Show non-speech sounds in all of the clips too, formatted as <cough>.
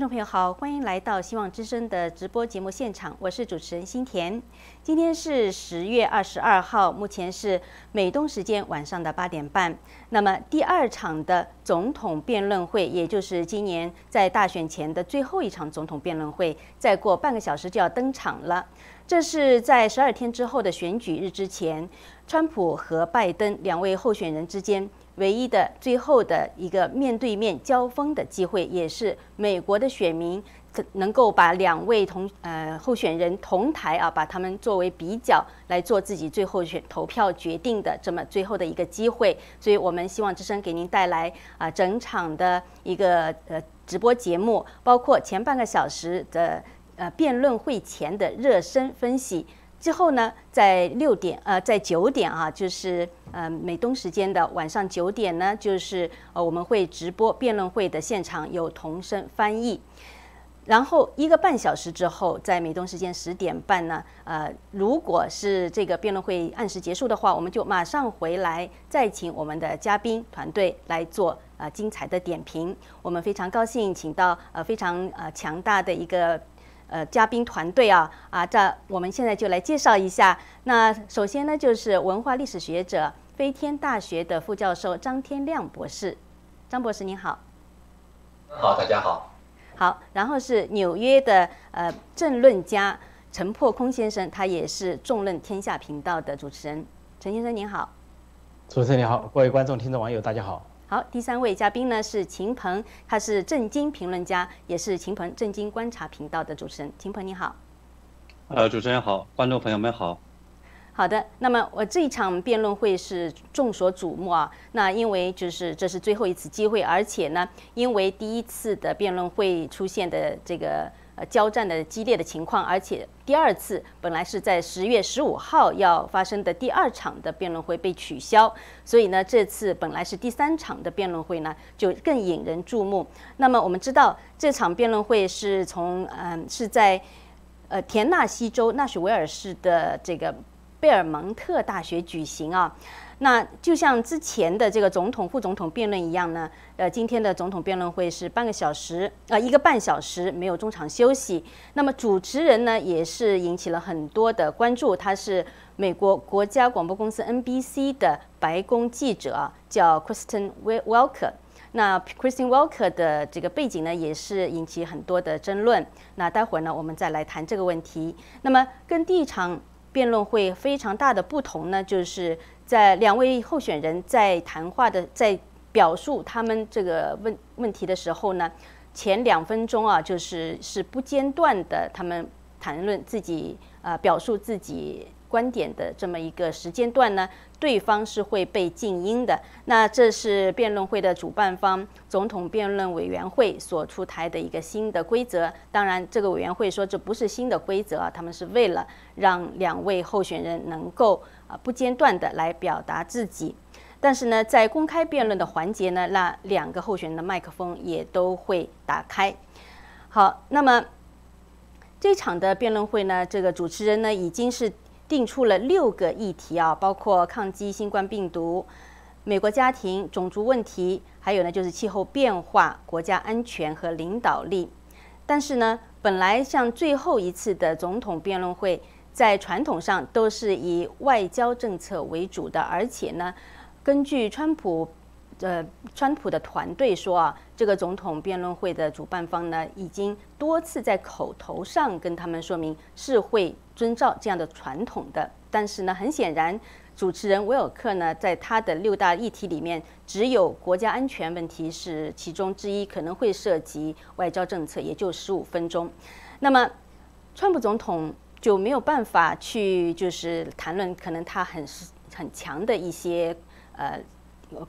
观众朋友好，欢迎来到希望之声的直播节目现场，我是主持人新田。今天是十月二十二号，目前是美东时间晚上的八点半。那么第二场的总统辩论会，也就是今年在大选前的最后一场总统辩论会，再过半个小时就要登场了。这是在十二天之后的选举日之前，川普和拜登两位候选人之间。唯一的最后的一个面对面交锋的机会，也是美国的选民能够把两位同呃候选人同台啊，把他们作为比较来做自己最后选投票决定的这么最后的一个机会。所以我们希望之声给您带来啊整场的一个呃直播节目，包括前半个小时的呃辩论会前的热身分析。之后呢，在六点呃，在九点啊，就是呃美东时间的晚上九点呢，就是呃我们会直播辩论会的现场有同声翻译。然后一个半小时之后，在美东时间十点半呢，呃，如果是这个辩论会按时结束的话，我们就马上回来，再请我们的嘉宾团队来做呃精彩的点评。我们非常高兴，请到呃非常呃强大的一个。呃，嘉宾团队啊啊，这我们现在就来介绍一下。那首先呢，就是文化历史学者、飞天大学的副教授张天亮博士。张博士您好。好，大家好。好，然后是纽约的呃政论家陈破空先生，他也是众论天下频道的主持人。陈先生您好。主持人你好，各位观众、听众、网友大家好。好，第三位嘉宾呢是秦鹏，他是正经评论家，也是秦鹏正经观察频道的主持人。秦鹏你好，呃，主持人好，观众朋友们好。好的，那么我这一场辩论会是众所瞩目啊，那因为就是这是最后一次机会，而且呢，因为第一次的辩论会出现的这个。交战的激烈的情况，而且第二次本来是在十月十五号要发生的第二场的辩论会被取消，所以呢，这次本来是第三场的辩论会呢，就更引人注目。那么我们知道，这场辩论会是从嗯是在呃田纳西州纳什维尔市的这个贝尔蒙特大学举行啊。那就像之前的这个总统、副总统辩论一样呢，呃，今天的总统辩论会是半个小时，呃，一个半小时没有中场休息。那么主持人呢，也是引起了很多的关注，他是美国国家广播公司 NBC 的白宫记者，叫 Kristen Welker。那 Kristen Welker 的这个背景呢，也是引起很多的争论。那待会儿呢，我们再来谈这个问题。那么跟第一场辩论会非常大的不同呢，就是。在两位候选人在谈话的在表述他们这个问问题的时候呢，前两分钟啊，就是是不间断的，他们谈论自己啊，表述自己观点的这么一个时间段呢，对方是会被静音的。那这是辩论会的主办方总统辩论委员会所出台的一个新的规则。当然，这个委员会说这不是新的规则，他们是为了让两位候选人能够。啊，不间断的来表达自己，但是呢，在公开辩论的环节呢，那两个候选人的麦克风也都会打开。好，那么这场的辩论会呢，这个主持人呢已经是定出了六个议题啊，包括抗击新冠病毒、美国家庭、种族问题，还有呢就是气候变化、国家安全和领导力。但是呢，本来像最后一次的总统辩论会。在传统上都是以外交政策为主的，而且呢，根据川普，呃，川普的团队说啊，这个总统辩论会的主办方呢，已经多次在口头上跟他们说明是会遵照这样的传统的。但是呢，很显然，主持人威尔克呢，在他的六大议题里面，只有国家安全问题是其中之一，可能会涉及外交政策，也就十五分钟。那么，川普总统。就没有办法去就是谈论可能他很很强的一些呃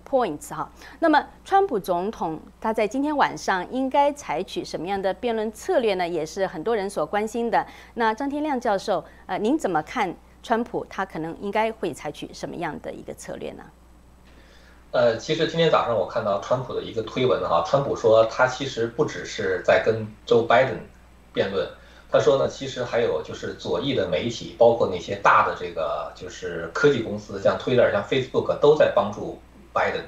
points 哈。那么，川普总统他在今天晚上应该采取什么样的辩论策略呢？也是很多人所关心的。那张天亮教授，呃，您怎么看川普他可能应该会采取什么样的一个策略呢？呃，其实今天早上我看到川普的一个推文哈，川普说他其实不只是在跟 Joe Biden 辩论。他说呢，其实还有就是左翼的媒体，包括那些大的这个就是科技公司，像 Twitter、像 Facebook 都在帮助拜登，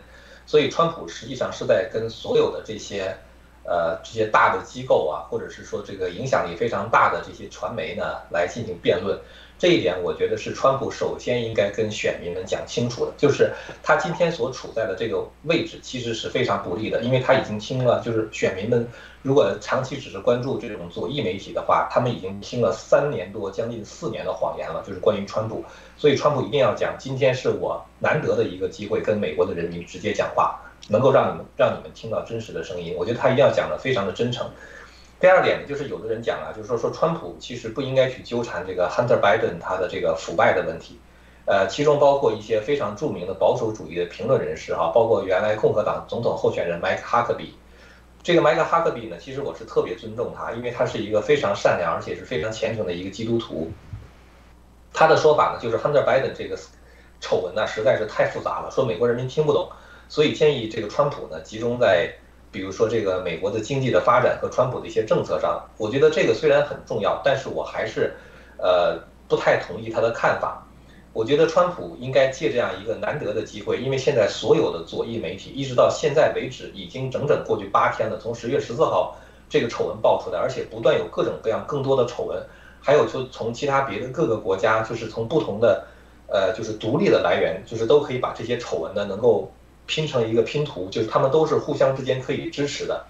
所以川普实际上是在跟所有的这些呃这些大的机构啊，或者是说这个影响力非常大的这些传媒呢来进行辩论。这一点我觉得是川普首先应该跟选民们讲清楚的，就是他今天所处在的这个位置其实是非常不利的，因为他已经听了，就是选民们如果长期只是关注这种左翼媒体的话，他们已经听了三年多，将近四年的谎言了，就是关于川普。所以川普一定要讲，今天是我难得的一个机会，跟美国的人民直接讲话，能够让你们让你们听到真实的声音。我觉得他一定要讲的非常的真诚。第二点呢，就是有的人讲啊，就是说说川普其实不应该去纠缠这个 Hunter Biden 他的这个腐败的问题，呃，其中包括一些非常著名的保守主义的评论人士哈，包括原来共和党总统候选人 Mike Huckabee。这个 Mike Huckabee 呢，其实我是特别尊重他，因为他是一个非常善良而且是非常虔诚的一个基督徒。他的说法呢，就是 Hunter Biden 这个丑闻呢实在是太复杂了，说美国人民听不懂，所以建议这个川普呢集中在。比如说这个美国的经济的发展和川普的一些政策上，我觉得这个虽然很重要，但是我还是，呃，不太同意他的看法。我觉得川普应该借这样一个难得的机会，因为现在所有的左翼媒体一直到现在为止，已经整整过去八天了，从十月十四号这个丑闻爆出来，而且不断有各种各样更多的丑闻，还有就从其他别的各个国家，就是从不同的，呃，就是独立的来源，就是都可以把这些丑闻呢能够。拼成一个拼图，就是他们都是互相之间可以支持的。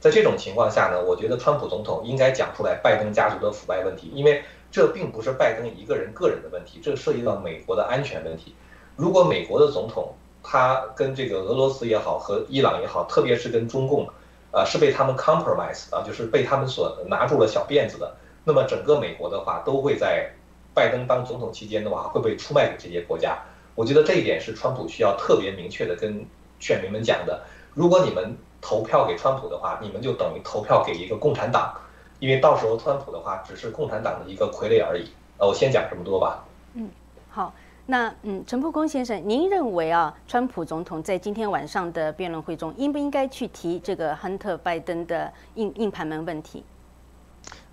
在这种情况下呢，我觉得川普总统应该讲出来拜登家族的腐败问题，因为这并不是拜登一个人个人的问题，这涉及到美国的安全问题。如果美国的总统他跟这个俄罗斯也好，和伊朗也好，特别是跟中共，啊，是被他们 compromise 啊，就是被他们所拿住了小辫子的，那么整个美国的话都会在拜登当总统期间的话会被出卖给这些国家。我觉得这一点是川普需要特别明确的跟选民们讲的。如果你们投票给川普的话，你们就等于投票给一个共产党，因为到时候川普的话只是共产党的一个傀儡而已。呃，我先讲这么多吧。嗯，好，那嗯，陈破公先生，您认为啊，川普总统在今天晚上的辩论会中应不应该去提这个亨特拜登的硬硬盘门问题？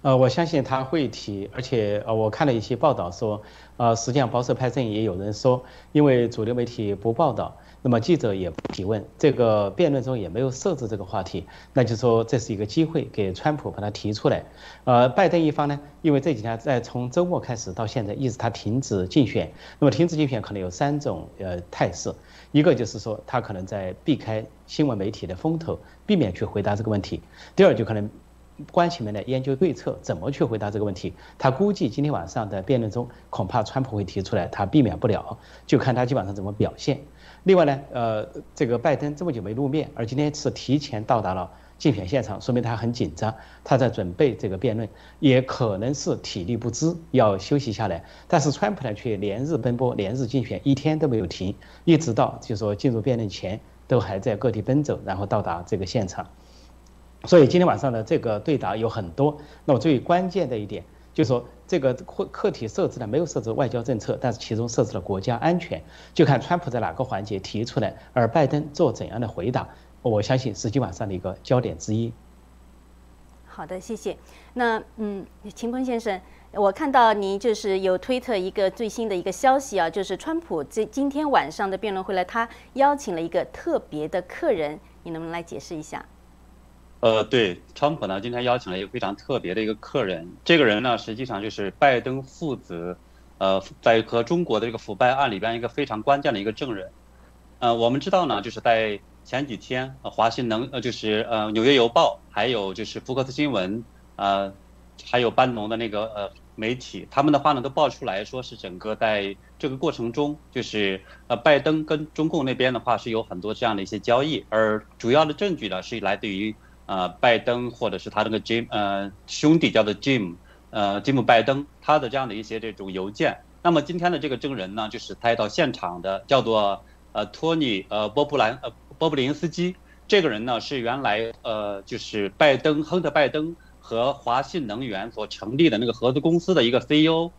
呃，我相信他会提，而且呃，我看了一些报道说，呃，实际上保守派阵营也有人说，因为主流媒体不报道，那么记者也不提问，这个辩论中也没有设置这个话题，那就说这是一个机会给川普把它提出来。呃，拜登一方呢，因为这几天在从周末开始到现在一直他停止竞选，那么停止竞选可能有三种呃态势，一个就是说他可能在避开新闻媒体的风头，避免去回答这个问题；第二就可能。关起门来研究对策，怎么去回答这个问题？他估计今天晚上的辩论中，恐怕川普会提出来，他避免不了，就看他基本上怎么表现。另外呢，呃，这个拜登这么久没露面，而今天是提前到达了竞选现场，说明他很紧张，他在准备这个辩论，也可能是体力不支，要休息下来。但是川普呢，却连日奔波，连日竞选，一天都没有停，一直到就说进入辩论前，都还在各地奔走，然后到达这个现场。所以今天晚上的这个对答有很多，那么最关键的一点就是说，这个课课题设置呢没有设置外交政策，但是其中设置了国家安全，就看川普在哪个环节提出来，而拜登做怎样的回答，我相信是今晚上的一个焦点之一。好的，谢谢。那嗯，秦鹏先生，我看到您就是有推特一个最新的一个消息啊，就是川普这今天晚上的辩论会呢，他邀请了一个特别的客人，你能不能来解释一下？呃，对，川普呢今天邀请了一个非常特别的一个客人，这个人呢实际上就是拜登父子，呃，在和中国的这个腐败案里边一个非常关键的一个证人。呃，我们知道呢，就是在前几天，华新能呃就是呃纽约邮报，还有就是福克斯新闻，呃，还有班农的那个呃媒体，他们的话呢都爆出来说是整个在这个过程中，就是呃拜登跟中共那边的话是有很多这样的一些交易，而主要的证据呢是来自于。呃，拜登或者是他那个 Jim 呃兄弟叫做 Jim，呃，Jim 拜登他的这样的一些这种邮件。那么今天的这个证人呢，就是他到现场的，叫做呃托尼呃波布兰呃波布林斯基。这个人呢是原来呃就是拜登亨特拜登和华信能源所成立的那个合资公司的一个 CEO。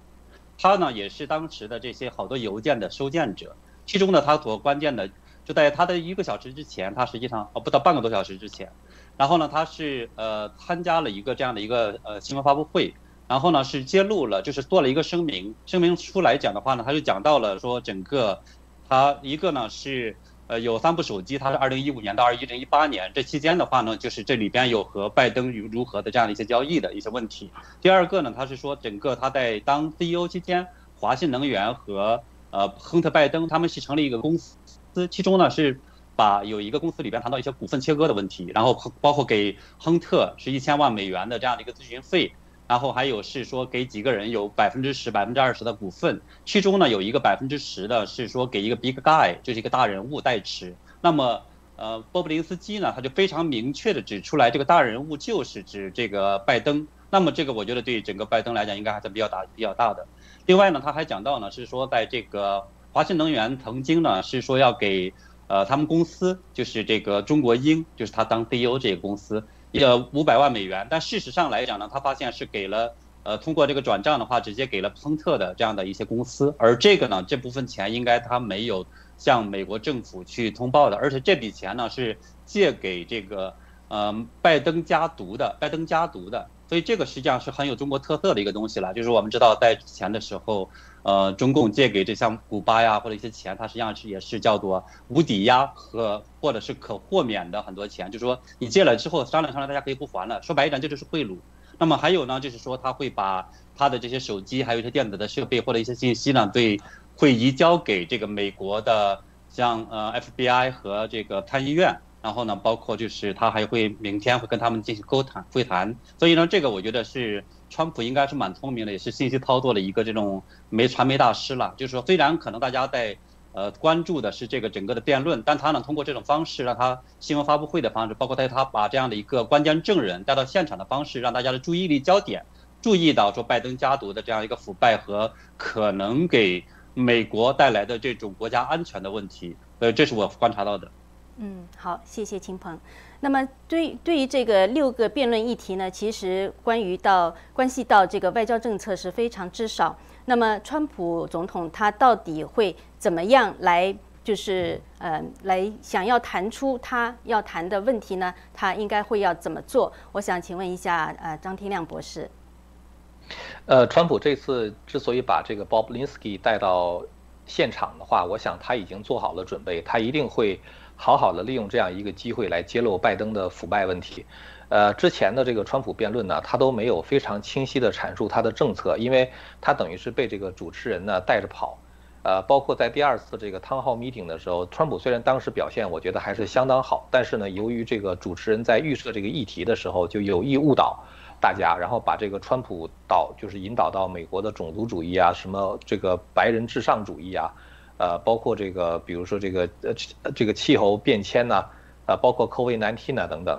他呢也是当时的这些好多邮件的收件者。其中呢他所关键的就在他的一个小时之前，他实际上哦不到半个多小时之前。然后呢，他是呃参加了一个这样的一个呃新闻发布会，然后呢是揭露了，就是做了一个声明，声明出来讲的话呢，他就讲到了说整个，他一个呢是呃，有三部手机，它是二零一五年到二零一八年这期间的话呢，就是这里边有和拜登如如何的这样的一些交易的一些问题。第二个呢，他是说整个他在当 CEO 期间，华信能源和呃亨特拜登他们是成立一个公司，其中呢是把有一个公司里边谈到一些股份切割的问题，然后包括给亨特是一千万美元的这样的一个咨询费。然后还有是说给几个人有百分之十、百分之二十的股份，其中呢有一个百分之十的是说给一个 big guy，就是一个大人物代持。那么，呃，波布林斯基呢他就非常明确的指出来，这个大人物就是指这个拜登。那么这个我觉得对整个拜登来讲应该还是比较大、比较大的。另外呢，他还讲到呢是说在这个华信能源曾经呢是说要给呃他们公司就是这个中国英，就是他当 CEO 这个公司。呃，五百万美元，但事实上来讲呢，他发现是给了，呃，通过这个转账的话，直接给了亨特的这样的一些公司，而这个呢，这部分钱应该他没有向美国政府去通报的，而且这笔钱呢是借给这个，呃，拜登家族的，拜登家族的，所以这个实际上是很有中国特色的一个东西了，就是我们知道在之前的时候。呃，中共借给这像古巴呀或者一些钱，它实际上是也是叫做无抵押和或者是可豁免的很多钱，就是说你借了之后商量商量，大家可以不还了。说白一点，这就是贿赂。那么还有呢，就是说他会把他的这些手机还有一些电子的设备或者一些信息呢，对，会移交给这个美国的像呃 FBI 和这个参议院。然后呢，包括就是他还会明天会跟他们进行沟谈会谈。所以呢，这个我觉得是。川普应该是蛮聪明的，也是信息操作的一个这种媒传媒大师了。就是说，虽然可能大家在呃关注的是这个整个的辩论，但他呢通过这种方式，让他新闻发布会的方式，包括在他把这样的一个关键证人带到现场的方式，让大家的注意力焦点注意到说拜登家族的这样一个腐败和可能给美国带来的这种国家安全的问题。呃，这是我观察到的。嗯，好，谢谢秦鹏。那么对对于这个六个辩论议题呢，其实关于到关系到这个外交政策是非常之少。那么川普总统他到底会怎么样来就是呃来想要谈出他要谈的问题呢？他应该会要怎么做？我想请问一下呃张天亮博士。呃，川普这次之所以把这个 Bob Linsky 带到现场的话，我想他已经做好了准备，他一定会。好好的利用这样一个机会来揭露拜登的腐败问题，呃，之前的这个川普辩论呢，他都没有非常清晰的阐述他的政策，因为他等于是被这个主持人呢带着跑，呃，包括在第二次这个汤浩 meeting 的时候，川普虽然当时表现我觉得还是相当好，但是呢，由于这个主持人在预设这个议题的时候就有意误导大家，然后把这个川普导就是引导到美国的种族主义啊，什么这个白人至上主义啊。呃，包括这个，比如说这个呃，这个气候变迁呐，啊，包括 COVID-19 啊等等，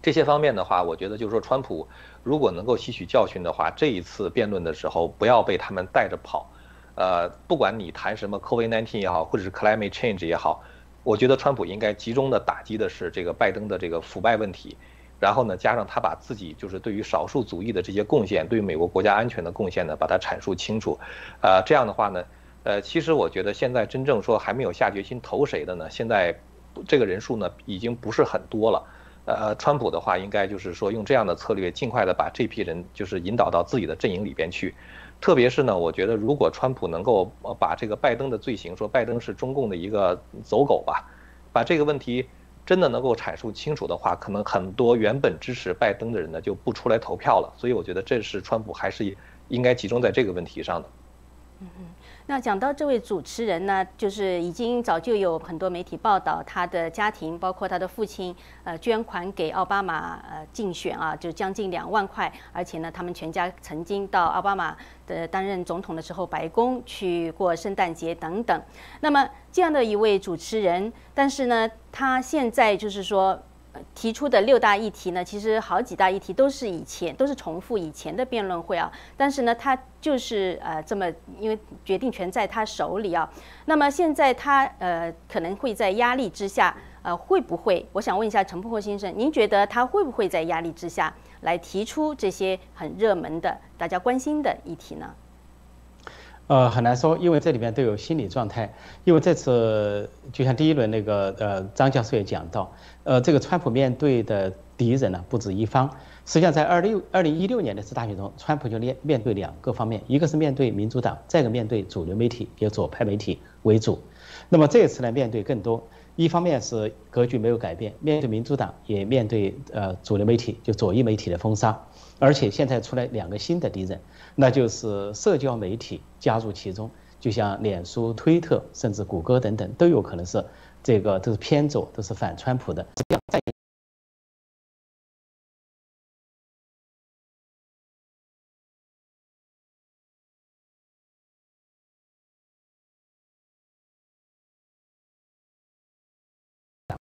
这些方面的话，我觉得就是说，川普如果能够吸取教训的话，这一次辩论的时候不要被他们带着跑。呃，不管你谈什么 COVID-19 也好，或者是 climate change 也好，我觉得川普应该集中的打击的是这个拜登的这个腐败问题，然后呢，加上他把自己就是对于少数族裔的这些贡献，对于美国国家安全的贡献呢，把它阐述清楚。呃，这样的话呢。呃，其实我觉得现在真正说还没有下决心投谁的呢，现在这个人数呢已经不是很多了。呃，川普的话应该就是说用这样的策略，尽快的把这批人就是引导到自己的阵营里边去。特别是呢，我觉得如果川普能够把这个拜登的罪行说拜登是中共的一个走狗吧，把这个问题真的能够阐述清楚的话，可能很多原本支持拜登的人呢就不出来投票了。所以我觉得这是川普还是应该集中在这个问题上的。嗯。那讲到这位主持人呢，就是已经早就有很多媒体报道他的家庭，包括他的父亲，呃，捐款给奥巴马呃竞选啊，就将近两万块，而且呢，他们全家曾经到奥巴马的担任总统的时候，白宫去过圣诞节等等。那么这样的一位主持人，但是呢，他现在就是说。提出的六大议题呢，其实好几大议题都是以前都是重复以前的辩论会啊，但是呢，他就是呃这么，因为决定权在他手里啊。那么现在他呃可能会在压力之下，呃会不会？我想问一下陈破破先生，您觉得他会不会在压力之下来提出这些很热门的、大家关心的议题呢？呃，很难说，因为这里面都有心理状态。因为这次就像第一轮那个呃张教授也讲到，呃，这个川普面对的敌人呢不止一方。实际上，在二六二零一六年的次大选中，川普就面面对两个方面，一个是面对民主党，再一个面对主流媒体，以左派媒体为主。那么这次呢，面对更多，一方面是格局没有改变，面对民主党，也面对呃主流媒体，就左翼媒体的封杀，而且现在出来两个新的敌人，那就是社交媒体加入其中，就像脸书、推特，甚至谷歌等等，都有可能是这个都是偏左，都是反川普的。这样再。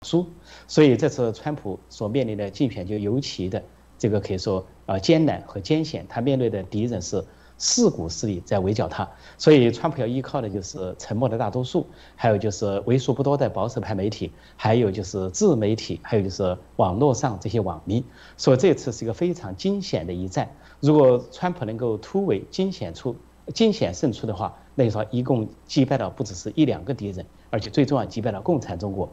输，所以这次川普所面临的竞选就尤其的这个可以说啊艰难和艰险，他面对的敌人是四股势力在围剿他，所以川普要依靠的就是沉默的大多数，还有就是为数不多的保守派媒体，还有就是自媒体，还有就是网络上这些网民，所以这次是一个非常惊险的一战。如果川普能够突围惊险出惊险胜出的话，那你说一共击败了不只是一两个敌人，而且最重要击败了共产中国。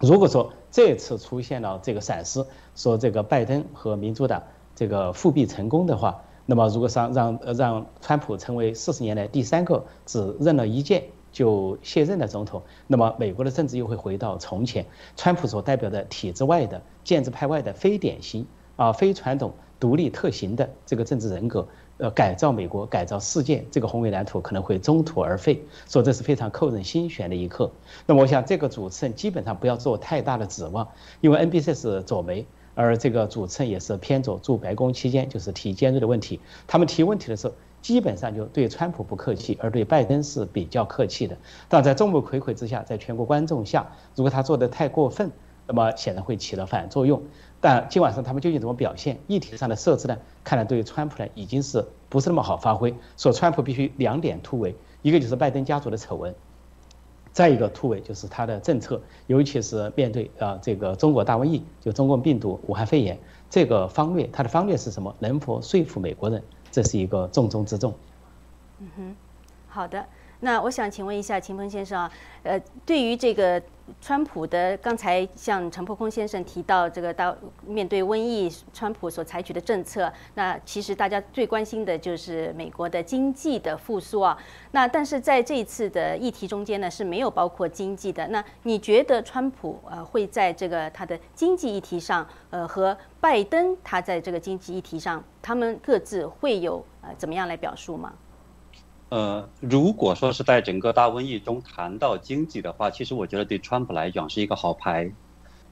如果说这次出现了这个闪失，说这个拜登和民主党这个复辟成功的话，那么如果让让让川普成为四十年来第三个只任了一届就卸任的总统，那么美国的政治又会回到从前，川普所代表的体制外的建制派外的非典型啊非传统独立特行的这个政治人格。呃，改造美国，改造世界，这个宏伟蓝图可能会中途而废，所以这是非常扣人心弦的一刻。那么，我想这个主持人基本上不要做太大的指望，因为 NBC 是左媒，而这个主持人也是偏左，驻白宫期间就是提尖锐的问题。他们提问题的时候，基本上就对川普不客气，而对拜登是比较客气的。但在众目睽睽之下，在全国观众下，如果他做的太过分，那么显然会起了反作用。但今晚上他们究竟怎么表现？议题上的设置呢？看来对于川普呢，已经是不是那么好发挥。说川普必须两点突围，一个就是拜登家族的丑闻，再一个突围就是他的政策，尤其是面对啊这个中国大瘟疫，就中共病毒、武汉肺炎这个方略，他的方略是什么？能否说服美国人？这是一个重中之重。嗯哼，好的。那我想请问一下秦鹏先生啊，呃，对于这个川普的刚才像陈破空先生提到这个到面对瘟疫，川普所采取的政策，那其实大家最关心的就是美国的经济的复苏啊。那但是在这一次的议题中间呢是没有包括经济的。那你觉得川普呃会在这个他的经济议题上，呃和拜登他在这个经济议题上，他们各自会有呃怎么样来表述吗？呃，如果说是在整个大瘟疫中谈到经济的话，其实我觉得对川普来讲是一个好牌，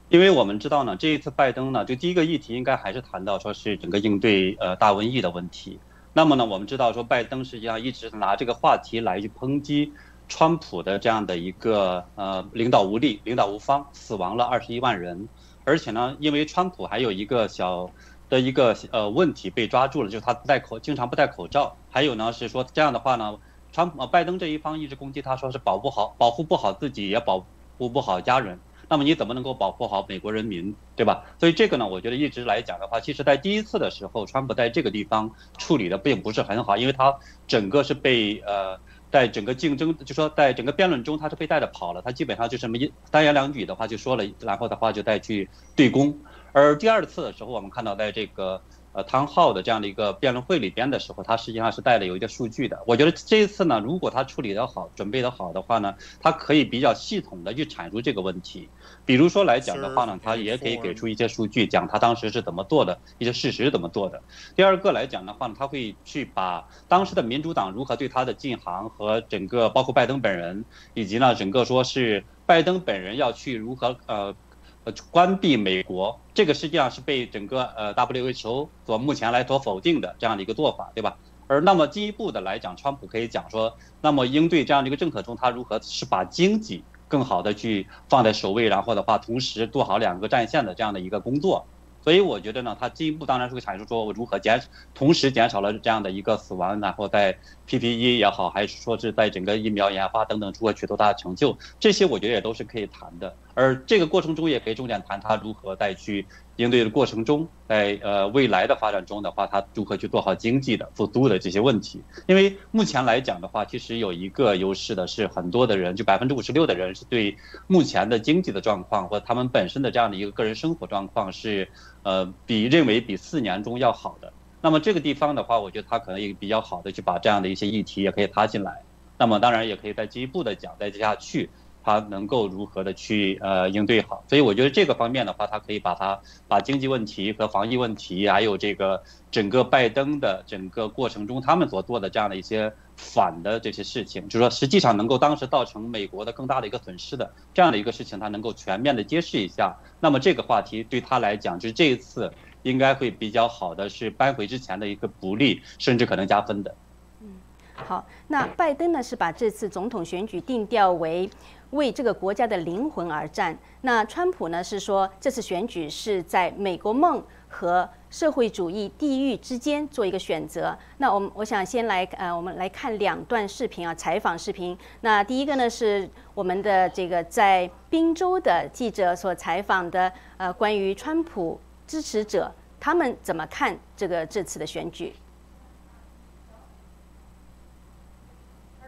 因为我们知道呢，这一次拜登呢，就第一个议题应该还是谈到说是整个应对呃大瘟疫的问题。那么呢，我们知道说拜登实际上一直拿这个话题来去抨击川普的这样的一个呃领导无力、领导无方，死亡了二十一万人，而且呢，因为川普还有一个小。的一个呃问题被抓住了，就是他戴口经常不戴口罩，还有呢是说这样的话呢，川普拜登这一方一直攻击他，说是保护好保护不好自己，也保护不好家人，那么你怎么能够保护好美国人民，对吧？所以这个呢，我觉得一直来讲的话，其实在第一次的时候，川普在这个地方处理的并不是很好，因为他整个是被呃在整个竞争，就说在整个辩论中他是被带着跑了，他基本上就是没三言两语的话就说了，然后的话就再去对攻。而第二次的时候，我们看到在这个呃汤浩的这样的一个辩论会里边的时候，他实际上是带了有一些数据的。我觉得这一次呢，如果他处理得好，准备得好的话呢，他可以比较系统的去阐述这个问题。比如说来讲的话呢，他也可以给出一些数据，讲他当时是怎么做的，一些事实怎么做的。第二个来讲的话呢，他会去把当时的民主党如何对他的进行和整个包括拜登本人，以及呢整个说是拜登本人要去如何呃。呃，关闭美国，这个实际上是被整个呃 WHO 所目前来所否定的这样的一个做法，对吧？而那么进一步的来讲，川普可以讲说，那么应对这样的一个政策中，他如何是把经济更好的去放在首位，然后的话，同时做好两个战线的这样的一个工作。所以我觉得呢，它进一步当然是会阐述说，我如何减，同时减少了这样的一个死亡，然后在 PPE 也好，还是说是在整个疫苗研发等等如何取得大的成就，这些我觉得也都是可以谈的。而这个过程中也可以重点谈它如何再去应对的过程中，在呃未来的发展中的话，他如何去做好经济的复苏的这些问题。因为目前来讲的话，其实有一个优势的是，很多的人就百分之五十六的人是对目前的经济的状况或他们本身的这样的一个个人生活状况是呃比认为比四年中要好的。那么这个地方的话，我觉得他可能也比较好的去把这样的一些议题也可以搭进来。那么当然也可以再进一步的讲，再接下去。他能够如何的去呃应对好，所以我觉得这个方面的话，他可以把它把经济问题和防疫问题，还有这个整个拜登的整个过程中他们所做的这样的一些反的这些事情，就是说实际上能够当时造成美国的更大的一个损失的这样的一个事情，他能够全面的揭示一下。那么这个话题对他来讲，就是这一次应该会比较好的是扳回之前的一个不利，甚至可能加分的。嗯，好，那拜登呢是把这次总统选举定调为。为这个国家的灵魂而战。那川普呢？是说这次选举是在美国梦和社会主义地狱之间做一个选择。那我们我想先来呃，我们来看两段视频啊，采访视频。那第一个呢是我们的这个在宾州的记者所采访的呃，关于川普支持者他们怎么看这个这次的选举。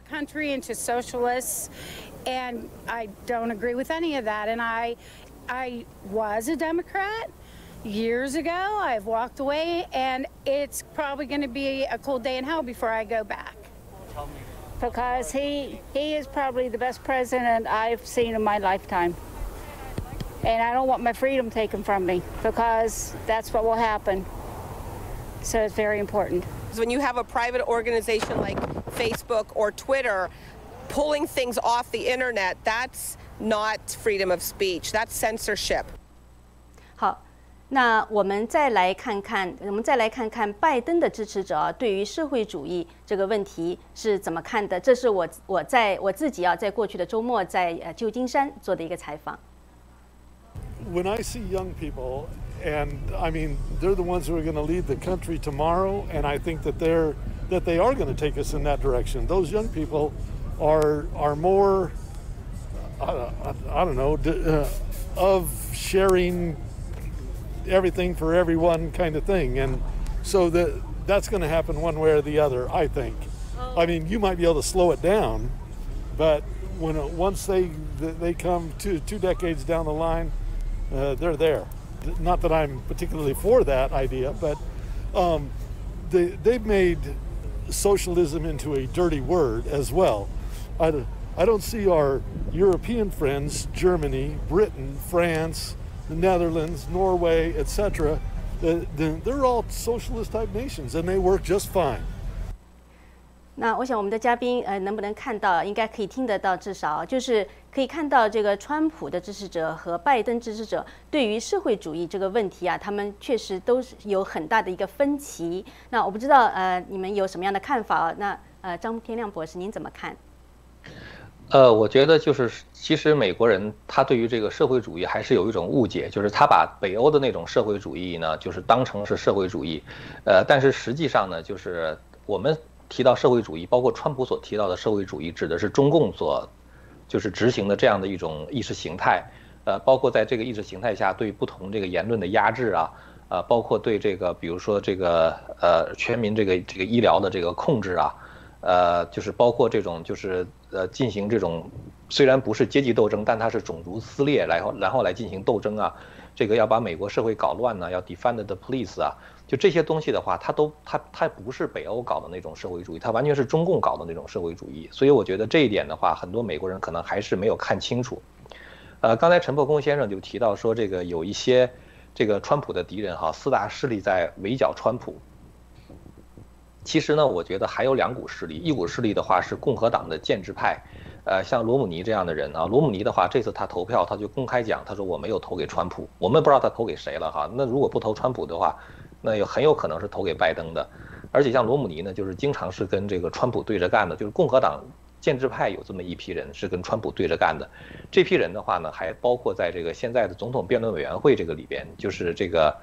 country into socialists, and I don't agree with any of that. And I, I was a Democrat years ago. I've walked away, and it's probably going to be a cold day in hell before I go back. Because he he is probably the best president I've seen in my lifetime. And I don't want my freedom taken from me because that's what will happen. So it's very important. When you have a private organization like Facebook or Twitter pulling things off the internet, that's not freedom of speech. That's censorship. 好，那我们再来看看，我们再来看看拜登的支持者啊，对于社会主义这个问题是怎么看的？这是我我在我自己啊，在过去的周末在呃旧金山做的一个采访。When I see young people and I mean, they're the ones who are going to lead the country tomorrow, and I think that they're that they are going to take us in that direction. Those young people are are more, I, I don't know, uh, of sharing everything for everyone kind of thing, and so that that's going to happen one way or the other. I think. I mean, you might be able to slow it down, but when once they they come two two decades down the line, uh, they're there not that I'm particularly for that idea, but um, they, they've made socialism into a dirty word as well. I, I don't see our European friends, Germany, Britain, France, the Netherlands, Norway, etc., they're all socialist type nations and they work just fine. 那我想我们的嘉宾呃能不能看到？应该可以听得到，至少就是可以看到这个川普的支持者和拜登支持者对于社会主义这个问题啊，他们确实都是有很大的一个分歧。那我不知道呃你们有什么样的看法？那呃张天亮博士您怎么看？ 呃，我觉得就是其实美国人他对于这个社会主义还是有一种误解，就是他把北欧的那种社会主义呢，就是当成是社会主义，呃，但是实际上呢，就是我们。提到社会主义，包括川普所提到的社会主义，指的是中共所就是执行的这样的一种意识形态，呃，包括在这个意识形态下对不同这个言论的压制啊，呃，包括对这个比如说这个呃全民这个这个医疗的这个控制啊，呃，就是包括这种就是呃进行这种虽然不是阶级斗争，但它是种族撕裂，然后然后来进行斗争啊，这个要把美国社会搞乱呢，要 defend the police 啊。就这些东西的话，它都它它不是北欧搞的那种社会主义，它完全是中共搞的那种社会主义。所以我觉得这一点的话，很多美国人可能还是没有看清楚。呃，刚才陈破空先生就提到说，这个有一些这个川普的敌人哈，四大势力在围剿川普。其实呢，我觉得还有两股势力，一股势力的话是共和党的建制派，呃，像罗姆尼这样的人啊。罗姆尼的话，这次他投票，他就公开讲，他说我没有投给川普，我们不知道他投给谁了哈。那如果不投川普的话，那有很有可能是投给拜登的，而且像罗姆尼呢，就是经常是跟这个川普对着干的，就是共和党建制派有这么一批人是跟川普对着干的。这批人的话呢，还包括在这个现在的总统辩论委员会这个里边，就是这个，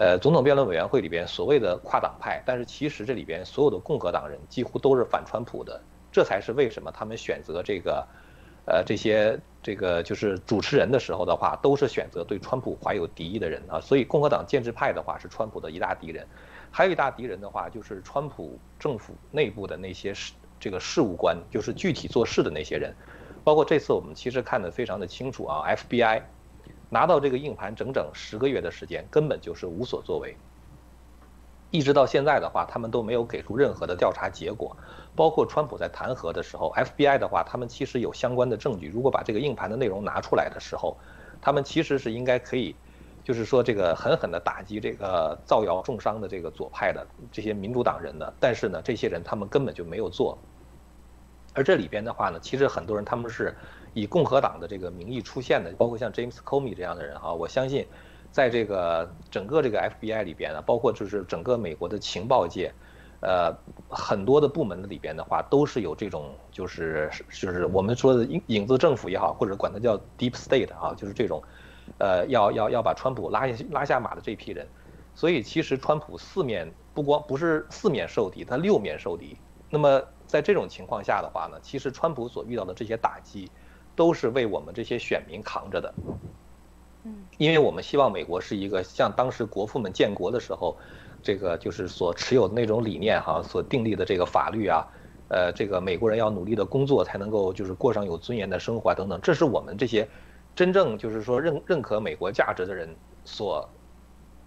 呃，总统辩论委员会里边所谓的跨党派，但是其实这里边所有的共和党人几乎都是反川普的，这才是为什么他们选择这个，呃这些这个就是主持人的时候的话，都是选择对川普怀有敌意的人啊。所以共和党建制派的话是川普的一大敌人，还有一大敌人的话就是川普政府内部的那些事这个事务官，就是具体做事的那些人。包括这次我们其实看得非常的清楚啊，FBI 拿到这个硬盘整整十个月的时间，根本就是无所作为。一直到现在的话，他们都没有给出任何的调查结果。包括川普在弹劾的时候，FBI 的话，他们其实有相关的证据。如果把这个硬盘的内容拿出来的时候，他们其实是应该可以，就是说这个狠狠地打击这个造谣重伤的这个左派的这些民主党人的。但是呢，这些人他们根本就没有做。而这里边的话呢，其实很多人他们是以共和党的这个名义出现的，包括像 James Comey 这样的人哈，我相信。在这个整个这个 FBI 里边呢，包括就是整个美国的情报界，呃，很多的部门的里边的话，都是有这种就是就是我们说的影影子政府也好，或者管它叫 Deep State 啊，就是这种，呃，要要要把川普拉下拉下马的这批人。所以其实川普四面不光不是四面受敌，他六面受敌。那么在这种情况下的话呢，其实川普所遇到的这些打击，都是为我们这些选民扛着的。嗯因为我们希望美国是一个像当时国父们建国的时候，这个就是所持有的那种理念哈，所订立的这个法律啊，呃，这个美国人要努力的工作才能够就是过上有尊严的生活等等，这是我们这些真正就是说认认可美国价值的人所，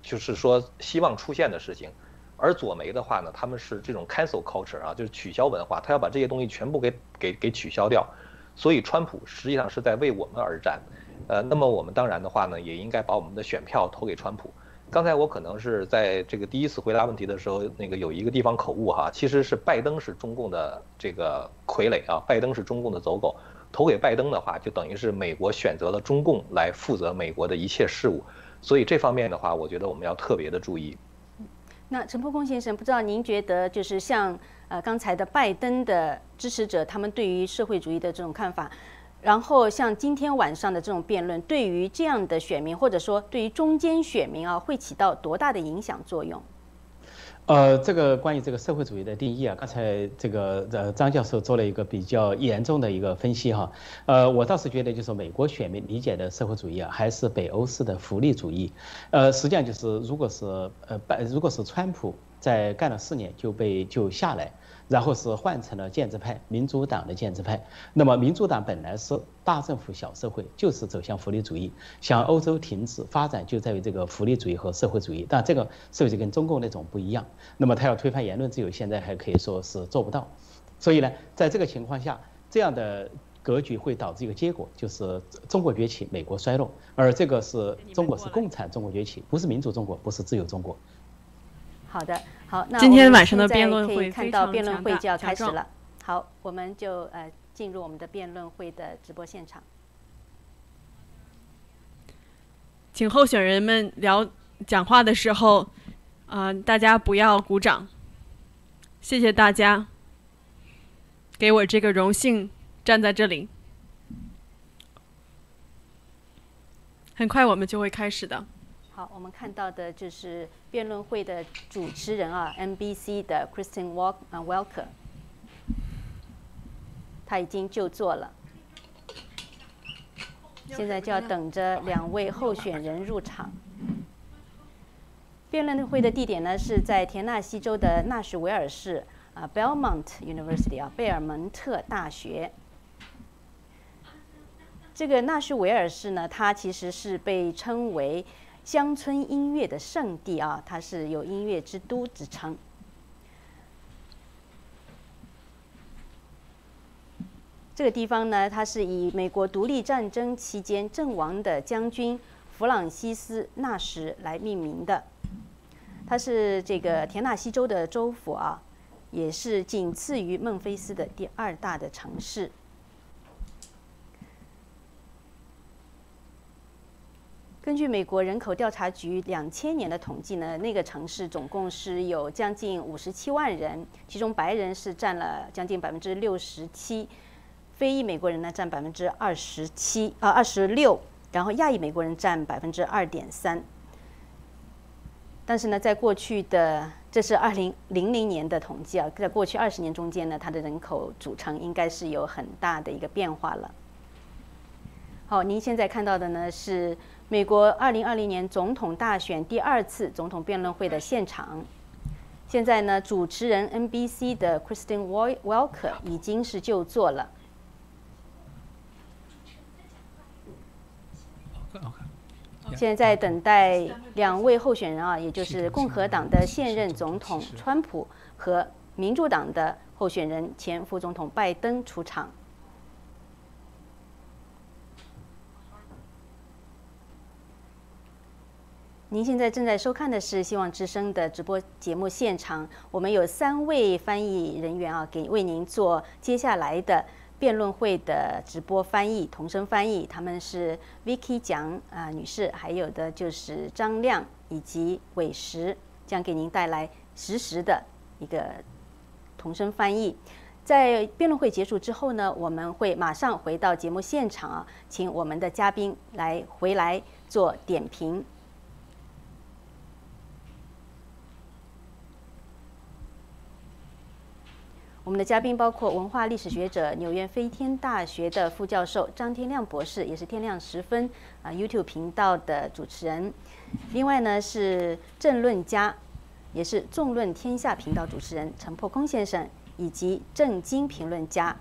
就是说希望出现的事情。而左媒的话呢，他们是这种 cancel culture 啊，就是取消文化，他要把这些东西全部给给给取消掉。所以川普实际上是在为我们而战。呃，那么我们当然的话呢，也应该把我们的选票投给川普。刚才我可能是在这个第一次回答问题的时候，那个有一个地方口误哈，其实是拜登是中共的这个傀儡啊，拜登是中共的走狗。投给拜登的话，就等于是美国选择了中共来负责美国的一切事务。所以这方面的话，我觉得我们要特别的注意。那陈破空先生，不知道您觉得就是像呃刚才的拜登的支持者，他们对于社会主义的这种看法？然后像今天晚上的这种辩论，对于这样的选民，或者说对于中间选民啊，会起到多大的影响作用？呃，这个关于这个社会主义的定义啊，刚才这个呃张教授做了一个比较严重的一个分析哈。呃，我倒是觉得就是美国选民理解的社会主义啊，还是北欧式的福利主义。呃，实际上就是如果是呃拜如果是川普在干了四年就被就下来。然后是换成了建制派，民主党的建制派。那么民主党本来是大政府小社会，就是走向福利主义。像欧洲停止发展就在于这个福利主义和社会主义。但这个社会主义跟中共那种不一样。那么他要推翻言论自由，现在还可以说是做不到。所以呢，在这个情况下，这样的格局会导致一个结果，就是中国崛起，美国衰落。而这个是中国是共产中国崛起，不是民主中国，不是自由中国。好的，好，那今天晚上的辩论会看到辩论会就要开始了。好，我们就呃进入我们的辩论会的直播现场。请候选人们聊讲话的时候，啊，大家不要鼓掌。谢谢大家，给我这个荣幸站在这里。很快我们就会开始的。好，我们看到的就是辩论会的主持人啊，NBC 的 Kristen Walk 啊 Welker，他已经就座了，现在就要等着两位候选人入场。辩论会的地点呢是在田纳西州的纳什维尔市啊，Belmont University 啊，贝尔蒙特大学。这个纳什维尔市呢，它其实是被称为。乡村音乐的圣地啊，它是有“音乐之都”之称。这个地方呢，它是以美国独立战争期间阵亡的将军弗朗西斯·纳什来命名的。它是这个田纳西州的州府啊，也是仅次于孟菲斯的第二大的城市。根据美国人口调查局两千年的统计呢，那个城市总共是有将近五十七万人，其中白人是占了将近百分之六十七，非裔美国人呢占百分之二十七啊二十六，然后亚裔美国人占百分之二点三。但是呢，在过去的这是二零零零年的统计啊，在过去二十年中间呢，它的人口组成应该是有很大的一个变化了。好，您现在看到的呢是美国二零二零年总统大选第二次总统辩论会的现场。现在呢，主持人 NBC 的 Kristen Welker 已经是就座了。现在在等待两位候选人啊，也就是共和党的现任总统川普和民主党的候选人前副总统拜登出场。您现在正在收看的是希望之声的直播节目现场，我们有三位翻译人员啊，给为您做接下来的辩论会的直播翻译、同声翻译。他们是 Vicky 蒋啊女士，还有的就是张亮以及伟石，将给您带来实时的一个同声翻译。在辩论会结束之后呢，我们会马上回到节目现场啊，请我们的嘉宾来回来做点评。我们的嘉宾包括文化历史学者、纽约飞天大学的副教授张天亮博士，也是天亮十分啊 YouTube 频道的主持人。另外呢是政论家，也是众论天下频道主持人陈破空先生，以及政经评论家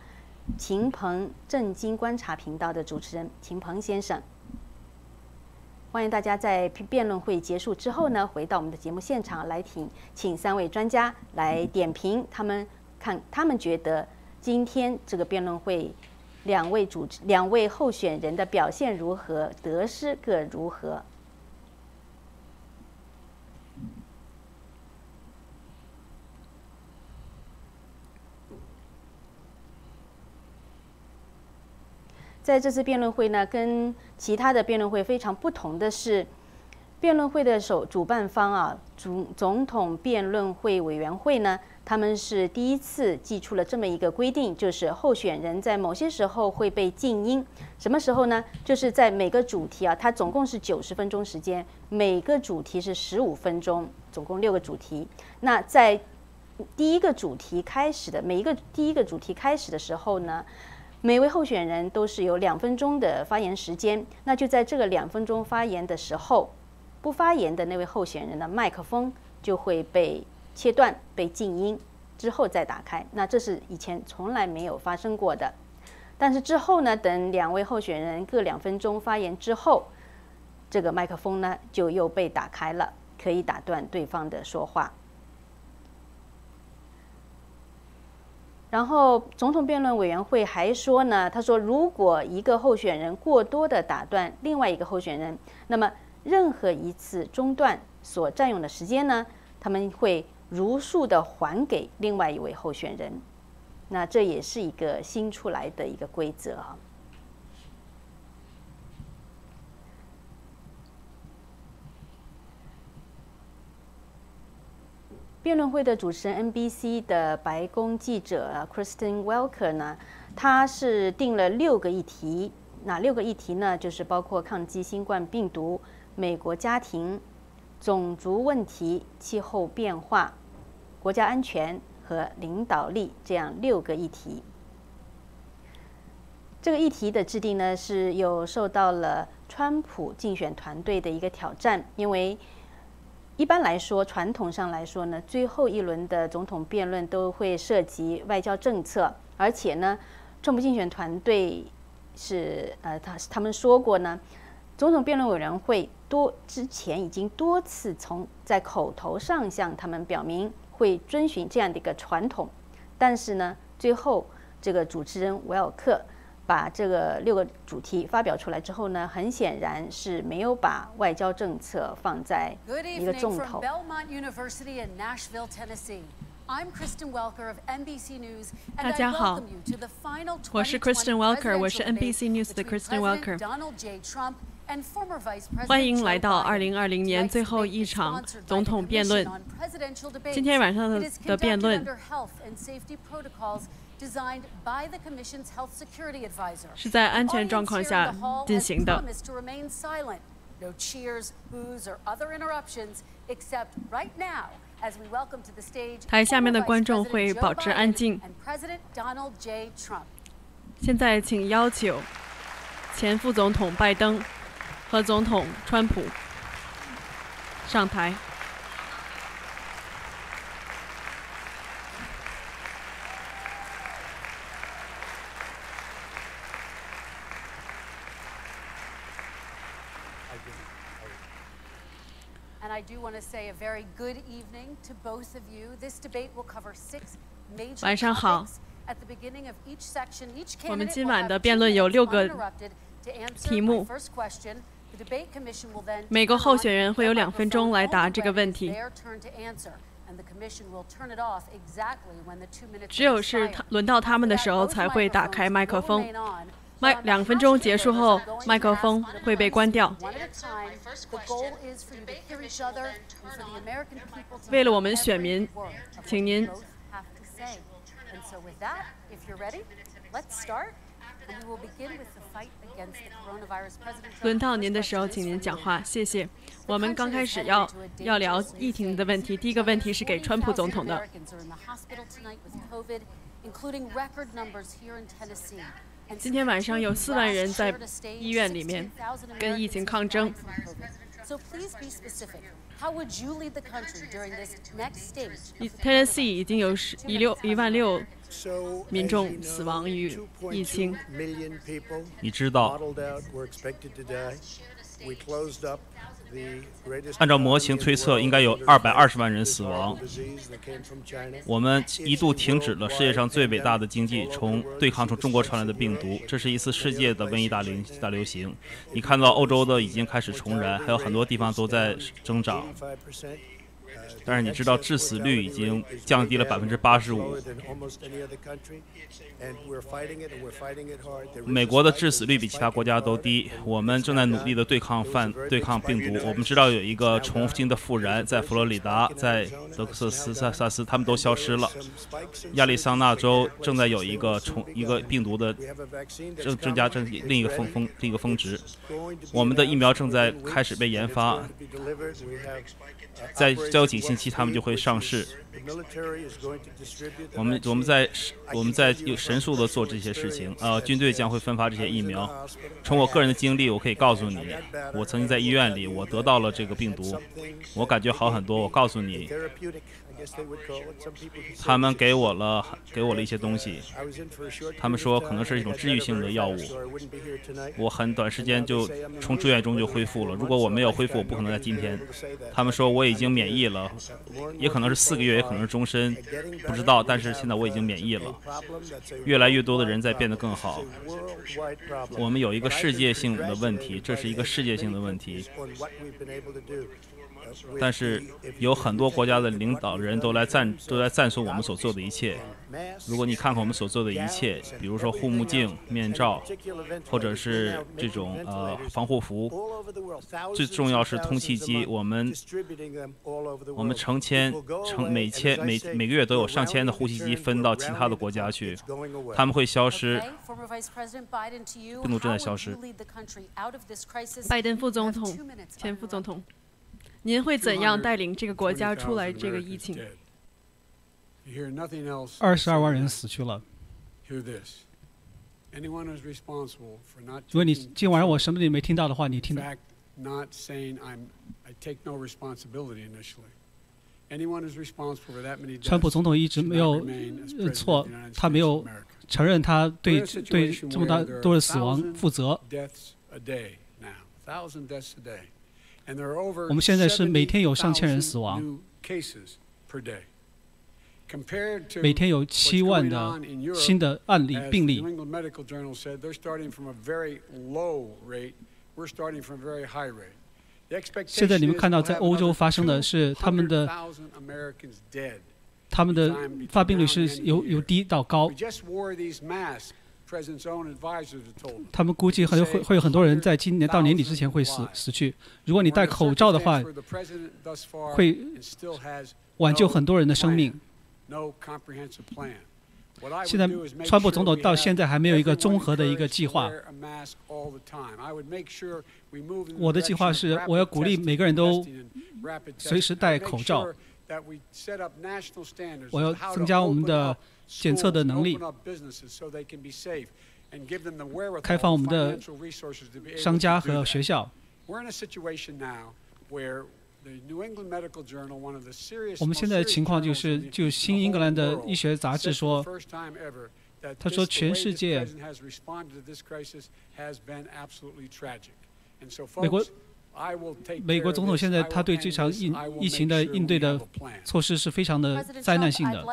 秦鹏政经观察频道的主持人秦鹏先生。欢迎大家在辩论会结束之后呢，回到我们的节目现场来听，请三位专家来点评他们。看他们觉得今天这个辩论会，两位主持、两位候选人的表现如何，得失各如何？在这次辩论会呢，跟其他的辩论会非常不同的是，辩论会的首主办方啊，总总统辩论会委员会呢。他们是第一次寄出了这么一个规定，就是候选人在某些时候会被静音。什么时候呢？就是在每个主题啊，它总共是九十分钟时间，每个主题是十五分钟，总共六个主题。那在第一个主题开始的每一个第一个主题开始的时候呢，每位候选人都是有两分钟的发言时间。那就在这个两分钟发言的时候，不发言的那位候选人的麦克风就会被。切断被静音之后再打开，那这是以前从来没有发生过的。但是之后呢，等两位候选人各两分钟发言之后，这个麦克风呢就又被打开了，可以打断对方的说话。然后总统辩论委员会还说呢，他说如果一个候选人过多的打断另外一个候选人，那么任何一次中断所占用的时间呢，他们会。如数的还给另外一位候选人，那这也是一个新出来的一个规则啊。辩论会的主持人 NBC 的白宫记者 Kristen Welker 呢，他是定了六个议题，哪六个议题呢？就是包括抗击新冠病毒、美国家庭、种族问题、气候变化。国家安全和领导力这样六个议题。这个议题的制定呢，是有受到了川普竞选团队的一个挑战，因为一般来说，传统上来说呢，最后一轮的总统辩论都会涉及外交政策，而且呢，川普竞选团队是呃，他他们说过呢，总统辩论委员会多之前已经多次从在口头上向他们表明。会遵循这样的一个传统，但是呢，最后这个主持人维尔克把这个六个主题发表出来之后呢，很显然是没有把外交政策放在一个重头。大家好，我是 Kristen Welker，我是 NBC News 的 Kristen Welker。欢迎来到2020年最后一场总统辩论。今天晚上的的辩论 <laughs> 是在安全状况下进行的。台下面的观众会保持安静。现在请要求。前副总统拜登和总统川普上台。晚上好，我们今晚的辩论有六个题目。每个候选人会有两分钟来答这个问题。只有是轮到他们的时候才会打开麦克风。麦两分钟结束后麦克风会被关掉。为了我们选民请您轮到您的时候请您讲话谢谢。我们刚开始要要聊疫情的问题第一个问题是给川普总统的。今天晚上有四万人在医院里面跟疫情抗争。How would you lead the country during this next stage? Tennessee 已经有十一六一万六民众死亡于疫情。2.2 million people 你知道，按照模型推测，应该有二百二十万人死亡。我们一度停止了世界上最伟大的经济，从对抗从中国传来的病毒。这是一次世界的瘟疫大流大流行。你看到欧洲的已经开始重燃，还有很多地方都在增长。但是你知道，致死率已经降低了百分之八十五。美国的致死率比其他国家都低，我们正在努力的对抗犯、对抗病毒。我们知道有一个重新的复燃，在佛罗里达，在德克萨斯，萨萨斯他们都消失了。亚利桑那州正在有一个重一个病毒的正增加，正另一个峰峰，另一个峰值。我们的疫苗正在开始被研发。在交警星期，他们就会上市。我们我们在我们在有神速的做这些事情，呃，军队将会分发这些疫苗。从我个人的经历，我可以告诉你，我曾经在医院里，我得到了这个病毒，我感觉好很多。我告诉你，他们给我了，给我了一些东西，他们说可能是一种治愈性的药物。我很短时间就从住院中就恢复了。如果我没有恢复，我不可能在今天。他们说我已经免疫了，也可能是四个月。也可能是终身，不知道。但是现在我已经免疫了。越来越多的人在变得更好。我们有一个世界性的问题，这是一个世界性的问题。但是有很多国家的领导人都来赞都来赞颂我们所做的一切。如果你看看我们所做的一切，比如说护目镜、面罩，或者是这种呃防护服，最重要是通气机。我们我们成千成每千每每个月都有上千的呼吸机分到其他的国家去，他们会消失。病毒正在消失?拜登副总统前副总统，您会怎样带领这个国家出来这个疫情？二十二万人死去了。如果你今晚上我什么都没听到的话，你听川普总统一直没有错，他没有承认他对对这么大都是死亡负责。我们现在是每天有上千人死亡。每天有七万的新的案例病例。现在你们看到在欧洲发生的是他们的他们的发病率是由由低到高。他们估计很会会有很多人在今年到年底之前会死死去。如果你戴口罩的话，会挽救很多人的生命。现在，川普总统到现在还没有一个综合的一个计划。我的计划是，我要鼓励每个人都随时戴口罩。我要增加我们的。检测的能力.开放我们的商家和学校。我们现在的情况就是，就《新英格兰的医学杂志》说，他说全世界，美国。美国总统现在他对这场疫疫情的应对的措施是非常的灾难性的。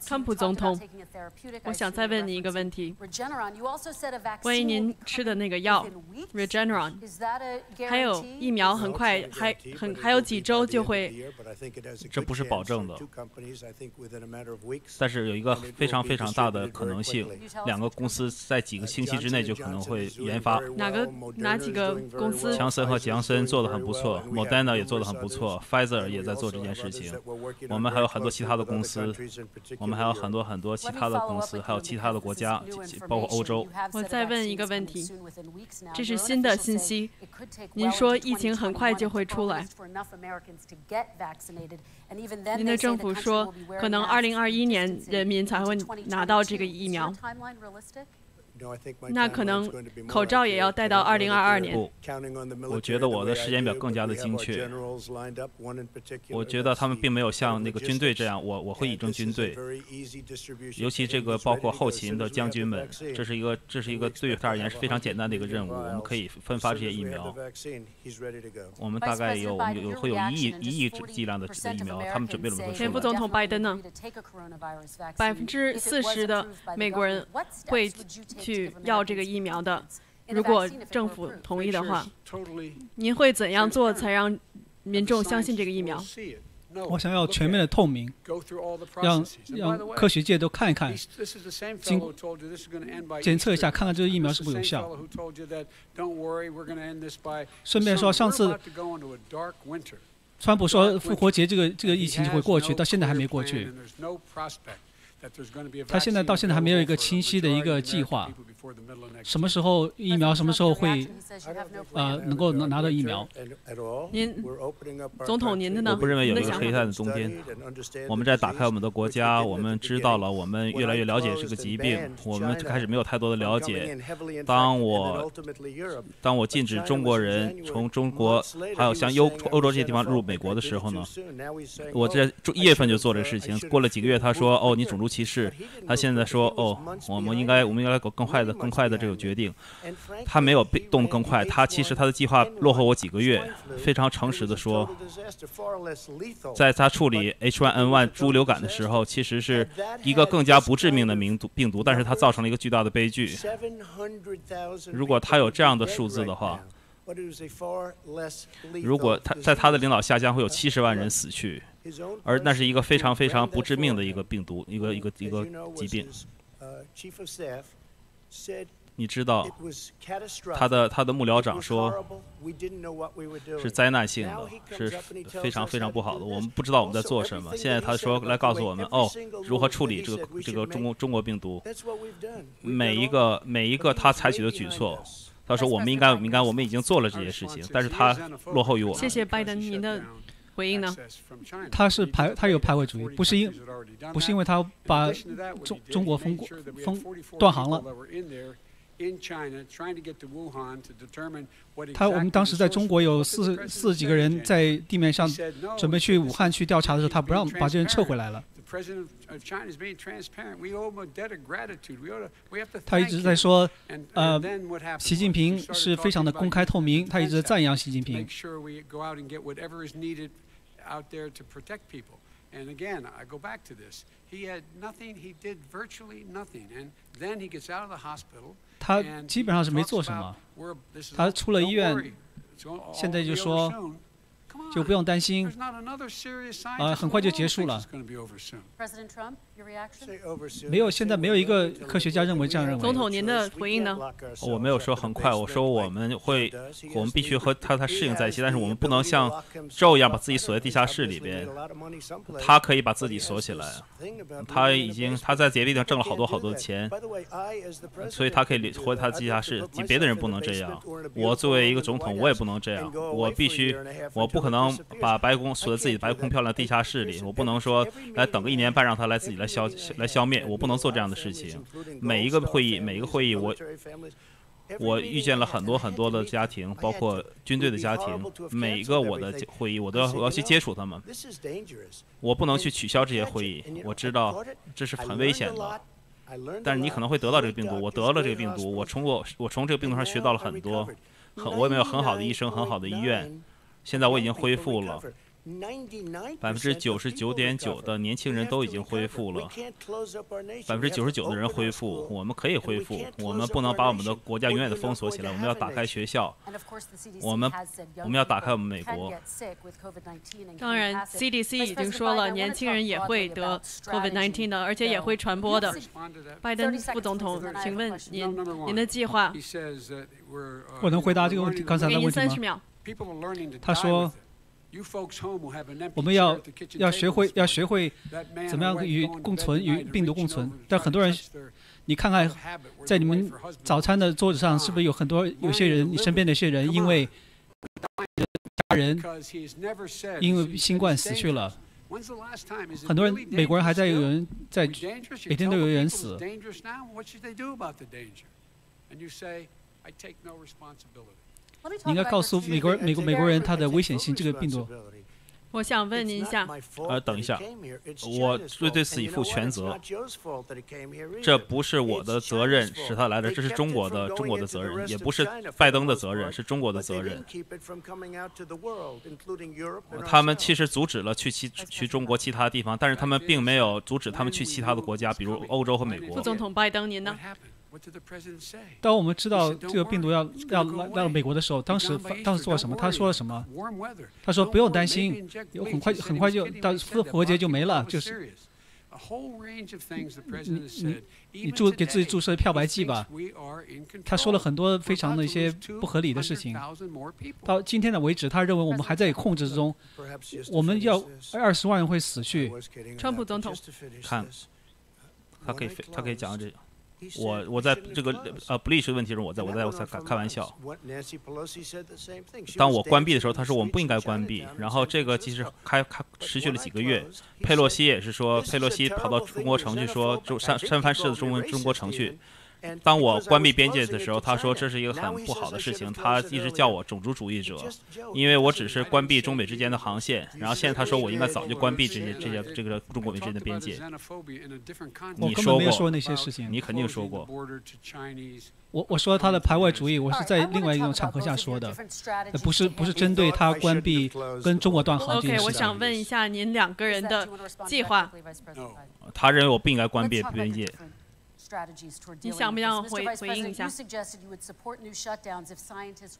川普总统，我想再问你一个问题：关于您吃的那个药 Regeneron，还有疫苗很快还很还有几周就会？这不是保证的，但是有一个非常非常大的可能性，两个公司在几个星期之内就可能会研发。哪个哪？几个公司，强森和强森做的很不错，Moderna 也做的很不错，Pfizer 也在做这件事情。我们还有很多其他的公司，我们还有很多很多其他的公司，还有其他的国家，包括欧洲。我再问一个问题，这是新的信息，您说疫情很快就会出来，您的政府说可能2021年人民才会拿到这个疫苗。那可能口罩也要戴到二零二二年。不，我觉得我的时间表更加的精确。我觉得他们并没有像那个军队这样，我我会倚重军队。尤其这个包括后勤的将军们，这是一个这是一个对于他而言是非常简单的一个任务。我们可以分发这些疫苗。我们大概有有会有一亿一亿剂量的疫苗，他们准备了前副总统拜登呢？百分之四十的美国人会去。去要这个疫苗的，如果政府同意的话，您会怎样做才让民众相信这个疫苗？我想要全面的透明，让让科学界都看一看，经检测一下，看看这个疫苗是不是有效。顺便说，上次川普说复活节这个这个疫情就会过去，到现在还没过去。他现在到现在还没有一个清晰的一个计划，什么时候疫苗什么时候会呃能够能拿到疫苗？您总统您的呢？我不认为有一个黑暗的冬天。我们在打开我们的国家，我们知道了，我们越来越了解这个疾病，我们开始没有太多的了解。当我当我禁止中国人从中国还有像欧欧洲这些地方入美国的时候呢，我在一月份就做这个事情。过了几个月，他说：“哦，你种族。”歧视，他现在说哦，我们应该我们应该搞更快的更快的这个决定。他没有被动更快，他其实他的计划落后我几个月。非常诚实的说，在他处理 H1N1 猪流感的时候，其实是一个更加不致命的病毒病毒，但是他造成了一个巨大的悲剧。如果他有这样的数字的话，如果他在他的领导下将会有七十万人死去。而那是一个非常非常不致命的一个病毒，一个一个一个疾病。你知道，他的他的幕僚长说，是灾难性的，是非常非常不好的。我们不知道我们在做什么。现在他说来告诉我们，哦，如何处理这个这个中国中国病毒。每一个每一个他采取的举措，他说我们应该应该我们已经做了这些事情，但是他落后于我们。谢谢拜登，您的。回应呢？他是排，他有排外主义，不是因，不是因为他把中中国封封断航了。他我们当时在中国有四四十几个人在地面上准备去武汉去调查的时候，他不让把这人撤回来了。他一直在说，呃，习近平是非常的公开透明，他一直在赞扬习近平。他基本上是没做什么，他出了医院，现在就说。就不用担心，呃，很快就结束了。没有，现在没有一个科学家认为这样认为。总统，您的回应呢？我没有说很快，我说我们会，我们必须和他他适应在一起，但是我们不能像咒一样把自己锁在地下室里边。他可以把自己锁起来，他已经他在别的地方挣了好多好多的钱，所以他可以活在他的地下室。别的人不能这样。我作为一个总统，我也不能这样。我必须，我不。可能把白宫锁在自己的白宫漂亮地下室里，我不能说来等个一年半让他来自己来消来消灭，我不能做这样的事情。每一个会议，每一个会议，我我遇见了很多很多的家庭，包括军队的家庭，每一个我的会议，我都要我要去接触他们。我不能去取消这些会议，我知道这是很危险的。但是你可能会得到这个病毒，我得了这个病毒，我从我我从这个病毒上学到了很多，很我也没有很好的医生，很好的医院，现在我已经恢复了。百分之九十九点九的年轻人都已经恢复了，百分之九十九的人恢复，我们可以恢复，我们不能把我们的国家永远的封锁起来，我们要打开学校，我们我们要打开我们美国。当然，CDC 已经说了，年轻人也会得 COVID-19 的，而且也会传播的。拜登副总统，请问您您的计划？我能回答这个问题？刚才的问题吗？三十秒。他说。我们要要学会要学会怎么样与共存与病毒共存，但很多人，你看看在你们早餐的桌子上是不是有很多有些人你身边的一些人因为家人因为新冠死去了，很多人美国人还在有人在每天都有人死。你应该告诉美国美国美国人他的危险性，这个病毒。我想问您一下。呃，等一下，我对对此负全责。这不是我的责任使他来的，这是中国的中国的责任，也不是拜登的责任，是中国的责任。他们其实阻止了去其去中国其他地方，但是他们并没有阻止他们去其他的国家，比如欧洲和美国。副总统拜登，您呢？当我们知道这个病毒要要来到美国的时候，当时当时做了什么？他说了什么？他说不用担心，有很快很快就到复活节就没了，就是。你你你注给自己注射漂白剂吧。他说了很多非常的一些不合理的事情。到今天的为止，他认为我们还在控制之中，我们要二十万人会死去。川普总统，看，他可以他可以讲到这个。我我在这个呃不利时的问题中，我在我在我在开开玩笑。当我关闭的时候，他说我们不应该关闭。然后这个其实开开持续了几个月。佩洛西也是说，佩洛西跑到中国城去说，中山山藩市的中文中国城去。当我关闭边界的时候，他说这是一个很不好的事情，他一直叫我种族主义者，因为我只是关闭中美之间的航线。然后现在他说我应该早就关闭这些这些这个中国美之间的边界。你说过那些事情，你肯定说过。我我说他的排外主义，我是在另外一种场合下说的，不是不是针对他关闭跟中国断航这件事。OK，我想问一下您两个人的计划。他认为我不应该关闭边界。你想不想回回应一下？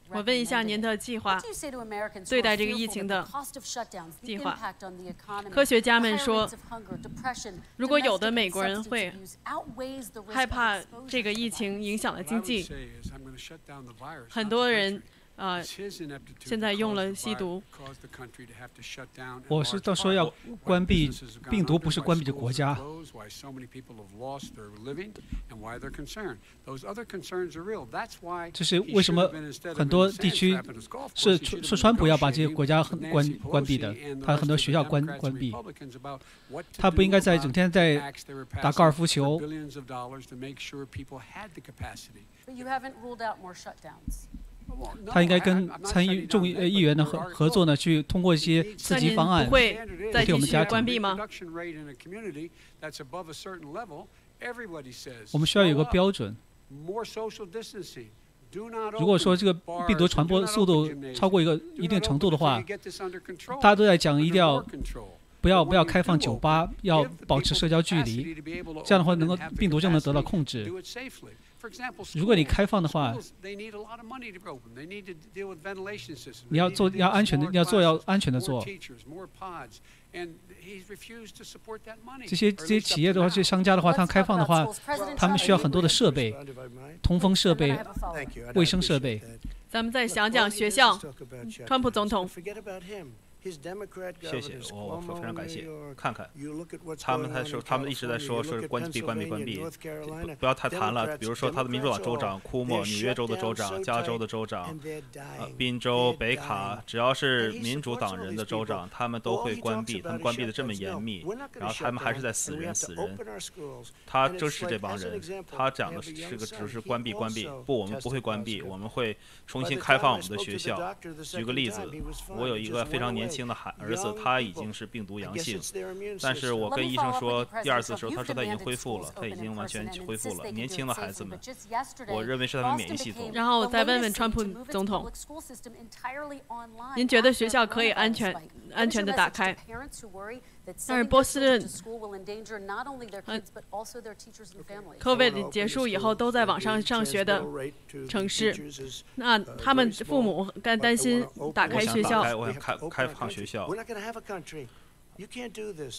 我问一下您的计划，对待这个疫情的计划。科学家们说，如果有的美国人会害怕这个疫情影响了经济，很多人。啊，现在用了吸毒。我是到说要关闭病毒，不是关闭这国家。这是为什么很多地区是是川普要把这些国家关关闭的，他很多学校关关闭。他不应该在整天在打高尔夫球。他应该跟参议众议议员的合合作呢，去通过一些刺激方案，对我们家关闭吗？我们需要有个标准。如果说这个病毒传播速度超过一个一定程度的话，大家都在讲一定要不要不要开放酒吧，要保持社交距离，这样的话能够病毒就能得到控制。如果你开放的话，你要做要安全的，你要做要安全的做。这些这些企业的话，这些商家的话，他开放的话，他们需要很多的设备，通风设备、卫生设备。咱们再想讲学校，川普总统。谢谢，我我非常感谢。看看，他们他说他们一直在说说是关闭关闭关闭，不不要太谈了。比如说他的民主党州长库莫，纽约州的州长，加州的州长，呃，宾州、北卡，只要是民主党人的州长，他们都会关闭。他们关闭的这么严密，然后他们还是在死人死人。他就是这帮人，他讲的是个只是关闭关闭。不，我们不会关闭，我们会重新开放我们的学校。举个例子，我有一个非常年。轻的孩儿子他已经是病毒阳性，但是我跟医生说第二次的时候，他说他已经恢复了，他已经完全恢复了。年轻的孩子们，我认为是他们免疫系统。然后我再问问川普总统，您觉得学校可以安全安全的打开？但是波士顿，COVID 结束以后都在网上上学的城市，那他们父母该担心打开学校。开开放学校。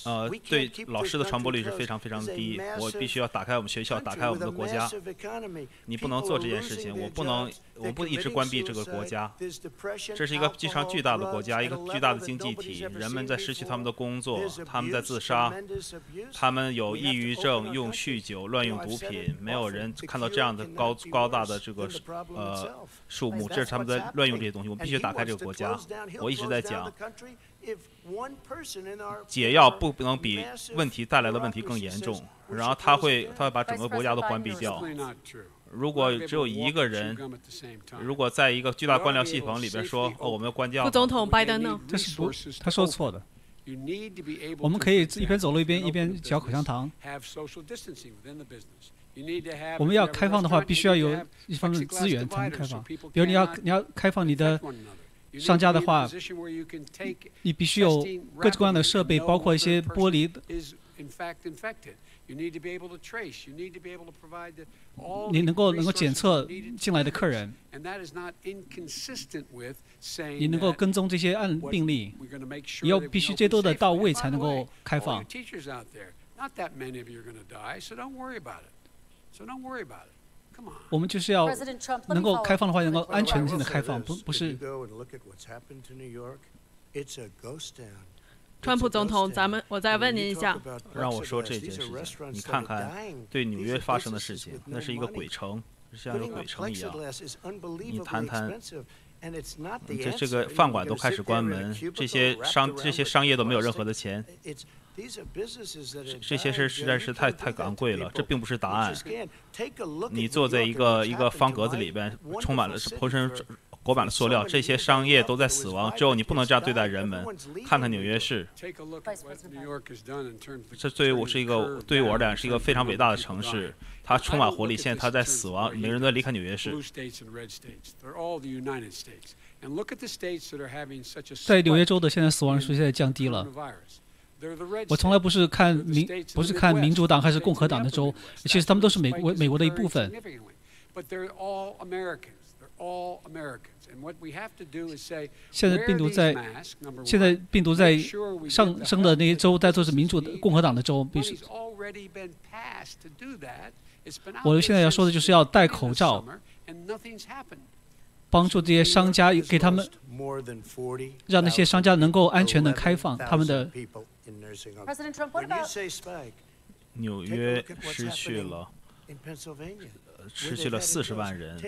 呃，对老师的传播率是非常非常低。我必须要打开我们学校，打开我们的国家。你不能做这件事情，我不能，我不一直关闭这个国家。这是一个非常巨大的国家，一个巨大的经济体，人们在失去他们的工作，他们在自杀，他们有抑郁症，用酗酒，乱用毒品。没有人看到这样的高高大的这个呃数目，这是他们在乱用这些东西。我必须打开这个国家。我一直在讲。解药不能比问题带来的问题更严重，然后他会他会把整个国家都关闭掉。如果只有一个人，如果在一个巨大官僚系统里边说哦我们要关掉，副总统拜登呢？这是不他说错的。我们可以一边走路一边一边嚼口香糖。我们要开放的话，必须要有一方面资源才能开放。比如你要你要开放你的。商家的话，你必须有各种各样的设备，包括一些玻璃的。你能够能够检测进来的客人，你能够跟踪这些案病例，你要必须这些都得到位才能够开放。我们就是要能够开放的话，能够安全性的开放，不不是。川普总统，咱们我再问您一下。让我说这件事情，你看看对纽约发生的事情，那是一个鬼城，像一个鬼城一样。你谈谈，这这个饭馆都开始关门，这些商这些商业都没有任何的钱。这些事实在是太太昂贵了，这并不是答案。你坐在一个一个方格子里边，充满了浑身裹满了塑料，这些商业都在死亡。只有你不能这样对待人们。看看纽约市，这对于我是一个对于我而言是一个非常伟大的城市，它充满活力。现在它在死亡，每个人在离开纽约市。在纽约州的现在死亡人数现在降低了。我从来不是看民，不是看民主党还是共和党的州，其实他们都是美国美国的一部分。现在病毒在，现在病毒在上升的那些州，在都是民主共和党的州。必须。我现在要说的就是要戴口罩。帮助这些商家，给他们让那些商家能够安全的开放他们的。纽约失去了，失去了四十万人。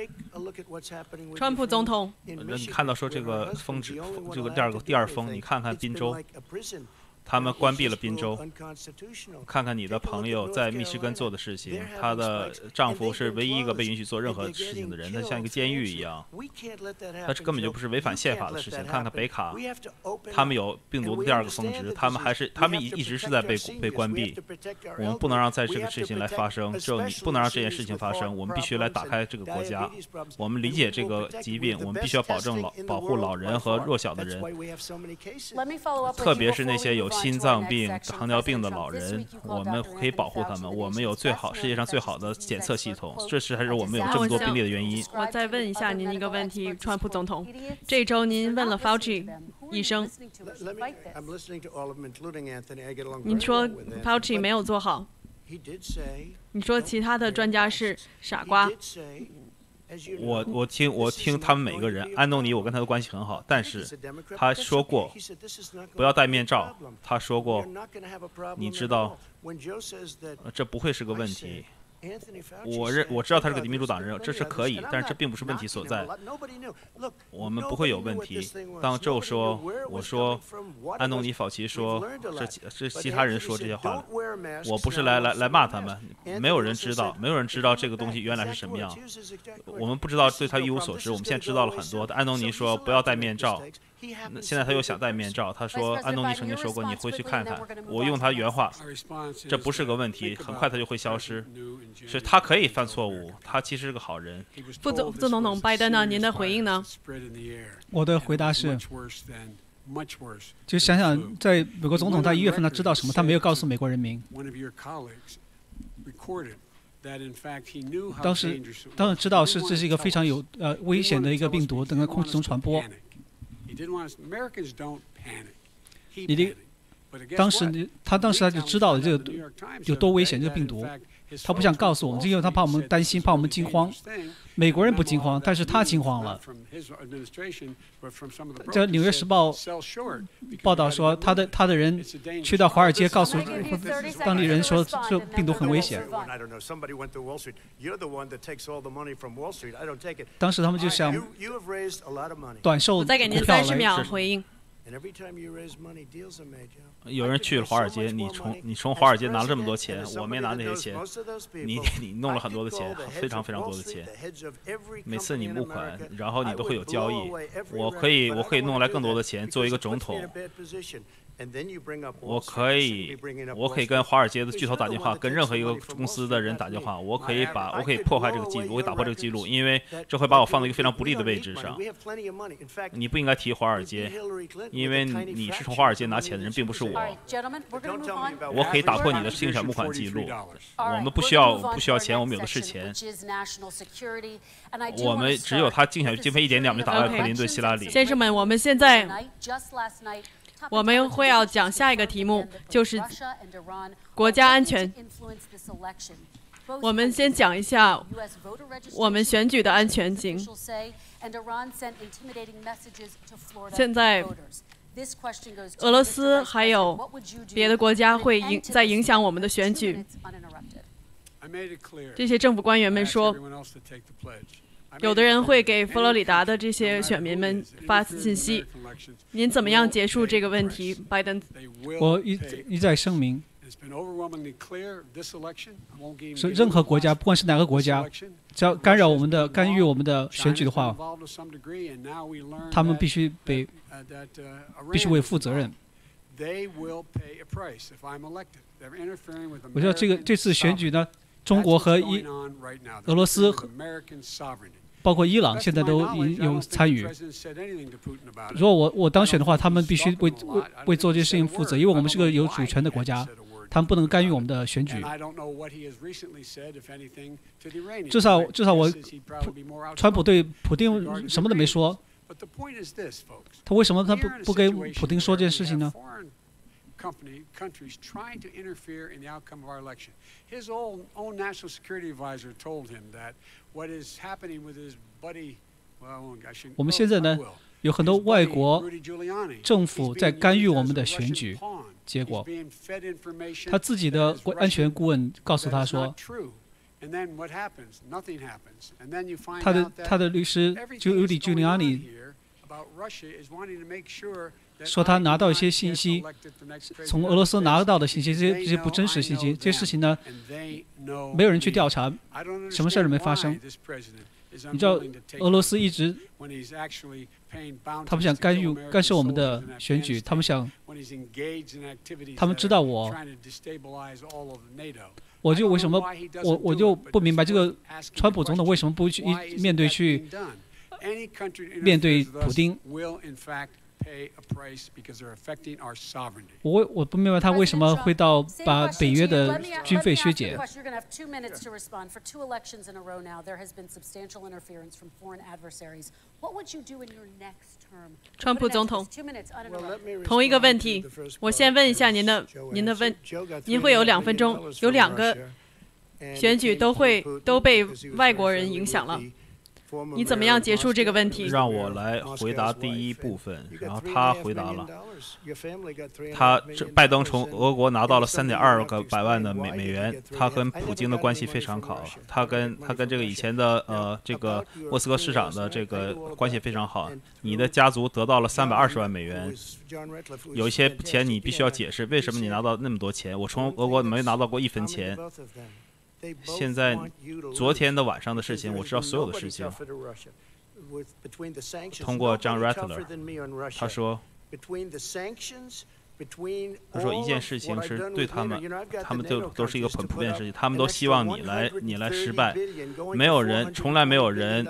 川普总统，那你看到说这个峰值，这个第二个第二峰，你看看滨州。他们关闭了宾州。看看你的朋友在密歇根做的事情，她的丈夫是唯一一个被允许做任何事情的人，他像一个监狱一样。他这根本就不是违反宪法的事情。看看北卡，他们有病毒的第二个峰值，他们还是他们一一直是在被被关闭。我们不能让在这个事情来发生，只有你不能让这件事情发生。我们必须来打开这个国家。我们理解这个疾病，我们必须要保证老保护老人和弱小的人，特别是那些有。心脏病、糖尿病的老人，我们可以保护他们。我们有最好世界上最好的检测系统，这是还是我们有这么多病例的原因。我再问一下您一个问题，川普总统，这周您问了 Fauci 医生，您说 Fauci 没有做好，你说其他的专家是傻瓜。我我听我听他们每个人，安东尼我跟他的关系很好，但是他说过不要戴面罩，他说过，你知道，这不会是个问题。我认我知道他是个民主党人，这是可以，但是这并不是问题所在。我们不会有问题。当周说，我说，安东尼·法奇说，这这其他人说这些话的。我不是来来来骂他们，没有人知道，没有人知道这个东西原来是什么样。我们不知道，对他一无所知。我们现在知道了很多。安东尼说不要戴面罩。现在他又想戴面罩。他说：“安东尼曾经说过，你回去看看。”我用他原话：“这不是个问题，很快他就会消失。是他可以犯错误，他其实是个好人。”副总副总统拜登呢？您的回应呢？我的回答是：就想想，在美国总统他一月份他知道什么？他没有告诉美国人民。当时当然知道是这是一个非常有呃危险的一个病毒，正在空气中传播。你的当时，他当时他就知道了这个有多危险，这个病毒。他不想告诉我们，因为他怕我们担心，怕我们惊慌。美国人不惊慌，但是他惊慌了。这《纽约时报》报道说，他的他的人去到华尔街，告诉当地人说，这病毒很危险。当时他们就想短售再给您三十秒回应。有人去了华尔街，你从你从华尔街拿了这么多钱，我没拿那些钱，你你弄了很多的钱，非常非常多的钱。每次你募款，然后你都会有交易，我可以我可以弄来更多的钱，作为一个总统。我可以，我可以跟华尔街的巨头打电话，跟任何一个公司的人打电话。我可以把，我可以破坏这个记录，我可以打破这个记录，因为这会把我放在一个非常不利的位置上。你不应该提华尔街，因为你是从华尔街拿钱的人，并不是我。我可以打破你的竞选募款记录。我们不需要不需要钱，我们有的是钱。我们只有他竞选经费一点点，我们就打败克林顿、希拉里。先生们，我们现在。我们会要讲下一个题目，就是国家安全。我们先讲一下我们选举的安全性。现在，俄罗斯还有别的国家会影在影响我们的选举。这些政府官员们说。有的人会给佛罗里达的这些选民们发信息。您怎么样结束这个问题，拜登？我一一再声明，是任何国家，不管是哪个国家，只要干扰我们的、干预我们的选举的话，他们必须被必须为负责任。我知道这个这次选举呢，中国和伊俄罗斯和。包括伊朗现在都已有参与。如果我我当选的话，他们必须为为为做这些事情负责，因为我们是个有主权的国家，他们不能干预我们的选举。至少至少我，川普对普京什么都没说。<laughs> 他为什么他不不跟普京说这件事情呢？company, countries trying to interfere in the outcome of our election. His own, own national security advisor told him that what is happening with his buddy, well, I shouldn't. 我们现在呢，有很多外国政府在干预我们的选举结果。他自己的安全顾问告诉他说。他的他的律师 Judy Giuliani 说他拿到一些信息，从俄罗斯拿到的信息，这些这些不真实信息，这些事情呢，没有人去调查，什么事儿都没发生。你知道，俄罗斯一直，他们想干预、干涉我们的选举，他们想，他们知道我，我就为什么，我我就不明白这个川普总统为什么不去面对去面对普京。我我不明白他为什么会到把北约的军费削减。川普总统，同一个问题，我先问一下您的您的问，您会有两分钟，有两个选举都会都被外国人影响了。你怎么样结束这个问题？让我来回答第一部分，然后他回答了。他这拜登从俄国拿到了三点二个百万的美美元，他跟普京的关系非常好，他跟他跟这个以前的呃这个莫斯科市长的这个关系非常好。你的家族得到了三百二十万美元，有一些钱你必须要解释，为什么你拿到那么多钱？我从俄国没拿到过一分钱。现在昨天的晚上的事情，我知道所有的事情。通过 John Rattler，他说。他说一件事情是对他们，他们都都是一个很普遍的事情，他们都希望你来，你来失败。没有人，从来没有人，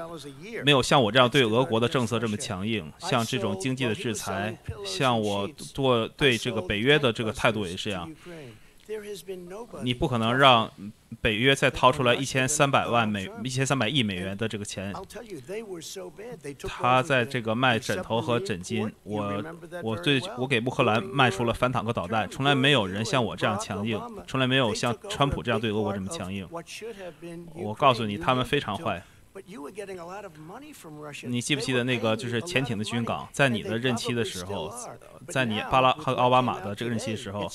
没有像我这样对俄国的政策这么强硬，像这种经济的制裁，像我做对这个北约的这个态度也是这样。你不可能让北约再掏出来一千三百万美一千三百亿美元的这个钱。他在这个卖枕头和枕巾。我我对我给乌克兰卖出了反坦克导弹，从来没有人像我这样强硬，从来没有像川普这样对俄国这么强硬。我告诉你，他们非常坏。你记不记得那个就是潜艇的军港，在你的任期的时候，在你巴拉和奥巴马的这个任期的时候。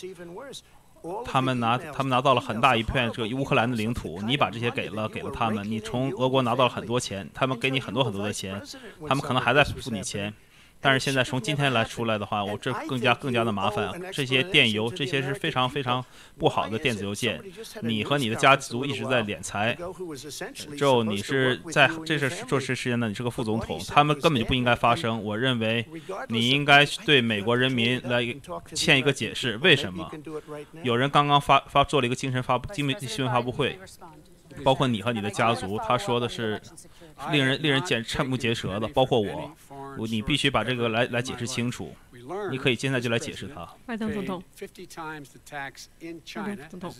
他们拿他们拿到了很大一片这个乌克兰的领土，你把这些给了给了他们，你从俄国拿到了很多钱，他们给你很多很多的钱，他们可能还在付你钱。但是现在从今天来出来的话，我这更加更加的麻烦。这些电邮，这些是非常非常不好的电子邮件。你和你的家族一直在敛财。之后你是在这是做事时间呢？你是个副总统，他们根本就不应该发生。我认为你应该对美国人民来欠一个解释，为什么？有人刚刚发发做了一个精神发布、新闻新闻发布会，包括你和你的家族，他说的是令人令人见瞠目结舌的，包括我。我你必须把这个来来解释清楚。你可以现在就来解释它。拜登总统，拜登总统，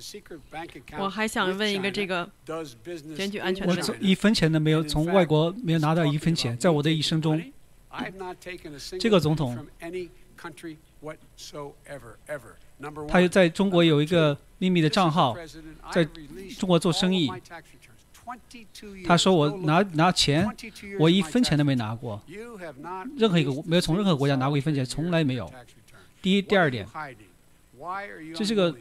我还想问一个这个选举安全的问题。我一分钱都没有从外国没有拿到一分钱，在我的一生中，这个总统，他又在中国有一个秘密的账号，在中国做生意。他说：“我拿拿钱，我一分钱都没拿过，任何一个没有从任何国家拿过一分钱，从来没有。第一，第二点，这是个，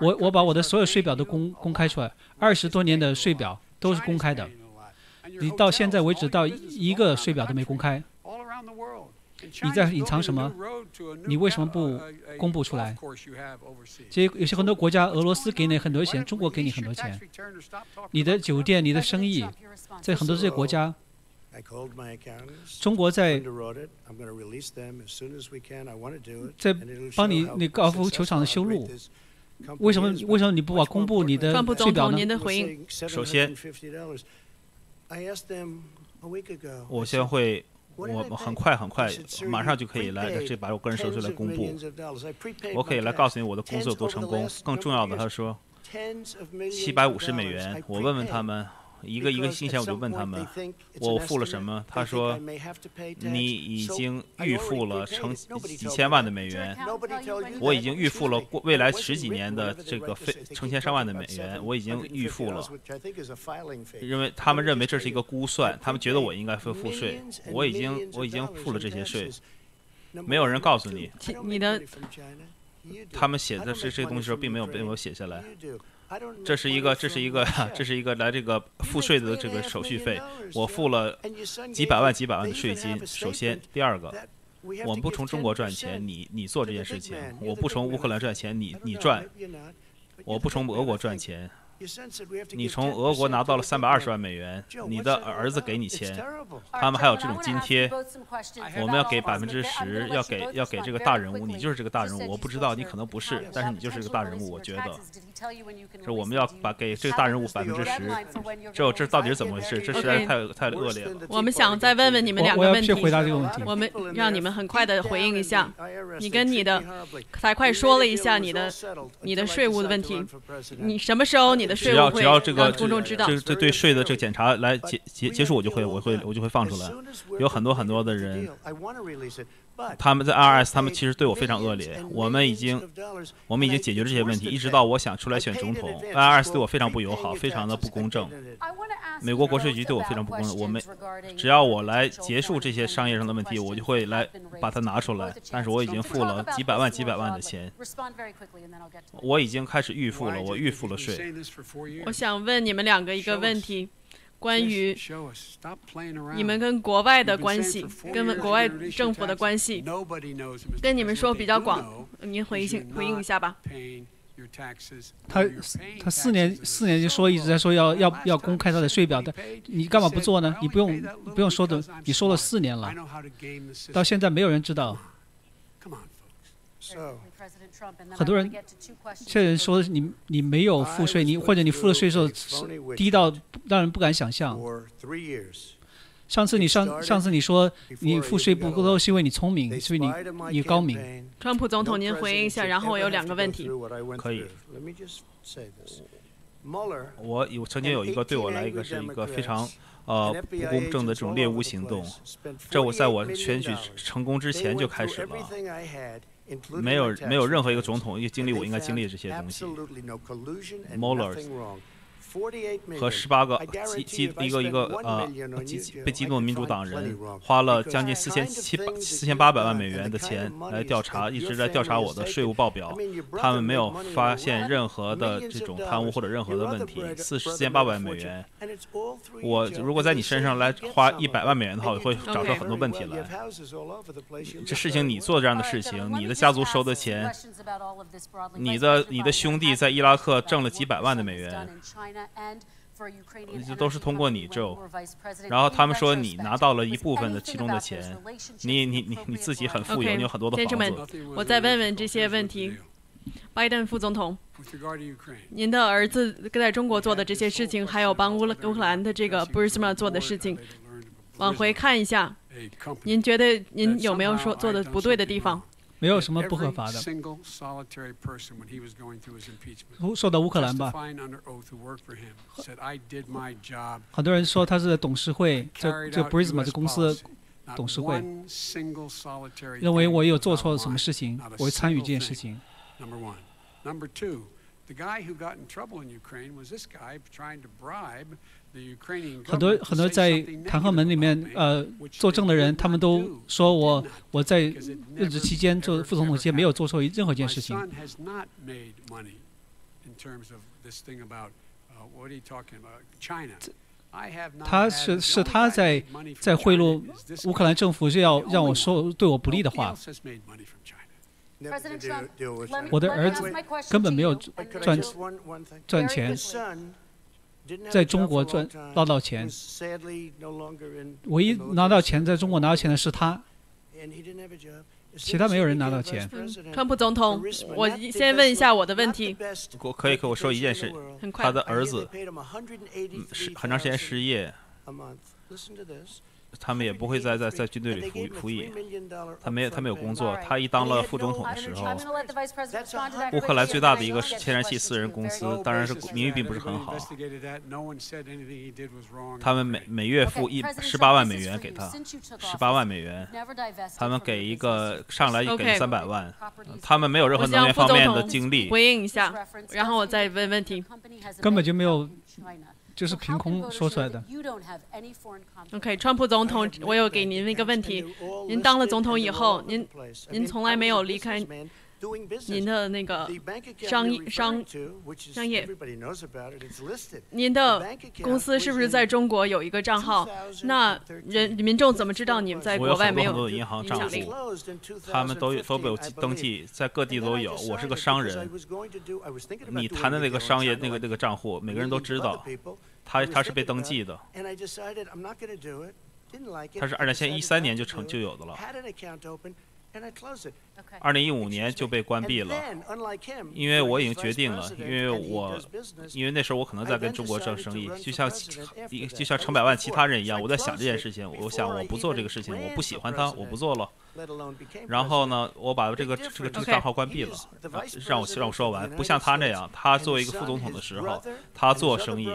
我我把我的所有税表都公公开出来，二十多年的税表都是公开的，你到现在为止到一个税表都没公开。”你在隐藏什么？你为什么不公布出来？其实有些很多国家，俄罗斯给你很多钱，中国给你很多钱。你的酒店、你的生意，在很多这些国家，中国在在帮你那高尔夫球场的修路。为什么？为什么你不把公布你的税表呢？首先，我先会。我很快很快，马上就可以来这把我个人手续来公布。我可以来告诉你我的公司有多成功。更重要的，他说七百五十美元，我问问他们。一个一个信息，我就问他们，我付了什么？他说，你已经预付了成几千万的美元，<laughs> 我已经预付了过未来十几年的这个费成千上万的美元，我已经预付了。认为他们认为这是一个估算，他们觉得我应该会付税，我已经我已经付了这些税，没有人告诉你，你的，他们写的这这些东西时候并没有被我写下来。这是一个，这是一个，这是一个来这个 <laughs> 付税的这个手续费，我付了几百万、几百万的税金。首先，第二个，我们不从中国赚钱，你你做这件事情；我不从乌克兰赚钱，你你赚；我不从俄国赚钱。你从俄国拿到了三百二十万美元，你的儿子给你钱，他们还有这种津贴。我们要给百分之十，要给要给这个大人物，你就是这个大人物。我不知道你可能不是，但是你就是这个大人物。我觉得，是我们要把给这个大人物百分之十。这这到底是怎么回事？这实在太太恶劣了。我们想再问问你们两个问题。我回答这个问题。我们让你们很快的回应一下。你跟你的才快说了一下你的你的税务的问题。你什么时候你？只要只要这个这这这对税的这个检查来结结结束，我就会我会我就会放出来。有很多很多的人，他们在 IRS，他们其实对我非常恶劣。我们已经我们已经解决这些问题，一直到我想出来选总统，IRS 对我非常不友好，非常的不公正。美国国税局对我非常不公正。我们只要我来结束这些商业上的问题，我就会来把它拿出来。但是我已经付了几百万、几百万的钱，我已经开始预付了，我预付了税。我想问你们两个一个问题，关于你们跟国外的关系，跟国外政府的关系，跟你们说比较广，您回应回应一下吧。他他四年四年就说一直在说要要要公开他的税表的，你干嘛不做呢？你不用不用说的，你说了四年了，到现在没有人知道。很多人现在说你你没有付税，你或者你付的税数低到让人不敢想象。上次你上上次你说你付税不够，是因为你聪明，是因为你你高明。川普总统，您回应一下，然后我有两个问题。可以。我有曾经有一个对我来一个是一个非常呃不公正的这种猎巫行动，这我在我选举成功之前就开始了。没有没有任何一个总统经历我应该经历的这些东西。Mueller。和十八个激激一个一个呃激被激怒的民主党人花了将近四千七百四千八百万美元的钱来调查，一直在调查我的税务报表，他们没有发现任何的这种贪污或者任何的问题。四四千八百万美元，我如果在你身上来花一百万美元的话，我会找出很多问题来。这事情你做这样的事情，你的家族收的钱，你的你的兄弟在伊拉克挣了几百万的美元。这都是通过你，Joe。然后他们说你拿到了一部分的其中的钱，你你你你自己很富有，你有很多的房子。我再问问这些问题，拜登副总统，您的儿子在中国做的这些事情，还有帮乌乌克兰的这个 Burisma 做的事情，往回看一下，您觉得您有没有说做的不对的地方？没有什么不合法的。说到乌克兰吧，很多人说他是董事会，这这 Brisma 这公司董事会，认为我有做错什么事情，我参与这件事情。很多很多在弹劾门里面呃作证的人，他们都说我我在任职期间做副总统期间没有做错任何一件事情。他是是他在在贿赂乌克兰政府，是要让我说对我不利的话。我的儿子根本没有赚赚钱。在中国赚捞到钱，唯一拿到钱在中国拿到钱的是他，其他没有人拿到钱。川普总统，我先问一下我的问题。我可以跟我说一件事，他的儿子是很长时间失业。他们也不会再在在军队里服服役，他没有他没有工作。他一当了副总统的时候，乌克兰最大的一个天然气私人公司，当然是名誉并不是很好。他们每每月付一十八万美元给他，十八万美元。他们给一个上来给三百万，他们没有任何能源方面的经历。回应一下，然后我再问问题。根本就没有。就是凭空说出来的。OK，川普总统，我有给您一个问题：您当了总统以后，您您从来没有离开您的那个商业商商业。您的公司是不是在中国有一个账号？那人民众怎么知道你们在国外没有银行账户？他们都有都有登记，在各地都有。我是个商人，你谈的那个商业那个那个账户，每个人都知道。他他是被登记的，他是二千一三年就成就有的了，二零一五年就被关闭了，因为我已经决定了，因为我因为那时候我可能在跟中国做生意，就像就像成百万其他人一样，我在想这件事情，我想我不做这个事情，我不喜欢他，我不做了。然后呢，我把这个这个这个账号关闭了，让我让我说完，不像他那样，他作为一个副总统的时候，他做生意。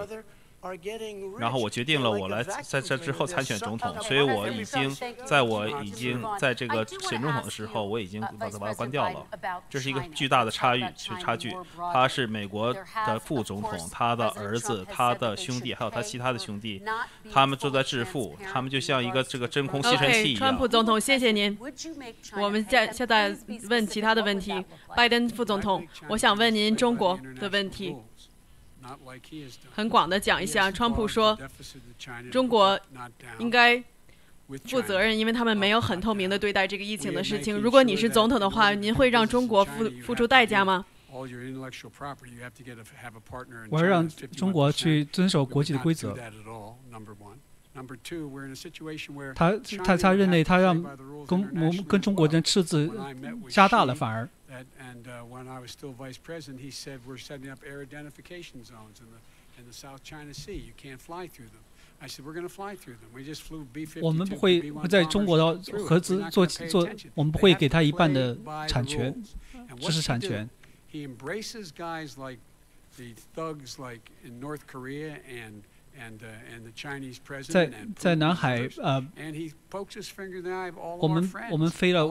然后我决定了我来在这之后参选总统，所以我已经在我已经在这个选总统的时候，我已经把它把它关掉了。这是一个巨大的差距，是，差距。他是美国的副总统，他的儿子、他的兄弟还有他其他的兄弟，他们都在致富，他们就像一个这个真空吸尘器一样。川普总统，谢谢您。我们现现在问其他的问题。拜登副总统，我想问您中国的问题。很广的讲一下，川普说，中国应该负责任，因为他们没有很透明的对待这个疫情的事情。如果你是总统的话，您会让中国付付出代价吗？我要让中国去遵守国际的规则。他他他任内，他让跟我们跟中国人赤字加大了，反而。And uh, when I was still vice president, he said we're setting up air identification zones in the in the South China Sea. You can't fly through them. I said we're going to fly through them. We just flew B-52. 我们不会不在中国的合资做做，我们不会给他一半的产权，知识产权。He embraces guys like the thugs like in North Korea and and uh, and the Chinese president. 在在南海呃，我们我们飞了。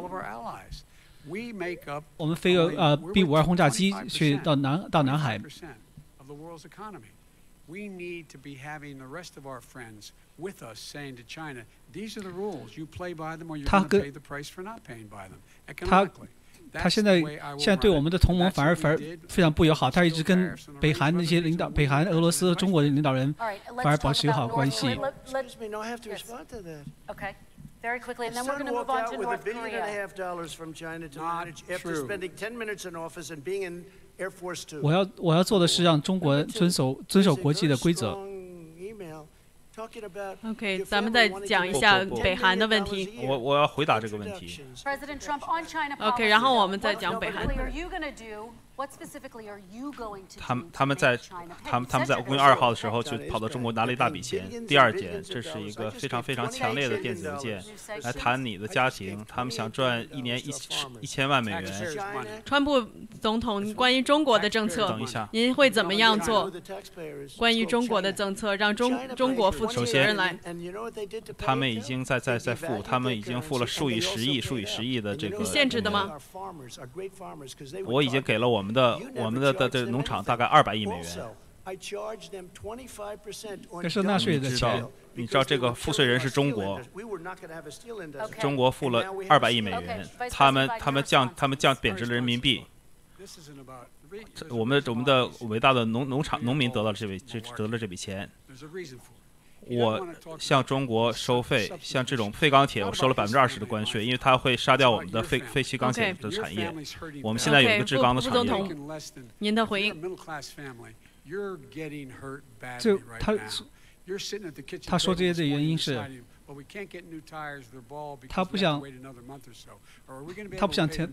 我们飞个呃 B 五二轰炸机去到南到南海。We need to be having the rest of our friends with us saying to China, these are the rules. You play by them or you're going to pay the price for not paying by them. Economically. 他现在现在对我们的同盟反而反而非常不友好，他一直跟北韩那些领导、北韩、俄罗斯、中国的领导人反而保持友好关系。Very quickly, and then we're going to move on to North Korea. With a billion and a half dollars from China to manage after spending 10 minutes in office and being in Air Force Two. 我要我要做的是让中国遵守遵守国际的规则。OK，咱们再讲一下北韩的问题。我我要回答这个问题。OK，然后我们再讲北韩。他们他们在他们他们在五月二号的时候就跑到中国拿了一大笔钱。第二点，这是一个非常非常强烈的电子邮件，来谈你的家庭，他们想赚一年一一千万美元。川普总统关于中国的政策，等一下，您会怎么样做？关于中国的政策，让中中国负起责任来。他们已经在在在付，他们已经付了数以十亿、数以十亿的这个。限制的吗？我已经给了我们。的我们的的的农场大概二百亿美元。这是纳税的钱。你知道这个赋税人是中国，中国付了二百亿美元，他们他们降他们降贬值了人民币。我们我们的伟大的农农场农民得到了这笔这得了这笔钱。我向中国收费，像这种废钢铁，我收了百分之二十的关税，因为它会杀掉我们的废废弃钢铁的产业。我们现在有一个制钢的产业。您的回应。就他，他说这些的原因是，他不想，他不想填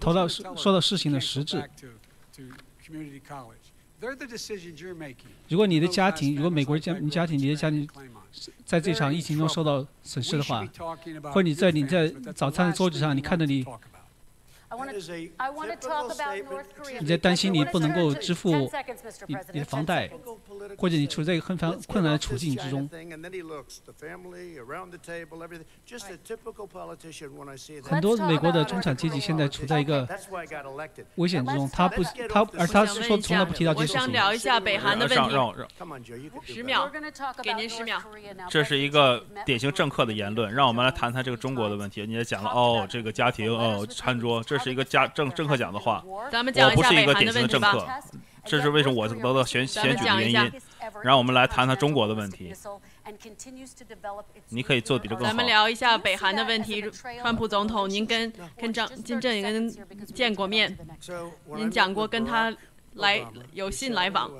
投到说到事情的实质。如果你的家庭，如果美国家你家庭你的家庭在这场疫情中受到损失的话，或者你在你在早餐的桌子上你看到你。你在担心你不能够支付你你的房贷，或者你处在一个很烦困难的处境之中。很多美国的中产阶级现在处在一个危险之中，他不他而他是说从来不提到这些事情。我想聊一下北韩的问题。让让十秒，给您十秒。这是一个典型政客的言论，让我们来谈谈这个中国的问题。你也讲了哦，这个家庭哦，餐桌这。是一个家政政客讲的话，我不是一个典型的政客，这是为什么我得到选选举的原因。让我们来谈谈中国的问题。你可以做比这更好。咱们聊一下北韩的问题。川普总统，您跟跟张金正恩见过面，您讲过跟他来有信来往。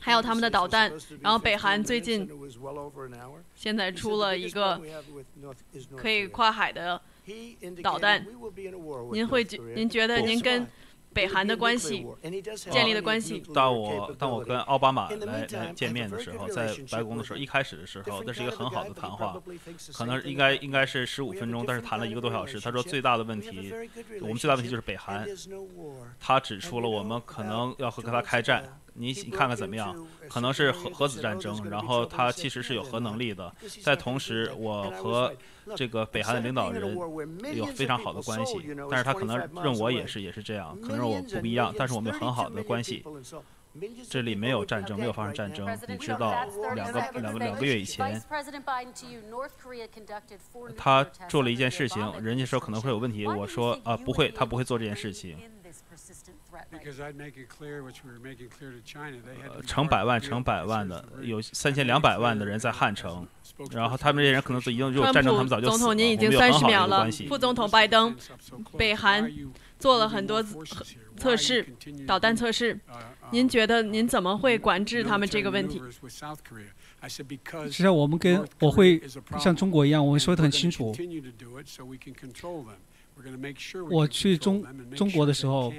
还有他们的导弹，然后北韩最近现在出了一个可以跨海的。导弹，您会觉您觉得您跟北韩的关系建立的关系？当我当我跟奥巴马来来见面的时候，在白宫的时候，一开始的时候，那是一个很好的谈话，可能应该应该是十五分钟，但是谈了一个多小时。他说最大的问题，我们最大的问题就是北韩。他指出了我们可能要和他开战。你你看看怎么样？可能是核核子战争，然后他其实是有核能力的。在同时，我和这个北韩的领导人有非常好的关系，但是他可能认我也是也是这样，可能认我不一样，但是我们有很好的关系。这里没有战争，没有发生战争。你知道，两个两个两个月以前，他做了一件事情，人家说可能会有问题，我说啊不会，他不会做这件事情。成百万、成百万的，有三千两百万的人在汉城，然后他们这些人可能已经如果战争，他们早就死了。总统，您已经三十秒了。副总统拜登，北韩做了很多测试，导弹测试。您觉得您怎么会管制他们这个问题？实际上，我们跟我会像中国一样，我会说的很清楚。我去中中国的时候，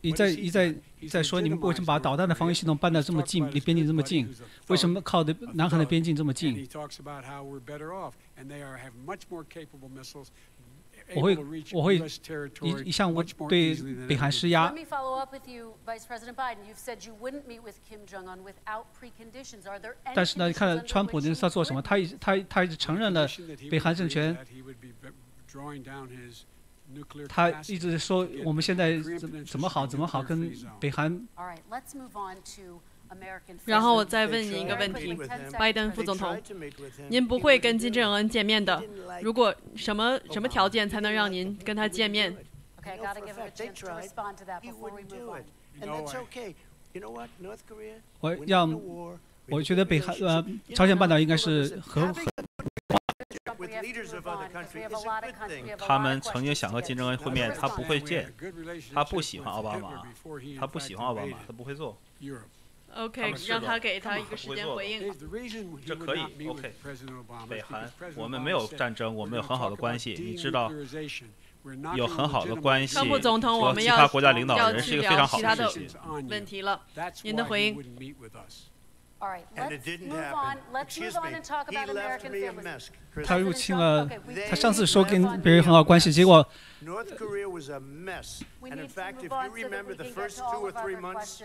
一再一再一再说，你们为什么把导弹的防御系统搬到这么近，离边境这么近？为什么靠的南韩的边境这么近？我会我会一一向对北韩施压。但是呢，看川普他做什么？他一他他一直承认了北韩政权。他一直说我们现在怎怎么好怎么好跟北韩。然后我再问您一个问题，拜登副总统，您不会跟金正恩见面的。如果什么什么条件才能让您跟他见面？我让我觉得北韩呃朝鲜半岛应该是和。他们曾经想和金正恩会面，他不会见，他不喜欢奥巴马，他不喜欢奥巴马，他不会做。OK，让他给他一个时间回应。这可以，OK。北韩，我们没有战争，我们有很好的关系，你知道，有很好的关系。川普总统，我们要其他国家领导人是一个非常好的事情。问题了，您的回应。他入侵了，他上次说跟别人很好关系，结果。North Korea was a mess. And in fact, if you remember the first two or three months,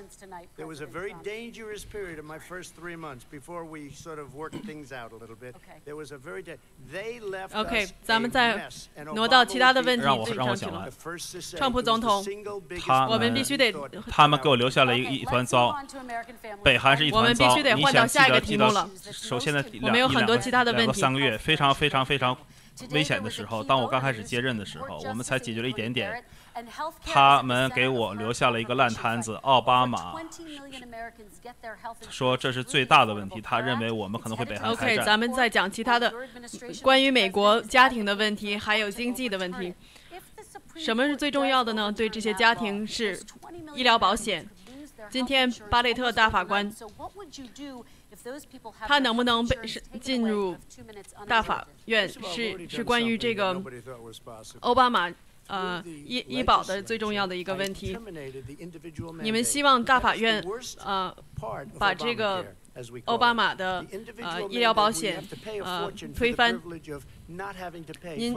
there was a very dangerous period in my first three months before we sort of worked things out a little bit. There was a very they left OK，咱们再挪到其他的问题上去了。川普总统，他我们必须得，他们给我留下了一一团糟。北韩是一团糟。我们必须得换到下一个题目了。首先呢，我们有很多其他的问题。三个月，非常非常非常。危险的时候，当我刚开始接任的时候，我们才解决了一点点。他们给我留下了一个烂摊子。奥巴马说这是最大的问题，他认为我们可能会被 OK，咱们再讲其他的，关于美国家庭的问题，还有经济的问题。什么是最重要的呢？对这些家庭是医疗保险。今天巴雷特大法官。他能不能被是进入大法院？是是关于这个奥巴马呃医医保的最重要的一个问题。你们希望大法院呃把这个奥巴马的呃医疗保险呃推翻？您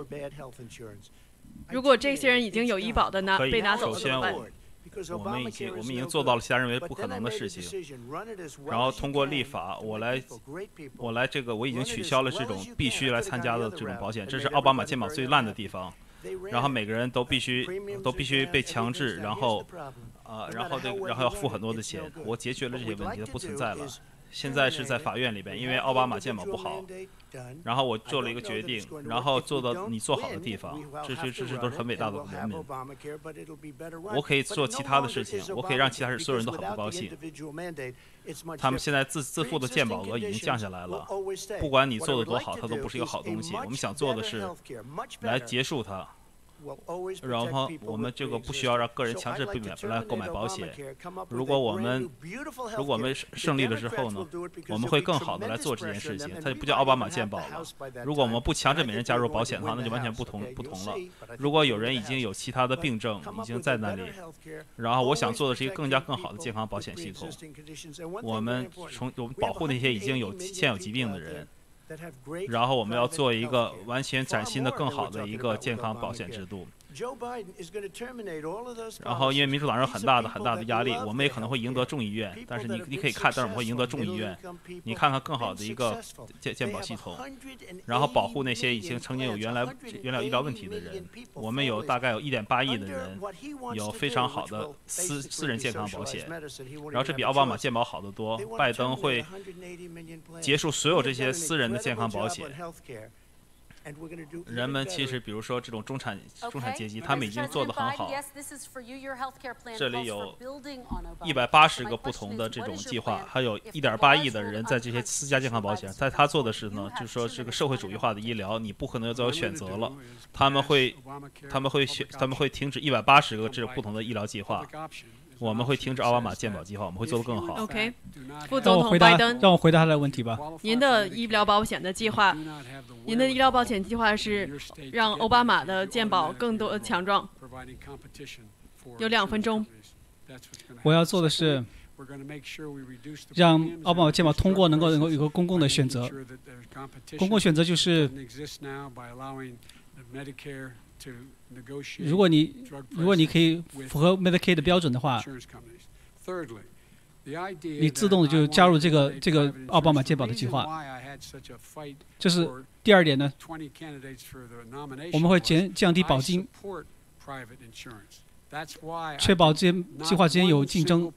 如果这些人已经有医保的拿被拿走了怎么办？我们已经我们已经做到了其他认为不可能的事情，然后通过立法，我来我来这个我已经取消了这种必须来参加的这种保险，这是奥巴马肩膀最烂的地方，然后每个人都必须都必须被强制，然后啊然后这然后要付很多的钱，我解决了这些问题，它不存在了。现在是在法院里边，因为奥巴马健保不好，然后我做了一个决定，然后做到你做好的地方，这些这这都是很伟大的人民。我可以做其他的事情，我可以让其他人所有人都很不高兴。他们现在自自付的健保额已经降下来了，不管你做的多好，它都不是一个好东西。我们想做的是来结束它。然后我们这个不需要让个人强制避免来购买保险。如果我们如果我们胜利了之后呢，我们会更好的来做这件事情。它就不叫奥巴马健保了。如果我们不强制每人加入保险的话，那就完全不同不同了。如果有人已经有其他的病症已经在那里，然后我想做的是一个更加更好的健康保险系统。我们从我们保护那些已经有现有疾病的人。然后我们要做一个完全崭新的、更好的一个健康保险制度。然后，因为民主党人有很大的很大的压力，我们也可能会赢得众议院。但是你你可以看，但是我们会赢得众议院。你看看更好的一个健健保系统，然后保护那些已经曾经有原来原来医疗问题的人。我们有大概有一点八亿的人有非常好的私私人健康保险，然后这比奥巴马健保好得多。拜登会结束所有这些私人的健康保险。人们其实，比如说这种中产中产阶级，他们已经做得很好。这里有一百八十个不同的这种计划，还有一点八亿的人在这些私家健康保险。在他做的是呢，就是说这个社会主义化的医疗，你不可能再有选择了。他们会他们会选他们会停止一百八十个这种不同的医疗计划。我们会停止奥巴马健保计划，我们会做得更好。OK，副总统拜登，让我回答他的问题吧。您的医疗保险的计划，您的医疗保险计划是让奥巴马的健保更多强壮。有两分钟。我要做的是让奥巴马健保通过，能够能够有个公共的选择。公共选择就是。如果你如果你可以符合 Medicaid 的标准的话，你自动的就加入这个这个奥巴马健保的计划。这是第二点呢。我们会减降低保金，确保这些计划之间有竞争。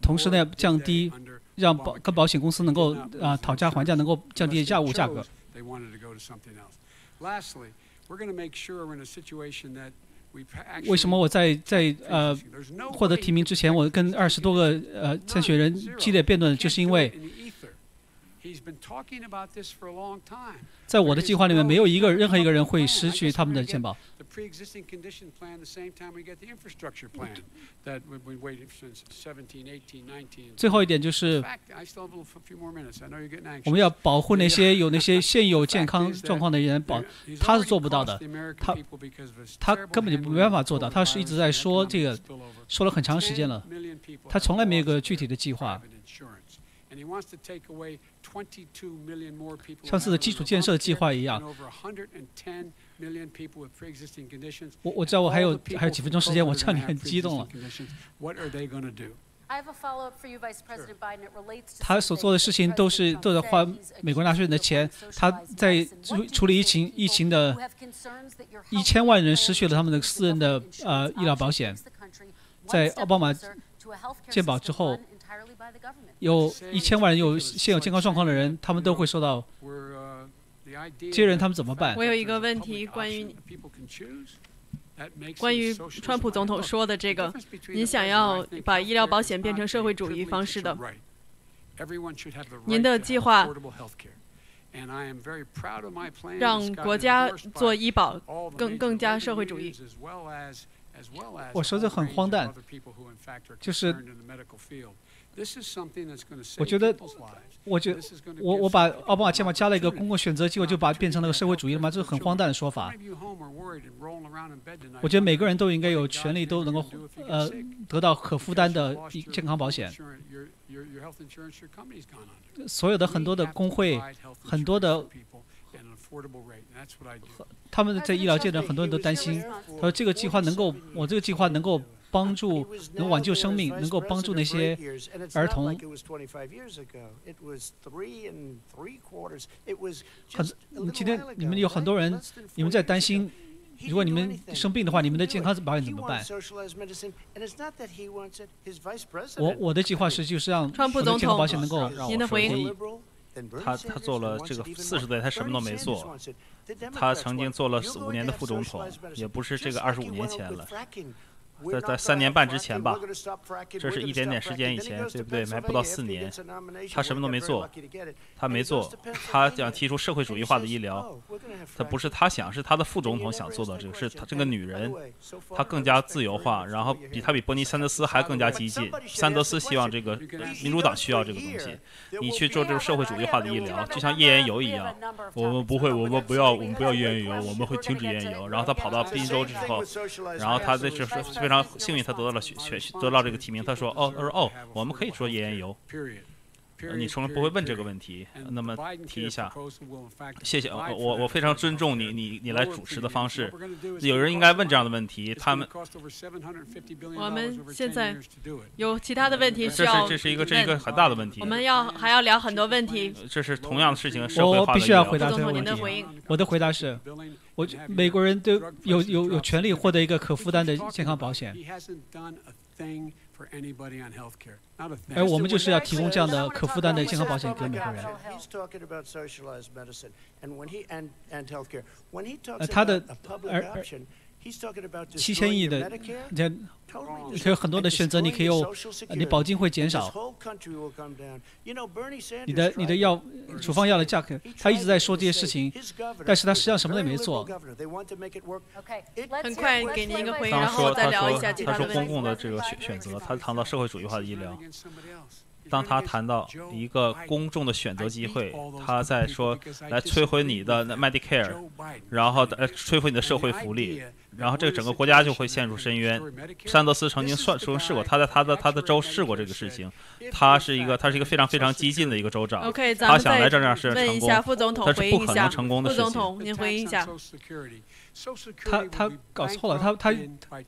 同时呢，降低让保跟保险公司能够啊讨价还价，能够降低价物价格。They wanted to go to something else. Lastly, we're going to make sure we're in a situation that 为什么我在在呃获得提名之前，我跟二十多个呃参选人激烈辩论，就是因为。在我的计划里面，没有一个任何一个人会失去他们的健保。最后一点就是，我们要保护那些 <laughs> 有那些现有健康状况的人，保他是做不到的，他他根本就没办法做到。他是一直在说这个，说了很长时间了，他从来没有个具体的计划。像是基础建设计划一样。我我知道我还有还有几分钟时间，我知道你很激动了。他所做的事情都是都在花美国纳税人的钱。他在处处理疫情疫情的，一千万人失去了他们的私人的呃医疗保险，在奥巴马健保之后。有一千万人有现有健康状况的人，他们都会受到。这些人他们怎么办？我有一个问题，关于关于川普总统说的这个，您想要把医疗保险变成社会主义方式的，您的计划让国家做医保更更加社会主义。我说这很荒诞，就是。我觉得，我觉得，我我把奥巴马加了一个公共选择，结果就把变成了个社会主义了吗？这是很荒诞的说法。<laughs> 我觉得每个人都应该有权利都能够呃得到可负担的健康保险。所有的很多的工会，很多的，他们在医疗界的很多人都担心，他说这个计划能够，我这个计划能够。帮助能挽救生命，能够帮助那些儿童。很，今天你们有很多人，你们在担心，如果你们生病的话，你们的健康保险怎么办？我我的计划是，就是让川普总统保险能够让我回应。他他做了这个四十岁，他什么都没做。他曾经做了五年的副总统，也不是这个二十五年前了。在在三年半之前吧，这是一点点时间以前，对不对？还不到四年，他什么都没做，他没做，他想提出社会主义化的医疗，他不是他想，是他的副总统想做的这个，是他这个女人，她更加自由化，然后比他比伯尼桑德斯还更加激进。桑德斯希望这个民主党需要这个东西，你去做这种社会主义化的医疗，就像页岩油一样，我们不会，我们不要，我们不要页岩油，我们会停止页岩油。然后他跑到宾州之后，然后他这就是非常。然后幸运，他得到了选选得到这个提名。他说：“哦，他说哦，我们可以说页岩油。”你从来不会问这个问题。那么提一下，谢谢我我我非常尊重你你你来主持的方式。有人应该问这样的问题，他们。我们现在有其他的问题需要这是这是一个这一个很大的问题。我们要还要聊很多问题。这是同样的事情，我必须要回答这个问题。我的回答是，我美国人都有有有权利获得一个可负担的健康保险。而我们就是要提供这样的可负担的健康保险给每个人。呃，他的而而。七千亿的，你可以很多的选择，你可以有，你保金会减少，你的你的药处方药的价格，他一直在说这些事情，但是他实际上什么都没做。很快给您一个回应，然后再聊一下其他的他说公共的这个选选择，他谈到社会主义化的医疗。当他谈到一个公众的选择机会，他在说来摧毁你的 Medicare，然后呃摧毁你的社会福利。然后这个整个国家就会陷入深渊。山德斯曾经算曾经试过，他在他的他的州试过这个事情。他是一个他是一个非常非常激进的一个州长。他想来这样是成功，但是不可能成功的事情。副总统，您回应一下。他他搞错了，他他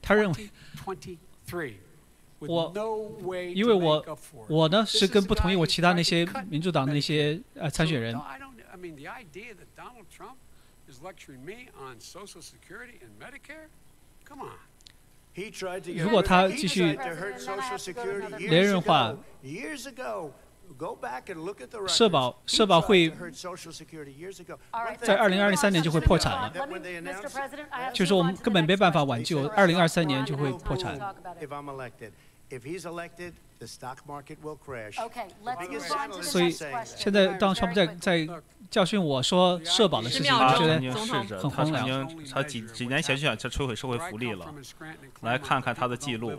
他认为我因为我我呢是跟不同意我其他那些民主党的那些呃参选人。如果他继续连任化，社保社保会在二零二三年就会破产了，就是我们根本没办法挽救，二零二三年就会破产。所以现在当川普在在。教训我说社保的事情，他觉得试着，他曾经他几几年前就想去摧毁社会福利了。来看看他的记录，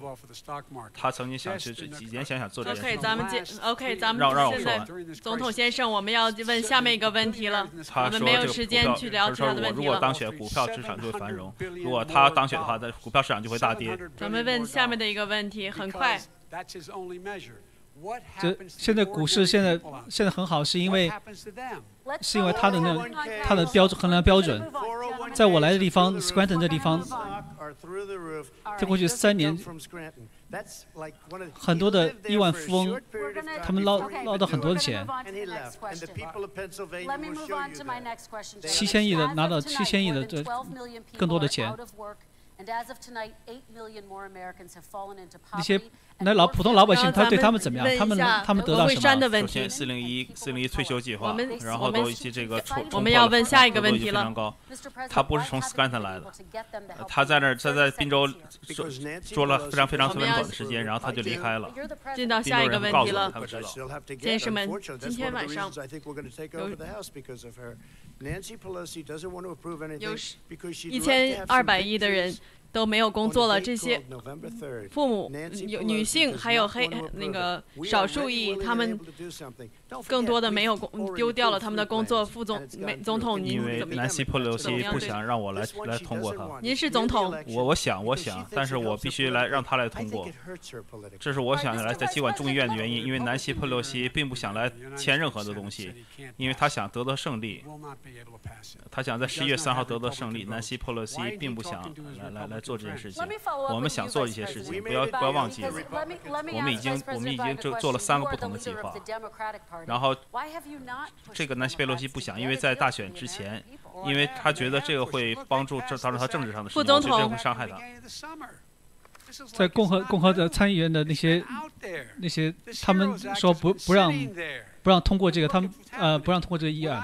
他曾经想去几年前想做这件事。OK，咱们接 OK，咱们现在总统先生，我们要问下面一个问题了。我们没有时间去聊其他的问题了。如果当选，股票市场就会繁荣；如果他当选的话，在股票市场就会大跌。咱们问下面的一个问题，很快。这现在股市现在现在很好，是因为是因为他的那他的标准衡量标准，在我来的地方，Scranton 这地方，在过去三年，很多的亿万富翁，他们捞捞到很多的钱，七千亿的拿到七千亿的这更多的钱。那些那老普通老百姓，他对他们怎么样？他们他们得到什么？首先，四零一四零一退休计划，然后都一些这个我们要问下一个问题了。他不是从 Scranton 来的，他在那儿他在滨州说说了非常非常非常短的时间，然后他就离开了。进到下一个问题了，先生们，今天晚上有一千二百亿的人。都没有工作了，这些父母有女性，还有黑那个少数裔，他们更多的没有工丢掉了他们的工作。副总美总统，您怎么南希·佩洛西不想让我来来通过他。您是总统，我我想我想，但是我必须来让他来通过。这是我想来在接管众议院的原因，因为南希·佩洛西并不想来签任何的东西，因为他想得到胜利。他想在十一月三号得到胜利。南希·佩洛西并不想来来来。做这件事情，我们想做一些事情，不要不要忘记了，我们已经我们已经做做了三个不同的计划，然后这个南希·佩洛西不想，因为在大选之前，因为他觉得这个会帮助这造成他政治上的副总统会伤害他。在共和共和的参议员的那些那些，他们说不不让不让通过这个，他们呃不让通过这个议案。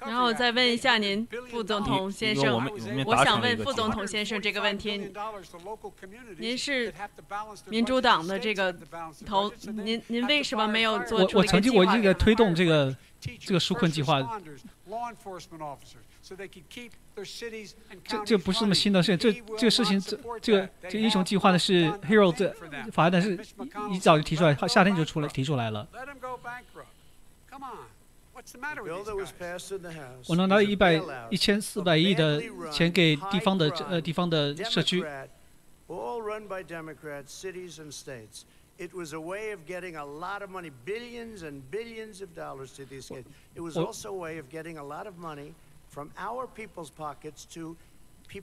然后再问一下您，副总统先生，我想问副总统先生这个问题：您是民主党的这个头，您您为什么没有做出我我曾经我这个推动这个这个纾困计划。这这不是什么新的事，这这个事情，这这个这英雄计划呢是 Hero 这法案呢是一早就提出来，夏天就出来提出来了。我能拿一百一千四百亿的钱给地方的呃地方的社区。 It was a way of getting a lot of money, billions and billions of dollars to these kids. It was also a way of getting a lot of money from our people's pockets to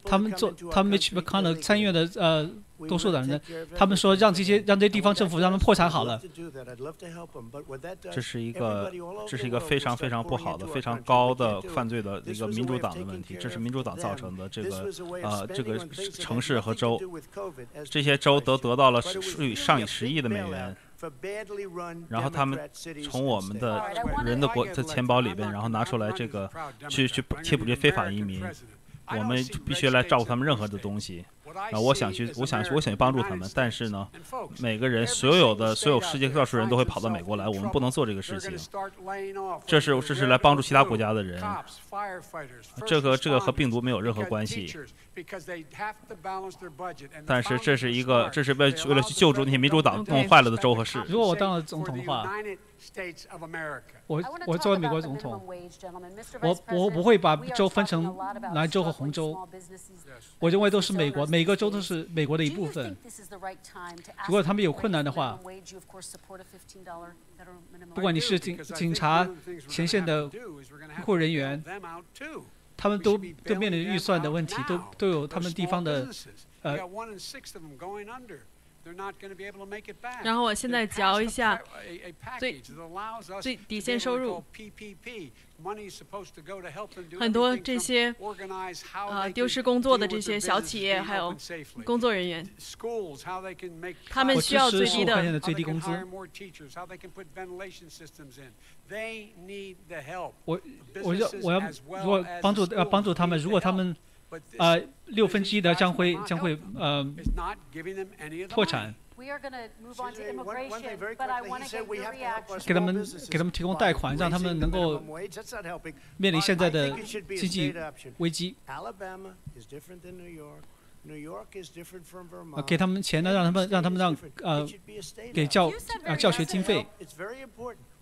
他们做，他们 Mitch McConnell 参议院的呃多数党人，他们说让这些让这些地方政府让他们破产好了。这是一个这是一个非常非常不好的、非常高的犯罪的一个民主党的问题，这是民主党造成的。这个呃这个城市和州，这些州都得到了数上以十亿的美元，然后他们从我们的人的国的钱包里边，然后拿出来这个去去贴补这些非法移民。我们必须来照顾他们任何的东西。啊，我想去，我想去，我想去帮助他们，但是呢，每个人，所有的，所有世界各处人都会跑到美国来，我们不能做这个事情。这是，这是来帮助其他国家的人。这个，这个和病毒没有任何关系。但是这是一个，这是为为了去救助那些民主党弄坏了的州和市。如果我当了总统的话，我我作为美国总统，我我不会把州分成蓝州和红州。我认为都是美国，每个州都是美国的一部分。如果他们有困难的话，不管你是警警察、前线的医护人员，他们都都面临预算的问题，都都有他们地方的呃。然后我现在嚼一下最最底线收入，很多这些呃丢失工作的这些小企业还有工作人员，他们需要最低的最低工资。我我要我要如果帮助要帮助他们，如果他们。呃，六分之一的将会将会呃破产。给他们给他们提供贷款，让他们能够面临现在的经济危机。给他们钱呢，让他们让他们让呃给教啊教学经费。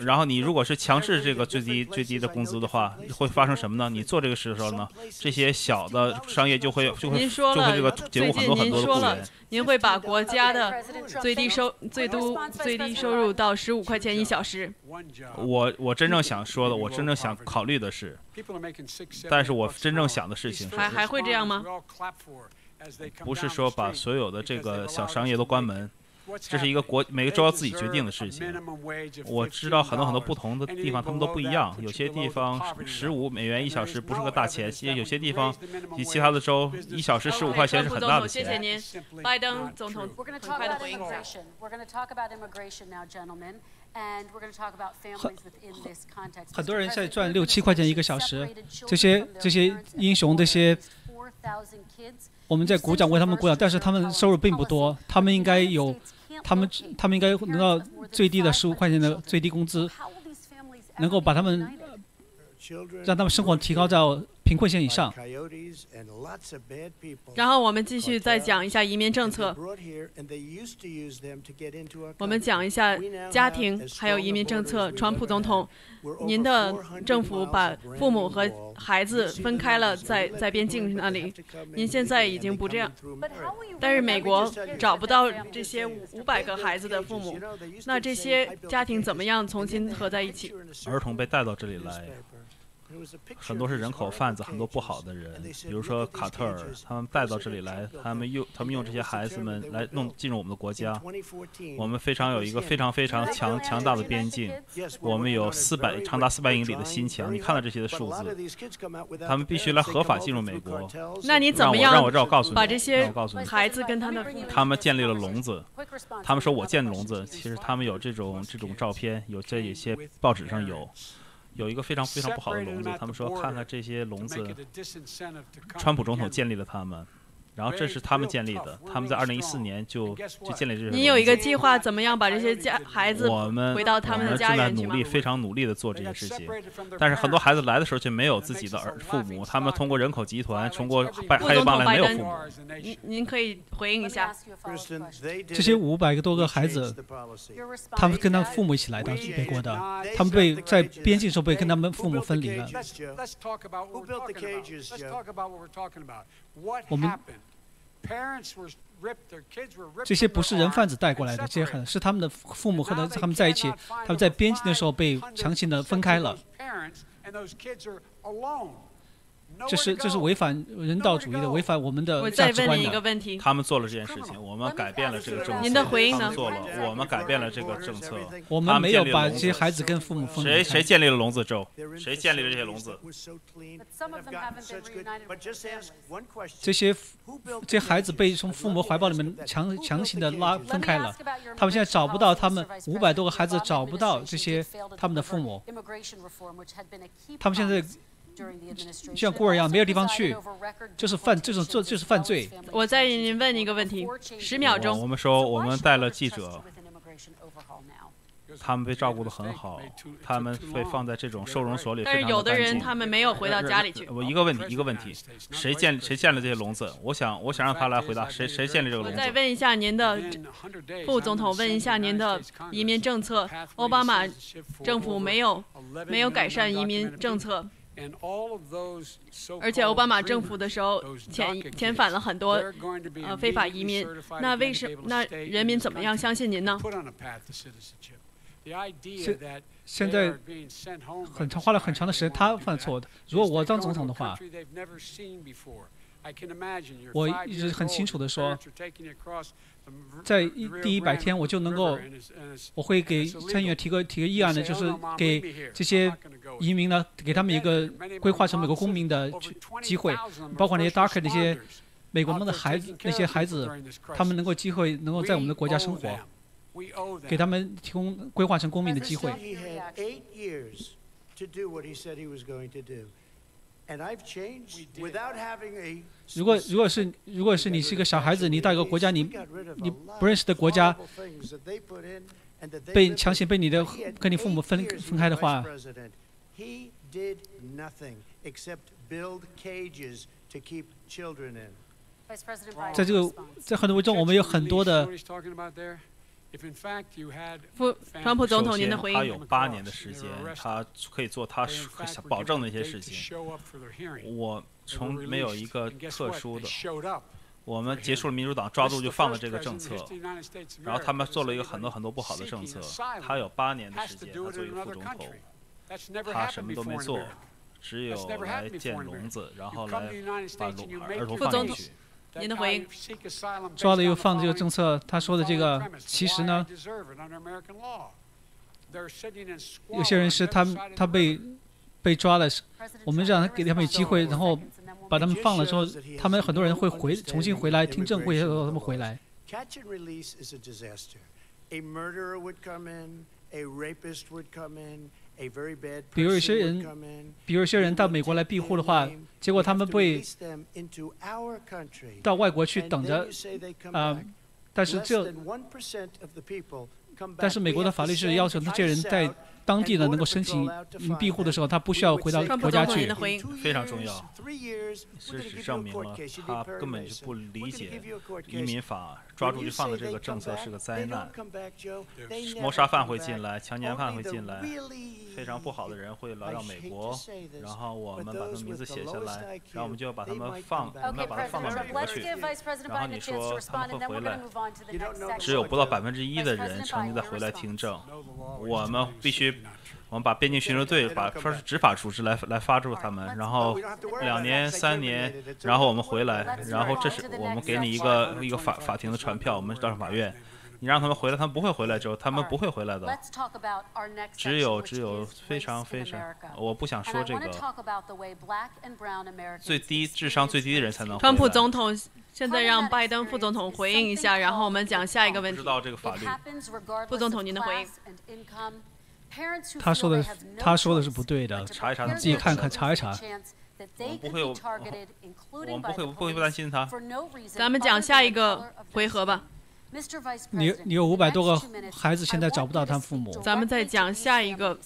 然后你如果是强制这个最低最低的工资的话，会发生什么呢？你做这个事的时候呢，这些小的商业就会就会就会这个解雇很多很多的雇员。您会把国家的最低收最低最低收入到十五块钱一小时。我我真正想说的，我真正想考虑的是，但是我真正想的事情还还会这样吗？不是说把所有的这个小商业都关门。这是一个国每个州要自己决定的事情。我知道很多很多不同的地方，他们都不一样。有些地方十五美元一小时不是个大钱，其实有些地方比其他的州一小时十五块钱是很大的钱。谢谢您，拜登总统很快的回应。很多人现在赚六七块钱一个小时，这些这些英雄这些。我们在鼓掌为他们鼓掌，但是他们收入并不多，他们应该有，他们他们应该能到最低的十五块钱的最低工资，能够把他们让他们生活提高到。贫困线以上。然后我们继续再讲一下移民政策。我们讲一下家庭还有移民政策。川普总统，您的政府把父母和孩子分开了，在在边境那里。您现在已经不这样，但是美国找不到这些五五百个孩子的父母，那这些家庭怎么样重新合在一起？儿童被带到这里来。很多是人口贩子，很多不好的人，比如说卡特尔，他们带到这里来，他们用他们用这些孩子们来弄进入我们的国家。我们非常有一个非常非常强强大的边境，我们有四百长达四百英里的新墙。你看到这些的数字，他们必须来合法进入美国。那你怎么样？让我让我告诉你，把这些孩子跟他的他们建立了笼子。他们说我建笼子，其实他们有这种这种照片，有这一些报纸上有。有一个非常非常不好的笼子，他们说看看这些笼子，川普总统建立了他们，然后这是他们建立的，他们在二零一四年就就建立这些。你有一个计划，怎么样把这些家孩子我们回到他们的家园去努力，非常努力的做这些事情。但是很多孩子来的时候却没有自己的儿父母，他们通过人口集团，通过拜黑帮来没有父母。您您可以回应一下。这些五百个多个孩子，他们跟他父母一起来到美国的，他们被在边境时候被跟他们父母分离了。我们。这些不是人贩子带过来的，这些是他们的父母和他他们在一起，他们在边境的时候被强行的分开了。这是这是违反人道主义的，违反我们的价值观的。他们做了这件事情，我们改变了这个政策。您的回应呢？做了，我们改变了这个政策。我们没有把这些孩子跟父母分开。谁谁建立了笼子州？谁建立了这些笼子？这些这些孩子被从父母怀抱里面强强行的拉分开了，他们现在找不到他们五百多个孩子找不到这些他们的父母。他们现在。像孤儿一样没有地方去，就是犯，这种这，就是犯罪。我再问一个问题，十秒钟。我们说我们带了记者，他们被照顾得很好，他们被放在这种收容所里。但是有的人他们没有回到家里去。我一个问题，一个问题，谁建谁建了这些笼子？我想我想让他来回答，谁谁建立这个笼子？再问一下您的副总统，问一下您的移民政策，奥巴马政府没有没有改善移民政策。而且奥巴马政府的时候遣遣返了很多呃非法移民，那为什那人民怎么样相信您呢？现现在很长花了很长的时间，他犯错的。如果我当总统的话。我一直很清楚的说，在一第一百天我就能够，我会给参议员提个提个议案的，就是给这些移民呢，给他们一个规划成美国公民的机会，包括那些 darker 那些美国梦的孩子，那些孩子，他们能够机会能够在我们的国家生活，给他们提供规划成公民的机会。如果如果是如果是你是一个小孩子，你到一个国家，你你不认识的国家，被强行被你的跟你父母分分开的话，在这个在很多中，我们有很多的。副川普总统，您的回应？他有八年的时间，他可以做他想保证的一些事情。我从没有一个特殊的。我们结束了民主党抓住就放了这个政策，然后他们做了一个很多很多不好的政策。他有八年的时间，他做一个副总统，他什么都没做，只有来建笼子，然后来把笼儿童放进去。您的回应？抓了又放这个政策，他说的这个，其实呢，有些人是他他被被抓了，我们让他给他们机会，然后把他们放了之后，他们很多人会回重新回来听证会，让他们回来。比如有些人，比如有些人到美国来庇护的话，结果他们被到外国去等着，啊，但是这，但是美国的法律是要求这些人在。当地呢能够申请庇护的时候，他不需要回到国家去。非常重要。事实证明了，他根本就不理解移民法抓住就放的这个政策是个灾难。谋杀犯会进来，强奸犯会进来，非常不好的人会来到美国，然后我们把他们名字写下来，然后我们就要把他们放，我们要把他放到美国去。然后你说他们会回来，只有不到百分之一的人曾经再回来听证，我们必须。我们把边境巡逻队，把说是执法组织来来发住他们，然后两年三年，然后我们回来，然后这是我们给你一个一个法法庭的传票，我们到上法院，你让他们回来，他们不会回来之后，他们不会回来的。只有只有非常非常，我不想说这个最低智商最低的人才能。川普总统现在让拜登副总统回应一下，然后我们讲下一个问题。知道这个法律。副总统，您的回应。他说的，他说的是不对的。查一查，自己看看，查一查。我们不会，我们不会不会不担心他。咱们讲下一个回合吧。你你有五百多个孩子，现在找不到他父母。咱们再讲下一个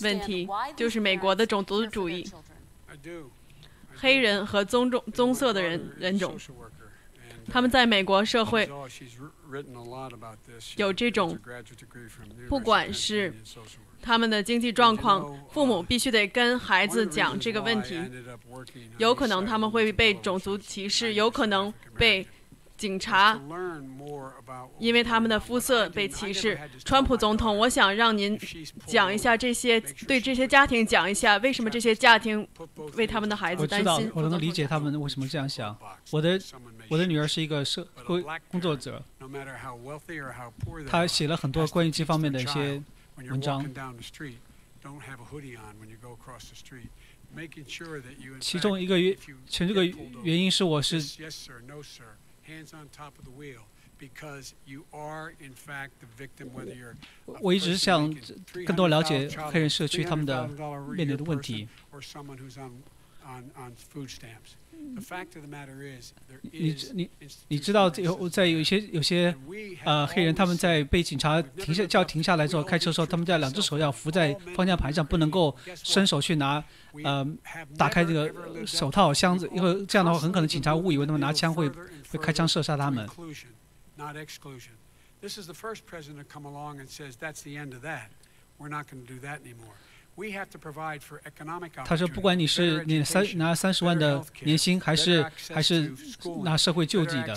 问题，就是美国的种族主义，黑人和棕种棕色的人人种，他们在美国社会有这种，不管是他们的经济状况，父母必须得跟孩子讲这个问题，有可能他们会被种族歧视，有可能被。警察，因为他们的肤色被歧视。川普总统，我想让您讲一下这些，对这些家庭讲一下，为什么这些家庭为他们的孩子担心。我知道，我能够理解他们为什么这样想。我的我的女儿是一个社会工作者，她写了很多关于这方面的一些文章。其中一个原，其中一个原因是我是。我一直想更多了解黑人社区他们的面临的问题。 你你你知道有在有一些有些呃黑人他们在被警察停下叫停下来之后开车的时候，他们在两只手要扶在方向盘上，不能够伸手去拿呃打开这个手套箱子，因为这样的话很可能警察误以为他们拿枪会。会开枪射杀他们。他说：“不管你是你三拿三十万的年薪，还是还是拿社会救济的，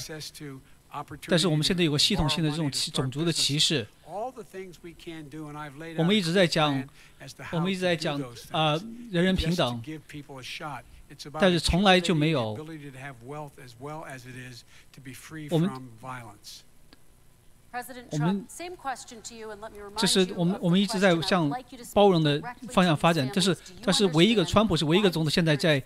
但是我们现在有个系统性的这种种族的歧视。我们一直在讲，我们一直在讲啊，人人平等。”但是从来就没有。我们，我们，这是我们我们一直在向包容的方向发展。这是，这是唯一一个川普是唯一一个总统现在在。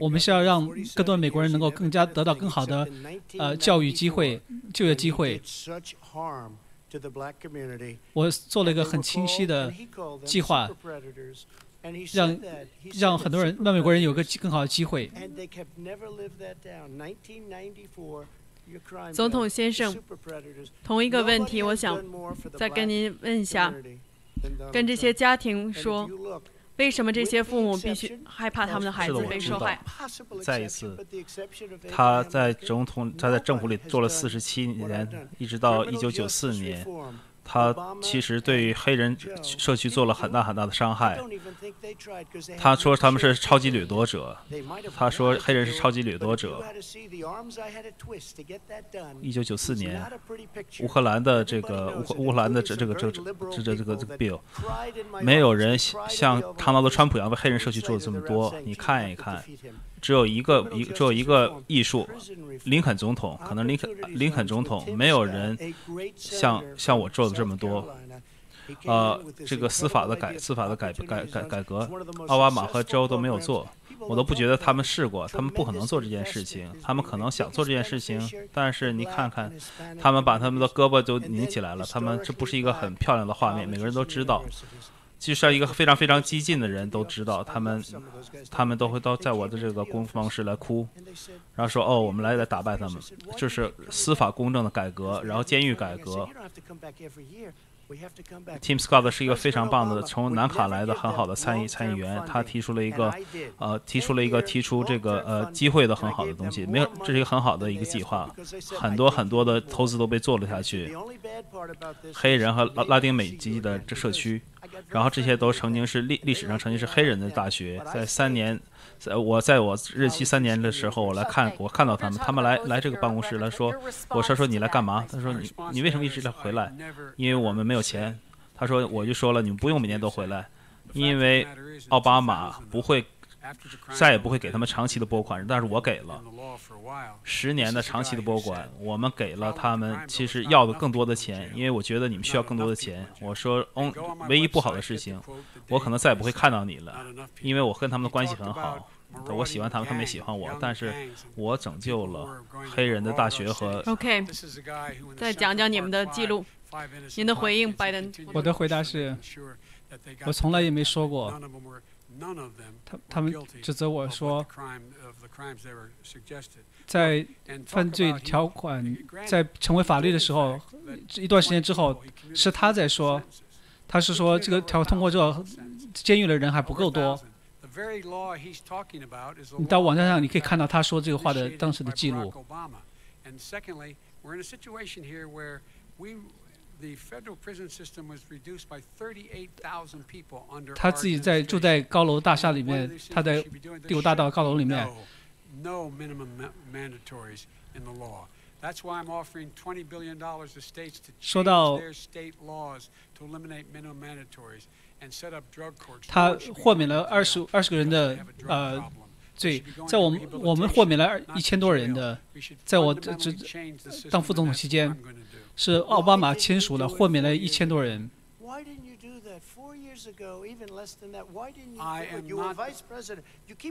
我们是要让更多的美国人能够更加得到更好的呃教育机会、就业机会。我做了一个很清晰的计划，让让很多人、让美国人有个更好的机会。总统先生，同一个问题，我想再跟您问一下，跟这些家庭说。为什么这些父母必须害怕他们的孩子被受害？再一次，他在总统，他在政府里做了四十七年，一直到一九九四年。他其实对黑人社区做了很大很大的伤害。他说他们是超级掠夺者。他说黑人是超级掠夺者。一九九四年，乌克兰的这个乌乌克兰的这这个这这这这个这个 bill，没有人像唐纳德川普一样为黑人社区做了这么多。你看一看。只有一个一只有一个艺术，林肯总统可能林肯林肯总统没有人像像我做的这么多，呃，这个司法的改司法的改改改改革，奥巴马和州都没有做，我都不觉得他们试过，他们不可能做这件事情，他们可能想做这件事情，但是你看看，他们把他们的胳膊都拧起来了，他们这不是一个很漂亮的画面，每个人都知道。就算一个非常非常激进的人都知道，他们，他们都会都在我的这个公方式来哭，然后说哦，我们来来打败他们，就是司法公正的改革，然后监狱改革。Tim Scott 是一个非常棒的从南卡来的很好的参议参议员，他提出了一个，呃，提出了一个提出这个呃机会的很好的东西，没有，这是一个很好的一个计划，很多很多的投资都被做了下去，黑人和拉拉丁美籍的这社区。然后这些都曾经是历历史上曾经是黑人的大学，在三年，在我在我任期三年的时候，我来看我看到他们，他们来来这个办公室来说，我说说你来干嘛？他说你你为什么一直在回来？因为我们没有钱。他说我就说了，你们不用每年都回来，因为奥巴马不会。再也不会给他们长期的拨款，但是我给了十年的长期的拨款，我们给了他们，其实要的更多的钱，因为我觉得你们需要更多的钱。我说，嗯，唯一不好的事情，我可能再也不会看到你了，因为我跟他们的关系很好，我喜欢他们，他们也喜欢我，但是我拯救了黑人的大学和。OK，再讲讲你们的记录，您的回应，拜登。我的回答是。我从来也没说过。他他们指责我说，在犯罪条款在成为法律的时候，一段时间之后，是他在说，他是说这个条通过之后，监狱的人还不够多。你到网站上你可以看到他说这个话的当时的记录。他自己在住在高楼大厦里面，他在第五大道高楼里面。说到他豁免了二十二十个人的呃罪，在我们我们豁免了一千多人的，在我这这当副总统期间。是奥巴马签署了，豁免了一千多人。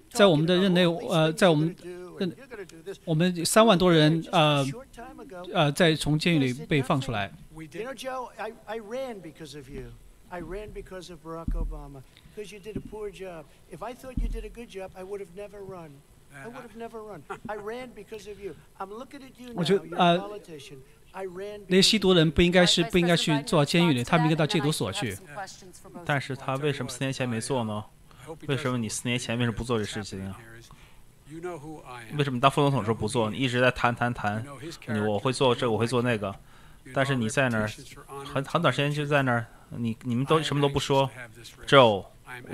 在我们的任内，呃，在我们任，我们三万多人，呃，呃，在从监狱里被放出来。我觉得，呃。那些吸毒人不应该是不应该去坐监狱里，他们应该到戒毒所去。但是他为什么四年前没做呢？为什么你四年前为什么不做这事情啊？为什么当副总统时候不做？你一直在谈谈谈，你我会做这，我会做那个，但是你在那儿很很短时间就在那儿，你你们都什么都不说。Joe，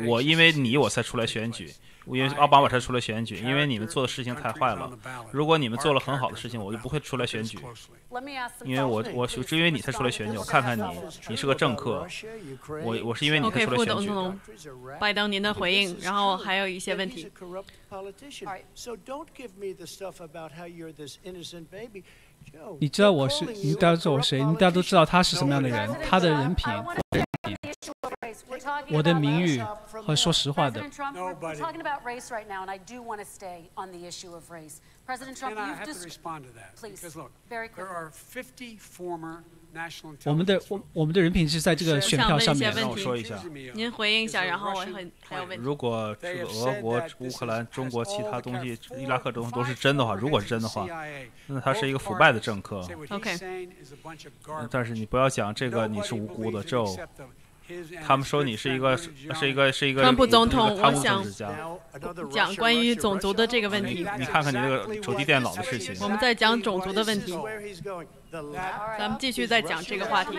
我因为你我才出来选举。因为奥巴马才出来选举，因为你们做的事情太坏了。如果你们做了很好的事情，我就不会出来选举。因为我我是因为你才出来选举，我看看你，你是个政客。我我是因为你才出来选举。OK，拜登您的回应，然后还有一些问题。你知道我是，你大家知道我谁？你大家都知道他是什么样的人，他的人品。我的名誉和说实话的。我们的我我们的人品是在这个选票上面。让我说一下，您回应一下，然后我会还有问题。如果这个俄国、乌克兰、中国其他东西、伊拉克东西都是真的话，如果是真的话，那他是一个腐败的政客。OK。但是你不要讲这个，你是无辜的，就。他们说你是一个是一个是一个川普总统，我想讲关于种族的这个问题。你看看你那个手提电脑的事情。我们在讲种族的问题。咱们继续再讲这个话题。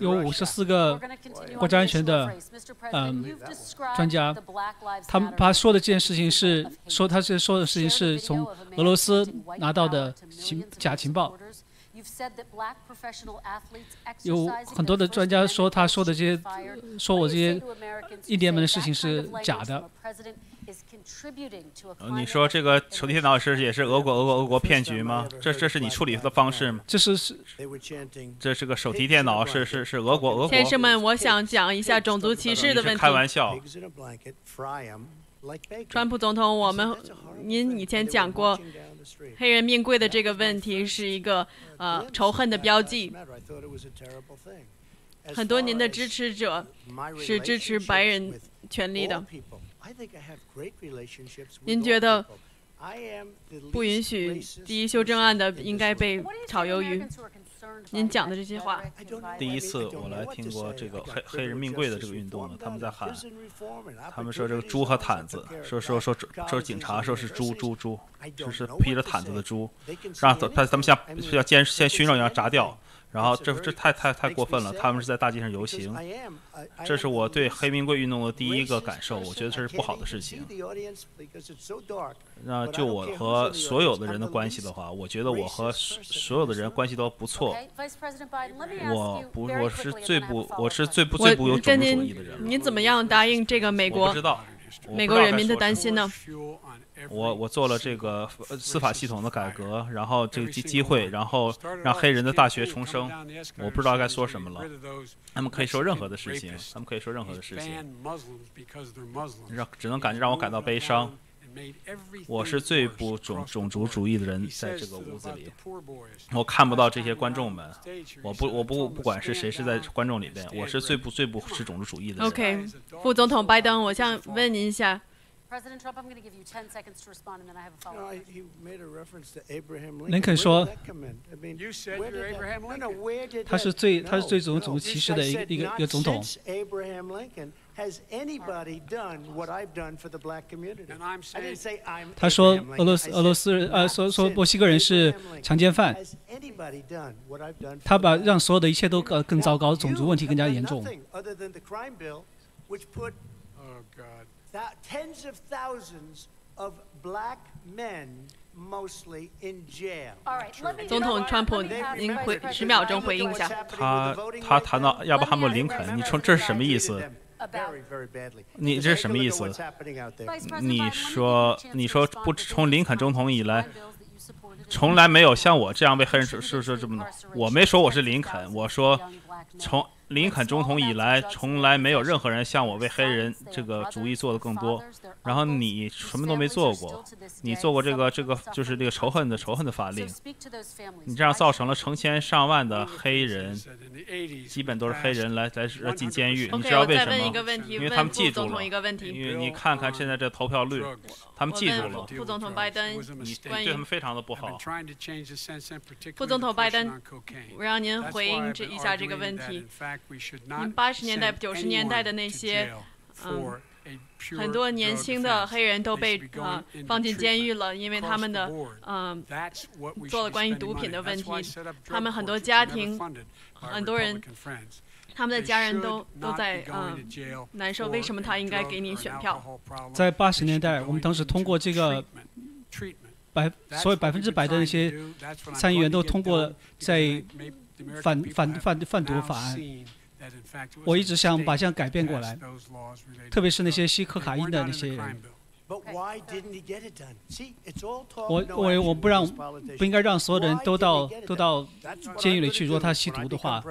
有五十四个国家安全的嗯专家，他们他说的这件事情是说他是说的事情是从俄罗斯拿到的情假情报。有很多的专家说，他说的这些，说我这些印第安们的事情是假的。你说这个手提电脑是也是俄国俄国俄国骗局吗？这这是你处理的方式吗？这是是，这是个手提电脑，是是是俄国俄国。先生们，我想讲一下种族歧视的问题。开玩笑。川普总统，我们您以前讲过。黑人命贵的这个问题是一个呃仇恨的标记。很多您的支持者是支持白人权利的。您觉得不允许第一修正案的应该被炒鱿鱼？您讲的这些话，第一次我来听过这个黑黑人命贵的这个运动呢，他们在喊，他们说这个猪和毯子，说说说说警察说是猪猪猪，就是披着毯子的猪，让他他们像像先先熏肉一样炸掉。然后这这太太太过分了，他们是在大街上游行，这是我对黑名贵运动的第一个感受，我觉得这是不好的事情。那就我和所有的人的关系的话，我觉得我和所有的人关系都不错。我不，我是最不，我是最不最不有种族主义的人。你怎么样答应这个美国美国人民的担心呢？我我做了这个司法系统的改革，然后这个机机会，然后让黑人的大学重生。我不知道该说什么了。他们可以说任何的事情，他们可以说任何的事情，让只能感觉让我感到悲伤。我是最不种族主义的人，在这个屋子里我看不到这些观众们。我不，我不不管是谁，是在观众里面。我是最不，最不是种族主义的人。OK，副总统拜登，我想问您一下，林肯说他是最，他是最种族歧视的一个一个一个总统。Has anybody done what I've done for the black community? And I'm starting to say I'm. 他说俄罗斯俄罗斯人，呃，说说墨西哥人是强奸犯。他把让所有的一切都呃更糟糕，种族问题更加严重。呃，that tens of thousands of black men mostly in jail。总统川普，您回十秒钟回应一下。他他谈到亚伯哈默林肯，你说这是什么意思？你这是什么意思？你说你说不从林肯总统以来从来没有像我这样被黑人说说这么的我没说我是林肯我说从林肯总统以来从来没有任何人像我为黑人这个主意做的更多然后你什么都没做过你做过这个这个就是这个仇恨的仇恨的法令你这样造成了成千上万的黑人基本都是黑人来来进监狱你知道为什么吗？因为他们记住了因为你看看现在这投票率我们副副总统拜登关于副总统拜登我让您回应这一下这个问题。您八十年代九十年代的那些嗯很多年轻的黑人都被啊放进监狱了因为他们的嗯做了关于毒品的问题。他们很多家庭很多人他们的家人都都在嗯难受为什么他应该给你选票？在八十年代我们当时通过这个百所有百分之百的那些参议员都通过在反反反贩毒法案。我一直想把这样改变过来特别是那些吸可卡因的那些人。我我我不让不应该让所有的人都到都到监狱里去。如果他吸毒的话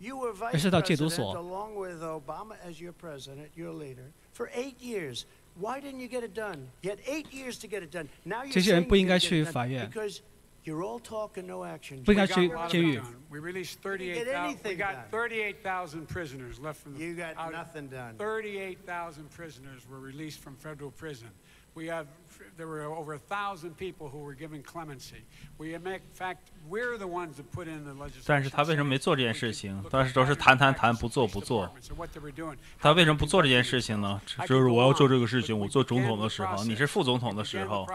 you were vice president of the u.s along with obama as your president your leader for eight years why didn't you get it done you had eight years to get it done because you're all 而是到戒毒所。这些人不应该去法院，不应该去监狱。We no action. We got 38,000 prisoners left from the. You got nothing done. 38,000 prisoners were released from federal prison. 但是他为什么没做这件事情？当时都是谈谈谈不做不做。他为什么不做这件事情呢？就是我要做这个事情我做总统的时候你是副总统的时候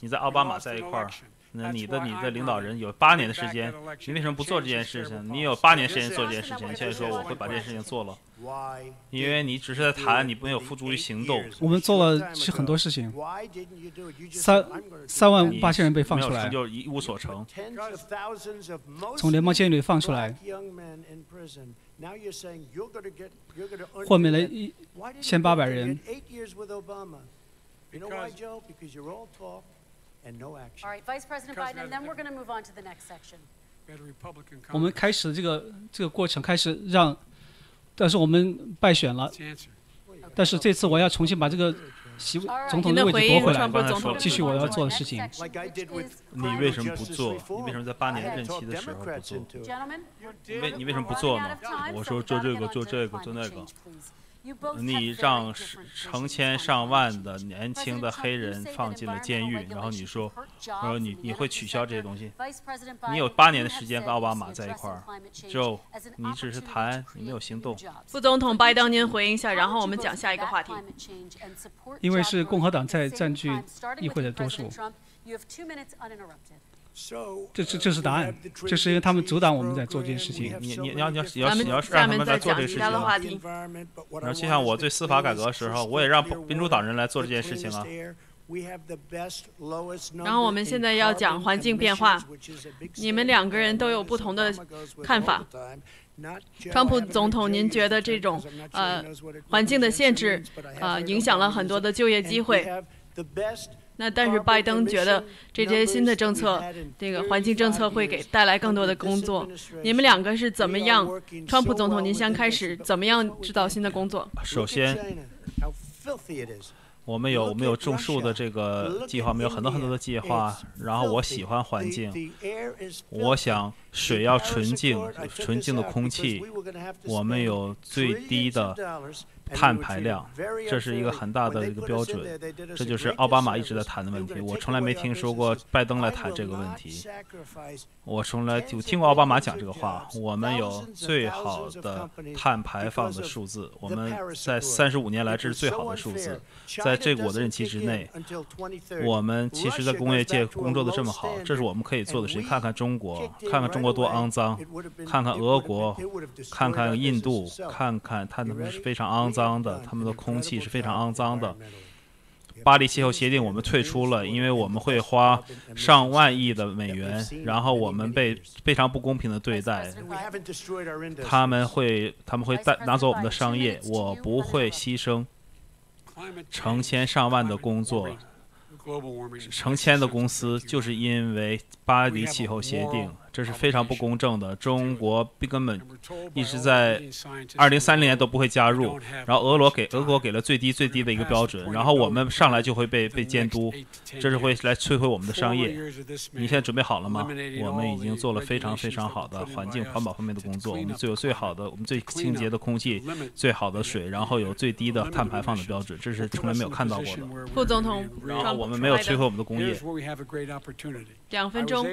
你在奥巴马在一块儿那你的你的领导人有八年的时间你为什么不做这件事情你有八年时间做这件事情现在说我会把这件事情做了。因为你只是在谈你没有付诸于行动我们做了是很多事情三三万八千人被放出来就一无所成。从联邦监狱里放出来豁免了一千八百人。all right vice president biden and then we're gonna move on to the next section. 我们开始这个这个过程开始让但是我们败选了。但是这次我要重新把这个席位总统的位置夺回来。刚才说了继续我要做的事情。你为什么不做？你为什么在八年任期的时候不做？你为你为什么不做呢？我说做这个做这个做那个。你让成千上万的年轻的黑人放进了监狱，然后你说，然后你你会取消这些东西？你有八年的时间跟奥巴马在一块儿，Joe，你只是谈，你没有行动。副总统拜登，您回应一下，然后我们讲下一个话题，因为是共和党在占据议会的多数。这这这是答案，这是因为他们阻挡我们在做这件事情。你你你要你要你要你让他们在做这个事情、啊。然后就像我对司法改革的时候，我也让民主党人来做这件事情啊。然后我们现在要讲环境变化，你们两个人都有不同的看法。川普总统，您觉得这种呃环境的限制呃影响了很多的就业机会？那但是拜登觉得这些新的政策，这个环境政策会给带来更多的工作。你们两个是怎么样？川普总统，您先开始怎么样制造新的工作？首先。我们有我们有种树的这个计划，我们有很多很多的计划。然后我喜欢环境，我想水要纯净，纯净的空气。我们有最低的。碳排量，这是一个很大的一个标准，这就是奥巴马一直在谈的问题。我从来没听说过拜登来谈这个问题。我从来就听过奥巴马讲这个话。我们有最好的碳排放的数字，我们在三十五年来这是最好的数字。在这个我的任期之内，我们其实，在工业界工作的这么好，这是我们可以做的事情。看看中国，看看中国多肮脏，看看俄国，看看印度，看看他们是非常肮。脏的，他们的空气是非常肮脏的。巴黎气候协定我们退出了，因为我们会花上万亿的美元，然后我们被非常不公平的对待。他们会他们会带拿走我们的商业，我不会牺牲成千上万的工作。成千的公司就是因为巴黎气候协定，这是非常不公正的。中国根本一直在二零三零年都不会加入，然后俄罗给俄国给了最低最低的一个标准，然后我们上来就会被被监督，这是会来摧毁我们的商业。你现在准备好了吗？我们已经做了非常非常好的环境环保方面的工作，我们最有最好的，我们最清洁的空气，最好的水，然后有最低的碳排放的标准，这是从来没有看到过的。副总统，然后我们。没有摧毁我们的工业。两分钟。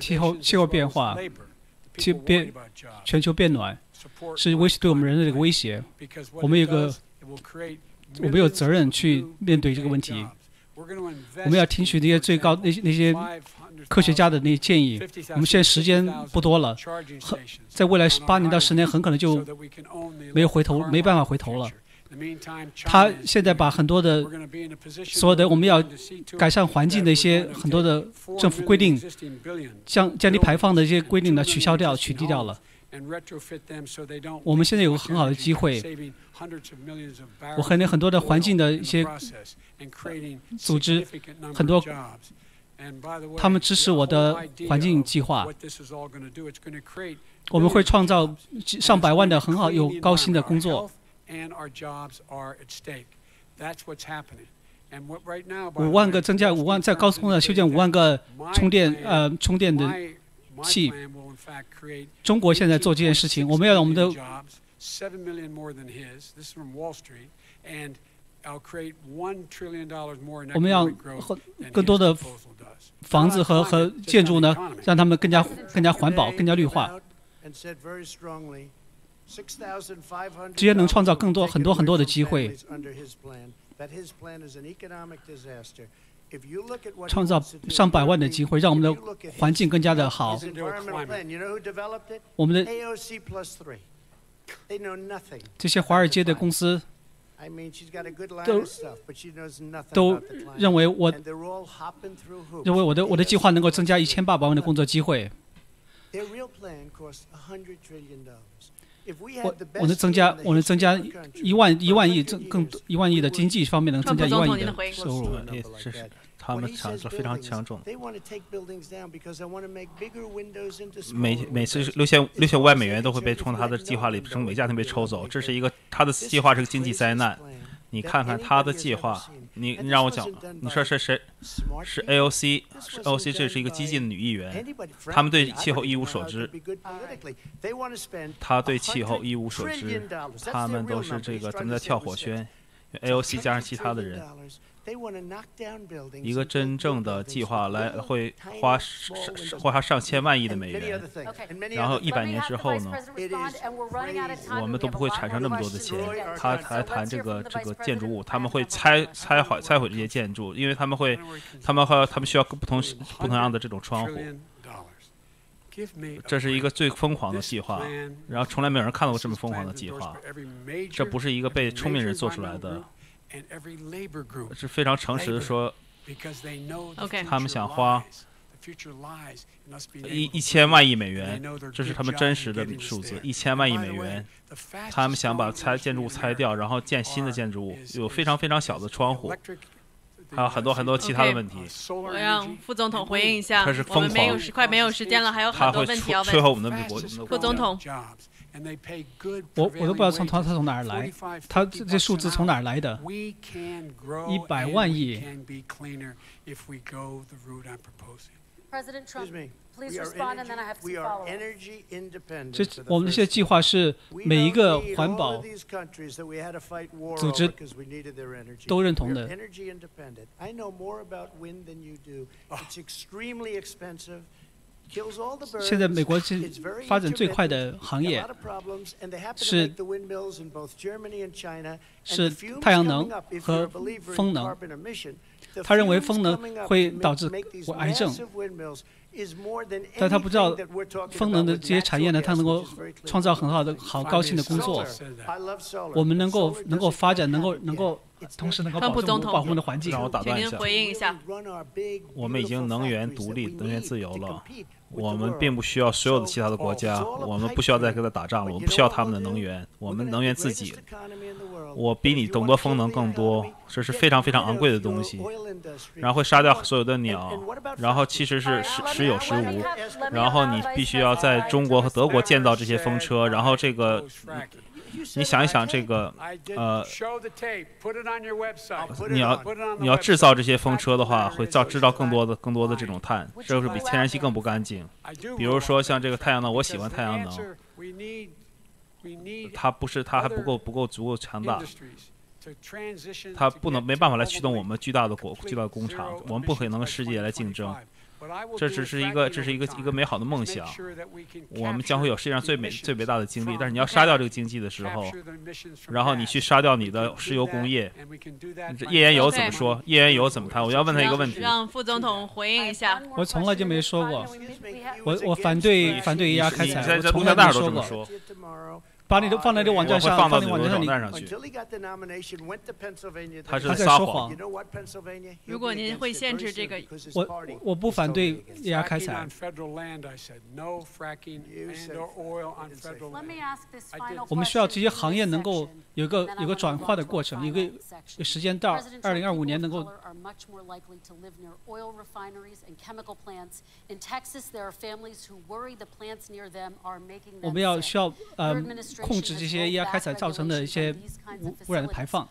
气候气候变化，气变全球变暖是威胁对我们人类的一个威胁。我们有个，我们有责任去面对这个问题。我们要听取那些最高那些那些科学家的那些建议。我们现在时间不多了，在未来八年到十年，很可能就没有回头，没办法回头了。他现在把很多的所有的我们要改善环境的一些很多的政府规定，降降低排放的一些规定呢取消掉、取缔掉了。我们现在有个很好的机会，我和那很多的环境的一些组织，很多他们支持我的环境计划。我们会创造上百万的很好有高薪的工作。五万个增加五万，在高速公路修建五万个充电呃充电的器。中国现在做这件事情，我们要让我们的我们要更多的房子和和建筑呢，让他们更加更加环保、更加绿化。这些能创造更多很多很多的机会，创造上百万的机会，让我们的环境更加的好。我们的这些华尔街的公司都都认为我认为我的我的计划能够增加一千八百万的工作机会。我我能增加，我能增加一万一万亿，增更多一万亿的经济方面能增加一万亿的收入。是是，他们强是非常强壮。每每次六千六千五百美元都会被从他的计划里，从每家庭被抽走。这是一个他的计划是个经济灾难。你看看他的计划，你你让我讲，你说是谁？是 AOC，是 AOC，这是一个激进的女议员，他们对气候一无所知。他对气候一无所知，他们都是这个正在跳火圈，AOC 加上其他的人。一个真正的计划来会花上花上千万亿的美元，然后一百年之后呢，我们都不会产生那么多的钱。他来谈这个这个建筑物，他们会拆拆毁拆毁这些建筑，因为他们会，他们和他们需要不同不同样的这种窗户。这是一个最疯狂的计划，然后从来没有人看到过这么疯狂的计划。这不是一个被聪明人做出来的。是非常诚实的说，他们想花一一千万亿美元，这是他们真实的数字，一千万亿美元。他们想把拆建筑物拆掉，然后建新的建筑物，有非常非常小的窗户。还有很多很多其他的问题。我让副总统回应一下。他是疯狂。我们没有时快没有时间了，还有很多问题要问。最后我们的副总统。我我都不知道从他他从哪儿来，他这这数字从哪儿来的？一百万亿。这我们这些计划是每一个环保组织都认同的。现在美国是发展最快的行业，是是太阳能和风能。他认为风能会导致癌症，但他不知道风能的这些产业呢，它能够创造很好的好高兴的工作。<laughs> 我们能够能够发展，能够能够同时能够保护保护的环境。让我打断一下，<laughs> 我们已经能源独立、能源自由了。我们并不需要所有的其他的国家，我们不需要再跟他打仗了，我们不需要他们的能源，我们能源自己。我比你懂得风能更多，这是非常非常昂贵的东西，然后会杀掉所有的鸟，然后其实是时时有时无，然后你必须要在中国和德国建造这些风车，然后这个。你想一想这个，呃，你要你要制造这些风车的话，会造制造更多的更多的这种碳，这是比天然气更不干净。比如说像这个太阳能，我喜欢太阳能，它不是它还不够不够足够强大，它不能没办法来驱动我们巨大的国巨大的工厂，我们不可能跟世界来竞争。这只是一个，这是一个一个美好的梦想。我们将会有世界上最美、最伟大的经历。但是你要杀掉这个经济的时候，然后你去杀掉你的石油工业，页岩油怎么说？页岩油怎么谈？我要问他一个问题。让副总统回应一下。我从来就没说过，我我反对反对压开采，我从来没说过。把你都放在这网站上，放到网站上去。他是在撒谎。如果您会限制这个，我我不反对压开采。我们需要这些行业能够有一个有个转化的过程，一个时间到二零二五年能够。我们要需要呃。控制这些液压开采造成的一些污污染的排放。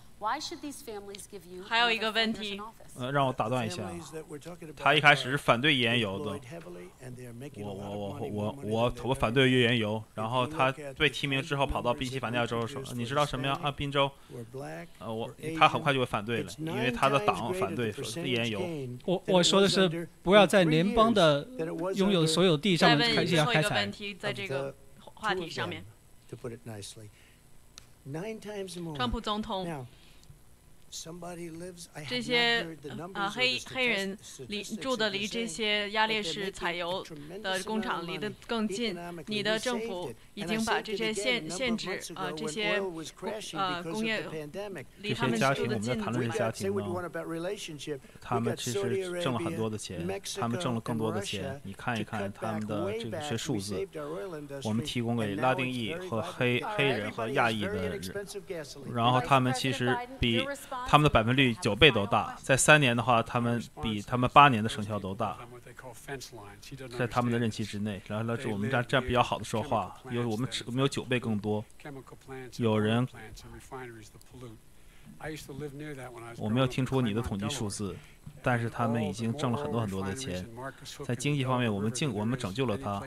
还有一个问题，呃，让我打断一下，他一开始是反对页岩油的，我我我我我我反对页岩油，然后他被提名之后跑到宾夕法尼亚州说，你知道什么样？啊，宾州，呃，我他很快就会反对了，因为他的党反对页岩油。我我说的是不要在联邦的拥有所有地上开始开采。问题在这个话题上面。川普总统。 这些啊黑黑人离住的离这些压裂式采油的工厂离得更近，你的政府已经把这些限限制啊这些呃工业离他们住的近。他们其实挣了很多的钱，他们挣了更多的钱。你看一看他们的这个些数字，我们提供给拉丁裔和黑黑人和亚裔的人，然后他们其实比。他们的百分率九倍都大，在三年的话，他们比他们八年的成效都大，在他们的任期之内。然后呢我们这样这样比较好的说话，有我们我们有九倍更多。有人，我没有听出你的统计数字。但是他们已经挣了很多很多的钱，在经济方面，我们救我们拯救了他。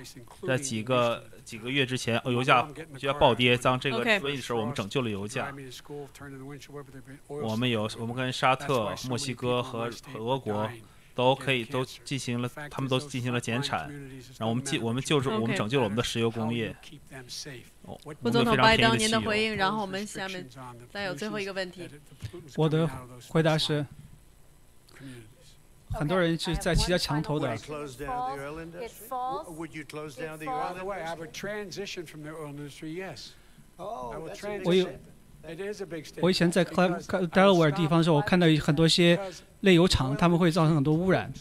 在几个几个月之前，油价就要暴跌，当这个瘟疫的时候，我们拯救了油价。我们有，我们跟沙特、墨西哥和俄国都可以都进行了，他们都进行了减产，然后我们救我们救助我们拯救了我们的石油工业。副总统拜登，您的回应，然后我们下面再有最后一个问题。我的回答是。很多人是在骑在墙头的。我有，我以前在克克德拉维尔地方的时候，我看到很多些炼油厂，他们会造成很多污染。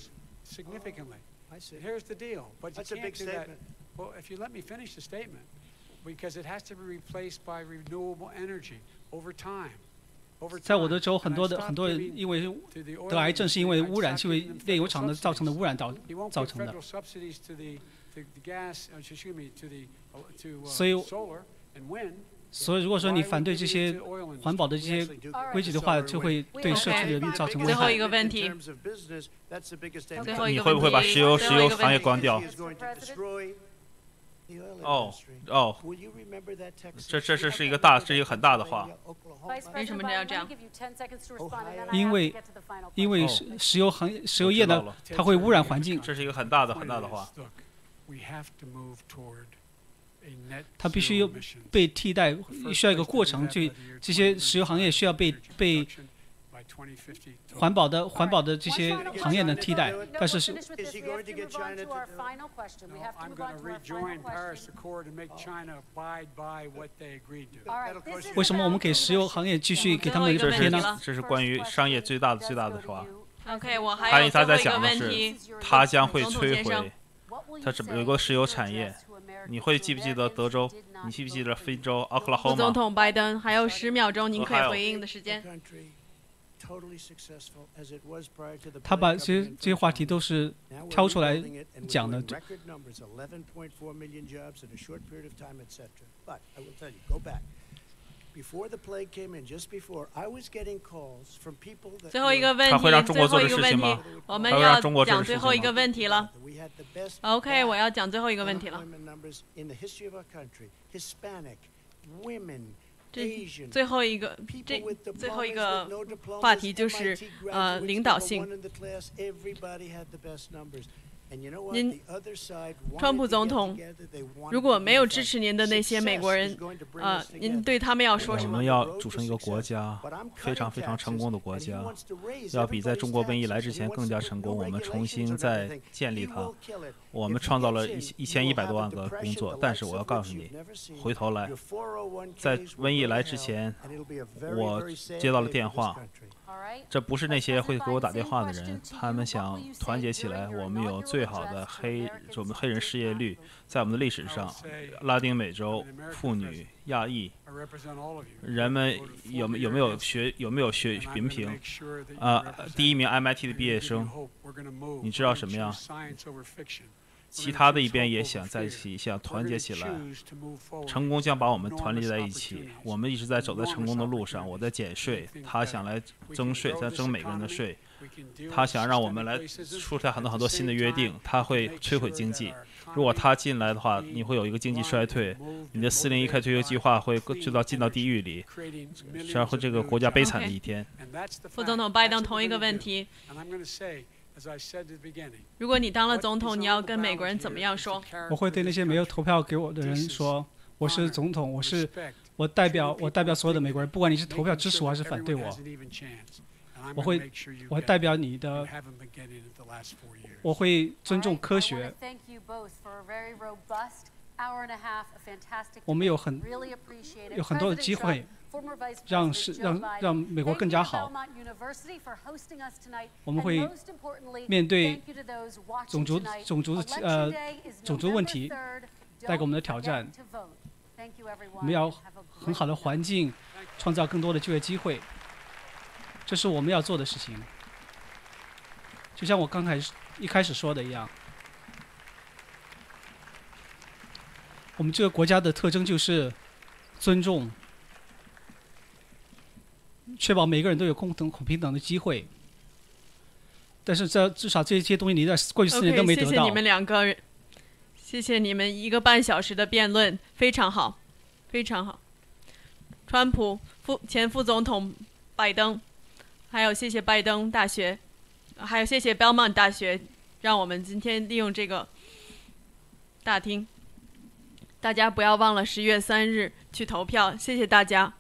在我的州，很多的很多人因为得癌症是因为污染，是因为炼油厂的造成的污染导造成的。所以，所以如果说你反对这些环保的这些规矩的话，就会对社区人民造成危害。最后一个问题，最后一个你会不会把石油石油行业关掉？哦哦，这这这是一个大，是一个很大的话。为什么要这样？因为因为石石油行业石油业呢，它会污染环境。这是一个很大的很大的话。它必须被替代，需要一个过程，这这些石油行业需要被被。环保的环保的这些行业的替代，但是是。为什么我们给石油行业继续给他们一个贴呢？这是关于商业最大的最大的话。OK，我还有他在讲的是，他将会摧毁，他是有个石油产业。你会记不记得德州？你记不记得非洲奥克拉荷马？副总统拜登还有十秒钟，您可以回应的时间。他把这些这些话题都是挑出来讲的。最后一个问题，最后一个问题，我们要讲最后一个问题了。OK，我要讲最后一个问题了。这最后一个，这最后一个话题就是呃领导性。您，川普总统，如果没有支持您的那些美国人，呃，您对他们要说什么？我们要组成一个国家，非常非常成功的国家，要比在中国瘟疫来之前更加成功。我们重新再建立它，我们创造了一一千一百多万个工作。但是我要告诉你，回头来，在瘟疫来之前，我接到了电话。这不是那些会给我打电话的人，他们想团结起来。我们有最好的黑，我们黑人失业率在我们的历史上，拉丁美洲妇女、亚裔，人们有没有没有学有没有学文凭？啊，第一名 MIT 的毕业生，你知道什么呀？其他的一边也想在一起，想团结起来。成功将把我们团结在一起。我们一直在走在成功的路上。我在减税，他想来征税，在征每个人的税。他想让我们来出台很多很多新的约定，他会摧毁经济。如果他进来的话，你会有一个经济衰退，你的四零一开退休计划会就到进到地狱里，然后这个国家悲惨的一天。副总统拜登同一个问题。如果你当了总统，你要跟美国人怎么样说？我会对那些没有投票给我的人说：“我是总统，我是我代表，我代表所有的美国人，不管你是投票支持我还是反对我，我会我代表你的，我会尊重科学。我们有很有很多的机会。”让是让让美国更加好。我们会面对种族种族的呃种族问题带给我们的挑战。我们要很好的环境，创造更多的就业机会，这是我们要做的事情。就像我刚开始一开始说的一样，我们这个国家的特征就是尊重。确保每个人都有共同、平等的机会，但是这至少这些东西你在过去四年都没得到。谢谢你们两个人，谢谢你们一个半小时的辩论，非常好，非常好。川普副前副总统拜登，还有谢谢拜登大学，还有谢谢 Belmont 大学，让我们今天利用这个大厅。大家不要忘了十月三日去投票，谢谢大家。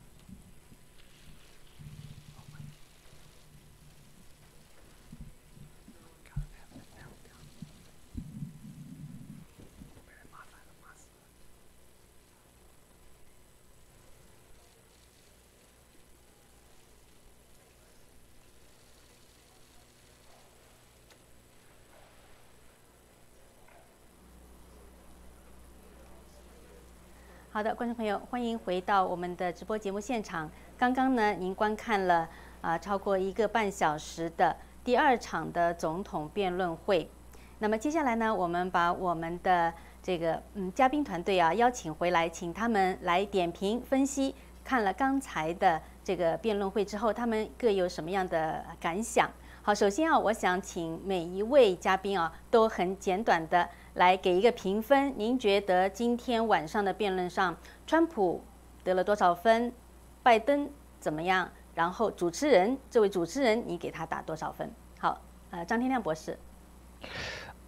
好的，观众朋友，欢迎回到我们的直播节目现场。刚刚呢，您观看了啊超过一个半小时的第二场的总统辩论会。那么接下来呢，我们把我们的这个嗯嘉宾团队啊邀请回来，请他们来点评分析。看了刚才的这个辩论会之后，他们各有什么样的感想？好，首先啊，我想请每一位嘉宾啊都很简短的来给一个评分。您觉得今天晚上的辩论上，川普得了多少分？拜登怎么样？然后主持人，这位主持人，你给他打多少分？好，呃，张天亮博士。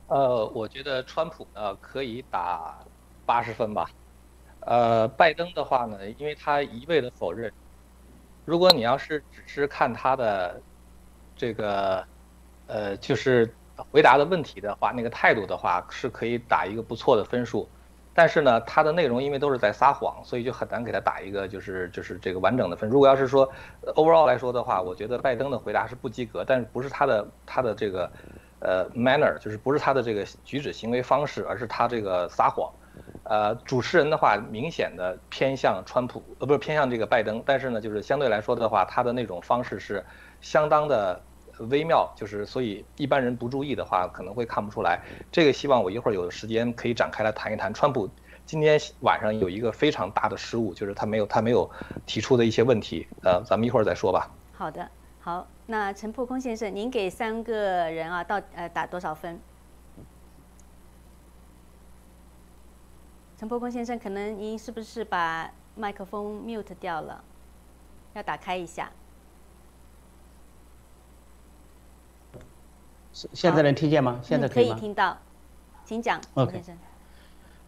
呃，我觉得川普呢可以打八十分吧。呃，拜登的话呢，因为他一味的否认。如果你要是只是看他的这个呃，就是回答的问题的话，那个态度的话是可以打一个不错的分数。但是呢，他的内容因为都是在撒谎，所以就很难给他打一个就是 <laughs> 就是这个完整的分。如果要是说 overall 来说的话，我觉得拜登的回答是不及格，但是不是他的他的这个呃 manner，就是不是他的这个举止行为方式，而是他这个撒谎。呃，主持人的话明显的偏向川普，呃不是偏向这个拜登，但是呢，就是相对来说的话，他的那种方式是相当的。微妙，就是所以一般人不注意的话，可能会看不出来。这个希望我一会儿有时间可以展开来谈一谈。川普今天晚上有一个非常大的失误，就是他没有他没有提出的一些问题。呃，咱们一会儿再说吧。好的，好，那陈破空先生，您给三个人啊，到呃打多少分？陈破空先生，可能您是不是把麦克风 mute 掉了？要打开一下。现在能听见吗？现在可以听到，请讲，先生。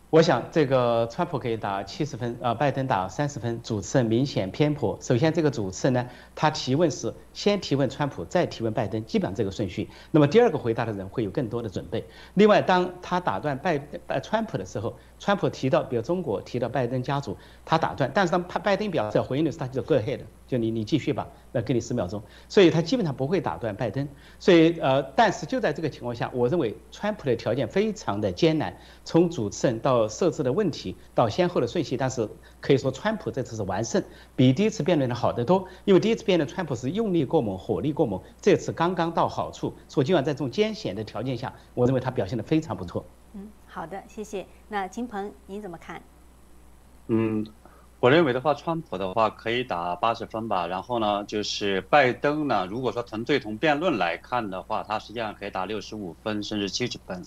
我想这个川普可以打七十分，呃，拜登打三十分，主持人明显偏颇。首先，这个主持人呢，他提问是先提问川普，再提问拜登，基本上这个顺序。那么第二个回答的人会有更多的准备。另外，当他打断拜拜川普的时候，川普提到比如中国，提到拜登家族，他打断，但是当拜登表示回应的时候，他就 go ahead，就你你继续吧。那给你十秒钟，所以他基本上不会打断拜登。所以呃，但是就在这个情况下，我认为川普的条件非常的艰难，从主持人到设置的问题到先后的顺序，但是可以说川普这次是完胜，比第一次辩论的好得多。因为第一次辩论川普是用力过猛，火力过猛，这次刚刚到好处。所以今晚在这种艰险的条件下，我认为他表现的非常不错。好的，谢谢。那金鹏你怎么看？嗯。我认为的话，川普的话可以打八十分吧。然后呢，就是拜登呢，如果说纯粹从辩论来看的话，他实际上可以打六十五分甚至七十分。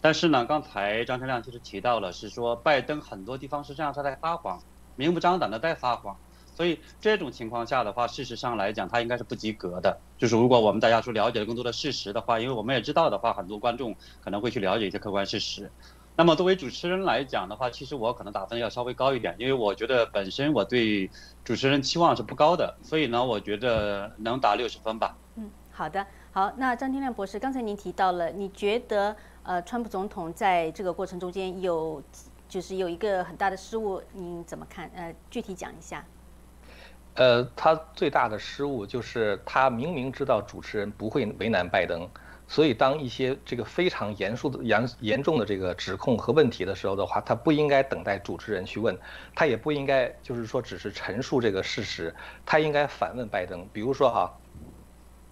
但是呢，刚才张天亮其实提到了，是说拜登很多地方是这样他在撒谎，明目张胆的在撒谎。所以这种情况下的话，事实上来讲，他应该是不及格的。就是如果我们大家说了解了更多的事实的话，因为我们也知道的话，很多观众可能会去了解一些客观事实。那么作为主持人来讲的话，其实我可能打分要稍微高一点，因为我觉得本身我对主持人期望是不高的，所以呢，我觉得能打六十分吧。嗯，好的，好，那张天亮博士，刚才您提到了，你觉得呃，川普总统在这个过程中间有就是有一个很大的失误，您怎么看？呃，具体讲一下。呃，他最大的失误就是他明明知道主持人不会为难拜登。所以，当一些这个非常严肃的、严严重的这个指控和问题的时候的话，他不应该等待主持人去问，他也不应该就是说只是陈述这个事实，他应该反问拜登。比如说哈，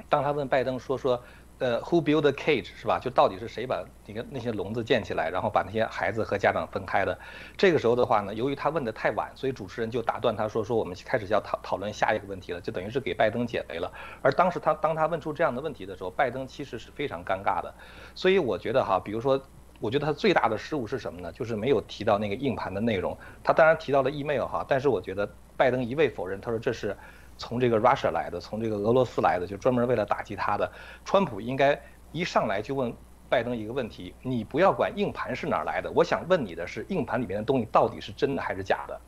当他问拜登说说。呃，Who built the cage 是吧？就到底是谁把那个那些笼子建起来，然后把那些孩子和家长分开的？这个时候的话呢，由于他问的太晚，所以主持人就打断他说：“说我们开始要讨讨论下一个问题了。”就等于是给拜登解围了。而当时他当他问出这样的问题的时候，拜登其实是非常尴尬的。所以我觉得哈，比如说，我觉得他最大的失误是什么呢？就是没有提到那个硬盘的内容。他当然提到了 email 哈，但是我觉得拜登一味否认，他说这是。从这个 Russia 来的，从这个俄罗斯来的，就专门为了打击他的。川普应该一上来就问拜登一个问题：你不要管硬盘是哪来的，我想问你的是硬盘里面的东西到底是真的还是假的。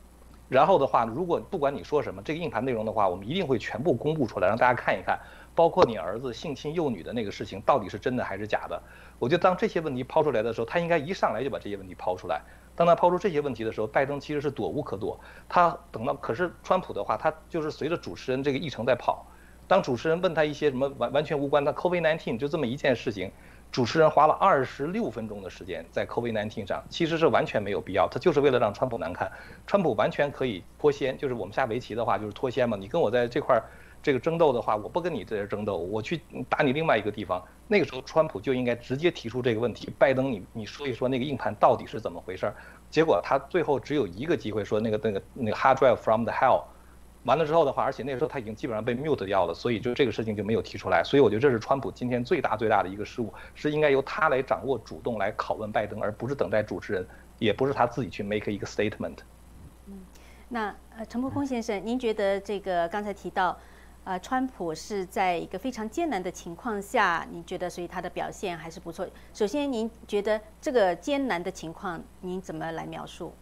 然后的话，如果不管你说什么，这个硬盘内容的话，我们一定会全部公布出来，让大家看一看，包括你儿子性侵幼女的那个事情到底是真的还是假的。我觉得当这些问题抛出来的时候，他应该一上来就把这些问题抛出来。当他抛出这些问题的时候，拜登其实是躲无可躲。他等到，可是川普的话，他就是随着主持人这个议程在跑。当主持人问他一些什么完完全无关的 COVID-19 就这么一件事情，主持人花了二十六分钟的时间在 COVID-19 上，其实是完全没有必要，他就是为了让川普难看。川普完全可以脱先，就是我们下围棋的话就是脱先嘛。你跟我在这块儿这个争斗的话，我不跟你在这争斗，我去打你另外一个地方。那个时候川普就应该直接提出这个问题，拜登你你说一说那个硬盘到底是怎么回事儿。结果他最后只有一个机会说那个那个那个 hard drive from the hell。完了之后的话，而且那个时候他已经基本上被 mute 掉了，所以就这个事情就没有提出来。所以我觉得这是川普今天最大最大的一个失误，是应该由他来掌握主动来拷问拜登，而不是等待主持人，也不是他自己去 make 一个 statement。嗯，那呃陈伯空先生，您觉得这个刚才提到，呃，川普是在一个非常艰难的情况下，您觉得所以他的表现还是不错。首先，您觉得这个艰难的情况，您怎么来描述？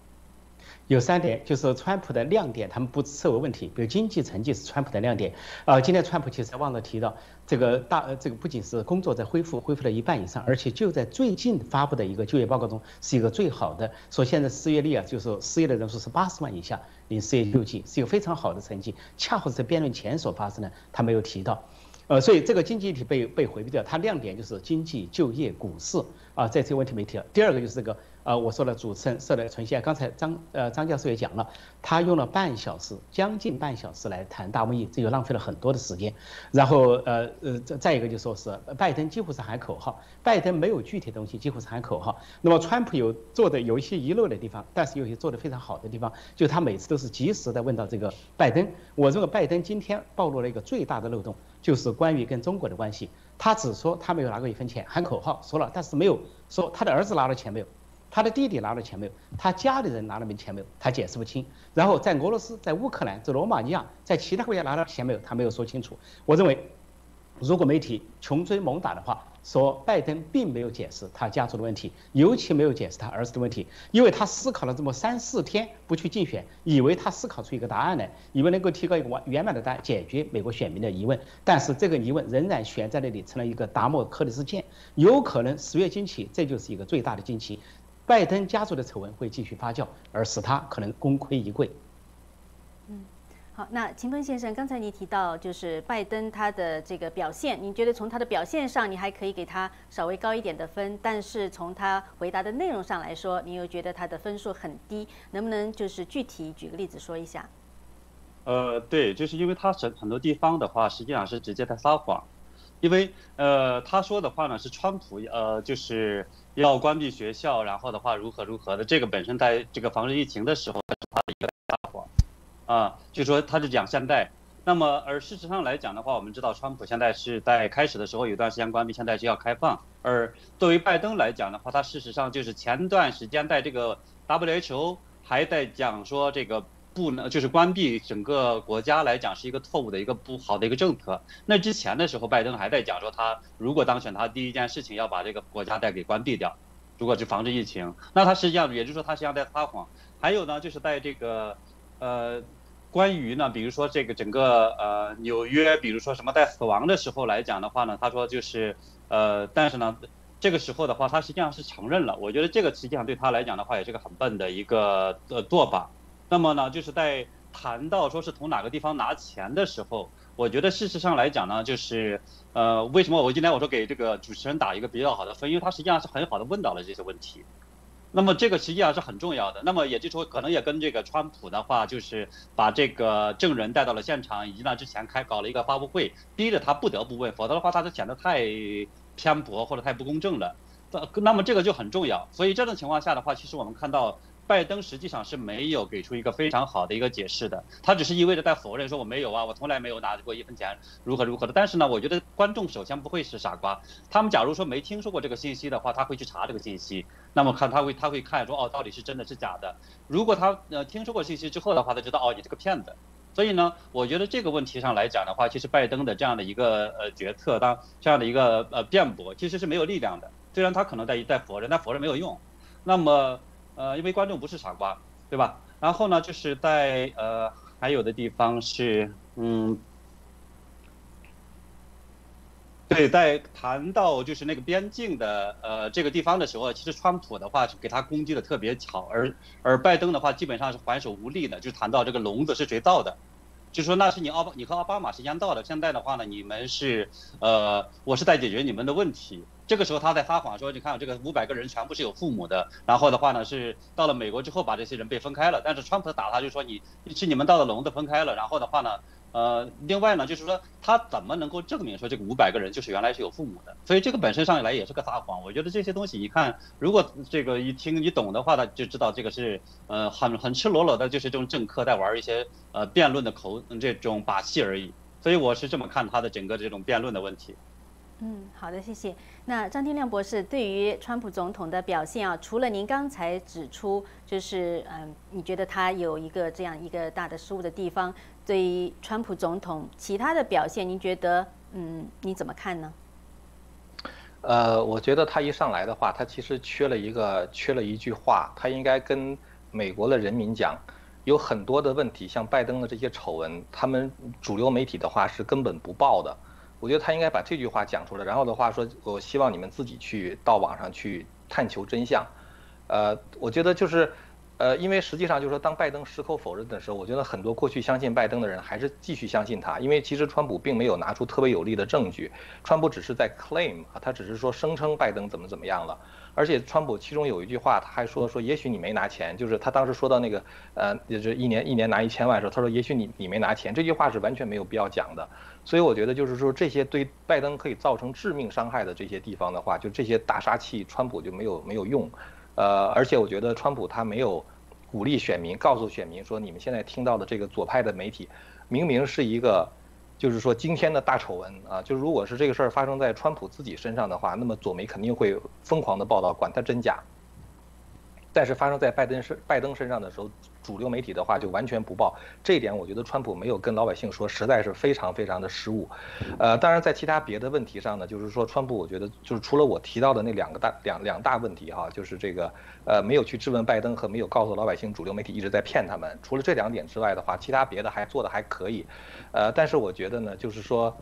有三点，就是川普的亮点，他们不视为问题。比如经济成绩是川普的亮点。呃，今天川普其实忘了提到，这个大呃这个不仅是工作在恢复，恢复了一半以上，而且就在最近发布的一个就业报告中是一个最好的。说现在失业率啊，就是失业的人数是八十万以下，零失业救济是一个非常好的成绩。恰好是在辩论前所发生的，他没有提到。呃，所以这个经济议题被被回避掉，它亮点就是经济、就业、股市啊，在这个问题没提到。第二个就是这个。呃，我说了，主持人设了存线。刚才张呃张教授也讲了，他用了半小时，将近半小时来谈大瘟疫，这就浪费了很多的时间。然后呃呃再再一个就说是拜登几乎是喊口号，拜登没有具体东西，几乎是喊口号。那么川普有做的有一些遗漏的地方，但是有些做的非常好的地方，就他每次都是及时的问到这个拜登。我认为拜登今天暴露了一个最大的漏洞，就是关于跟中国的关系。他只说他没有拿过一分钱，喊口号说了，但是没有说他的儿子拿了钱没有。他的弟弟拿了钱没有？他家里人拿了没钱没有？他解释不清。然后在俄罗斯、在乌克兰、在罗马尼亚、在其他国家拿了钱没有？他没有说清楚。我认为，如果媒体穷追猛打的话，说拜登并没有解释他家族的问题，尤其没有解释他儿子的问题，因为他思考了这么三四天不去竞选，以为他思考出一个答案来，以为能够提高一个完圆满的答案，解决美国选民的疑问。但是这个疑问仍然悬在那里，成了一个达摩克里斯剑，有可能十月惊奇，这就是一个最大的惊奇。拜登家族的丑闻会继续发酵，而使他可能功亏一篑。嗯，好，那秦峰先生，刚才你提到就是拜登他的这个表现，你觉得从他的表现上，你还可以给他稍微高一点的分，但是从他回答的内容上来说，你又觉得他的分数很低，能不能就是具体举个例子说一下？呃，对，就是因为他很很多地方的话，实际上是直接在撒谎，因为呃，他说的话呢是川普呃，就是。要关闭学校，然后的话如何如何的，这个本身在这个防治疫情的时候，他的一个大谎，啊，就说他是讲现在，那么而事实上来讲的话，我们知道川普现在是在开始的时候有段时间关闭，现在是要开放，而作为拜登来讲的话，他事实上就是前段时间在这个 WHO 还在讲说这个。不能就是关闭整个国家来讲是一个错误的一个不好的一个政策。那之前的时候，拜登还在讲说他如果当选，他第一件事情要把这个国家再给关闭掉，如果是防止疫情。那他实际上也就是说他实际上在撒谎。还有呢，就是在这个呃关于呢，比如说这个整个呃纽约，比如说什么在死亡的时候来讲的话呢，他说就是呃，但是呢这个时候的话，他实际上是承认了。我觉得这个实际上对他来讲的话，也是个很笨的一个呃做法。那么呢，就是在谈到说是从哪个地方拿钱的时候，我觉得事实上来讲呢，就是呃，为什么我今天我说给这个主持人打一个比较好的分，因为他实际上是很好的问到了这些问题。那么这个实际上是很重要的。那么也就是说，可能也跟这个川普的话，就是把这个证人带到了现场，以及呢之前开搞了一个发布会，逼着他不得不问，否则的话他就显得太偏颇或者太不公正了。那么这个就很重要。所以这种情况下的话，其实我们看到。拜登实际上是没有给出一个非常好的一个解释的，他只是一味的在否认说我没有啊，我从来没有拿过一分钱，如何如何的。但是呢，我觉得观众首先不会是傻瓜，他们假如说没听说过这个信息的话，他会去查这个信息，那么看他会他会看说哦到底是真的是假的。如果他呃听说过信息之后的话，他知道哦你这个骗子。所以呢，我觉得这个问题上来讲的话，其实拜登的这样的一个呃决策，当这样的一个呃辩驳，其实是没有力量的。虽然他可能在在否认，但否认没有用。那么。呃，因为观众不是傻瓜，对吧？然后呢，就是在呃还有的地方是，嗯，对，在谈到就是那个边境的呃这个地方的时候，其实川普的话是给他攻击的特别巧，而而拜登的话基本上是还手无力的，就谈到这个笼子是谁造的，就说那是你奥巴你和奥巴马时间到的，现在的话呢，你们是呃我是在解决你们的问题。这个时候他在撒谎说，你看这个五百个人全部是有父母的，然后的话呢是到了美国之后把这些人被分开了，但是川普打他就说你是你们到了笼子分开了，然后的话呢。呃，另外呢，就是说他怎么能够证明说这个五百个人就是原来是有父母的？所以这个本身上来也是个撒谎。我觉得这些东西，一看如果这个一听你懂的话，他就知道这个是呃很很赤裸裸的，就是这种政客在玩一些呃辩论的口这种把戏而已。所以我是这么看他的整个这种辩论的问题。嗯，好的，谢谢。那张天亮博士对于川普总统的表现啊，除了您刚才指出，就是嗯，你觉得他有一个这样一个大的失误的地方，对于川普总统其他的表现，您觉得嗯，你怎么看呢？呃，我觉得他一上来的话，他其实缺了一个，缺了一句话，他应该跟美国的人民讲，有很多的问题，像拜登的这些丑闻，他们主流媒体的话是根本不报的。我觉得他应该把这句话讲出来，然后的话说，我希望你们自己去到网上去探求真相。呃，我觉得就是，呃，因为实际上就是说，当拜登矢口否认的时候，我觉得很多过去相信拜登的人还是继续相信他，因为其实川普并没有拿出特别有力的证据，川普只是在 claim 啊，他只是说声称拜登怎么怎么样了。而且川普其中有一句话，他还说说，也许你没拿钱，就是他当时说到那个，呃，就是一年一年拿一千万的时候，他说也许你你没拿钱，这句话是完全没有必要讲的。所以我觉得就是说这些对拜登可以造成致命伤害的这些地方的话，就这些大杀器，川普就没有没有用。呃，而且我觉得川普他没有鼓励选民，告诉选民说，你们现在听到的这个左派的媒体，明明是一个。就是说，今天的大丑闻啊，就是如果是这个事儿发生在川普自己身上的话，那么左媒肯定会疯狂的报道，管它真假。但是发生在拜登身拜登身上的时候，主流媒体的话就完全不报。这一点我觉得川普没有跟老百姓说，实在是非常非常的失误。呃，当然在其他别的问题上呢，就是说川普我觉得就是除了我提到的那两个大两两大问题哈，就是这个呃没有去质问拜登和没有告诉老百姓主流媒体一直在骗他们。除了这两点之外的话，其他别的还做的还可以。呃，但是我觉得呢，就是说。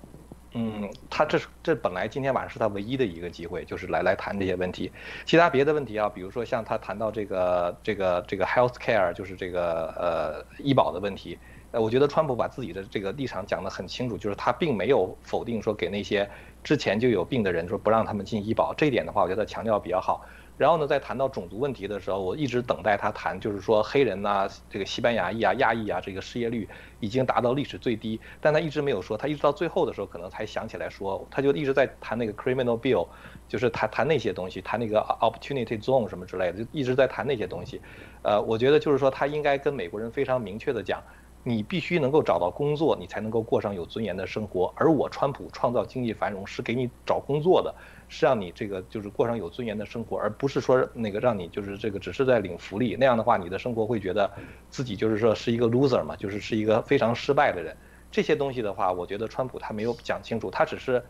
嗯，他这是这本来今天晚上是他唯一的一个机会，就是来来谈这些问题。其他别的问题啊，比如说像他谈到这个这个这个 health care，就是这个呃医保的问题。呃，我觉得川普把自己的这个立场讲得很清楚，就是他并没有否定说给那些之前就有病的人说不让他们进医保。这一点的话，我觉得强调比较好。然后呢，在谈到种族问题的时候，我一直等待他谈，就是说黑人呐，这个西班牙裔啊、亚裔啊，这个失业率已经达到历史最低，但他一直没有说，他一直到最后的时候可能才想起来说，他就一直在谈那个 criminal bill，就是谈谈那些东西，谈那个 opportunity zone 什么之类的，就一直在谈那些东西。呃，我觉得就是说他应该跟美国人非常明确的讲，你必须能够找到工作，你才能够过上有尊严的生活，而我川普创造经济繁荣是给你找工作的。是让你这个就是过上有尊严的生活，而不是说那个让你就是这个只是在领福利，那样的话你的生活会觉得自己就是说是一个 loser 嘛，就是是一个非常失败的人。这些东西的话，我觉得川普他没有讲清楚，他只是，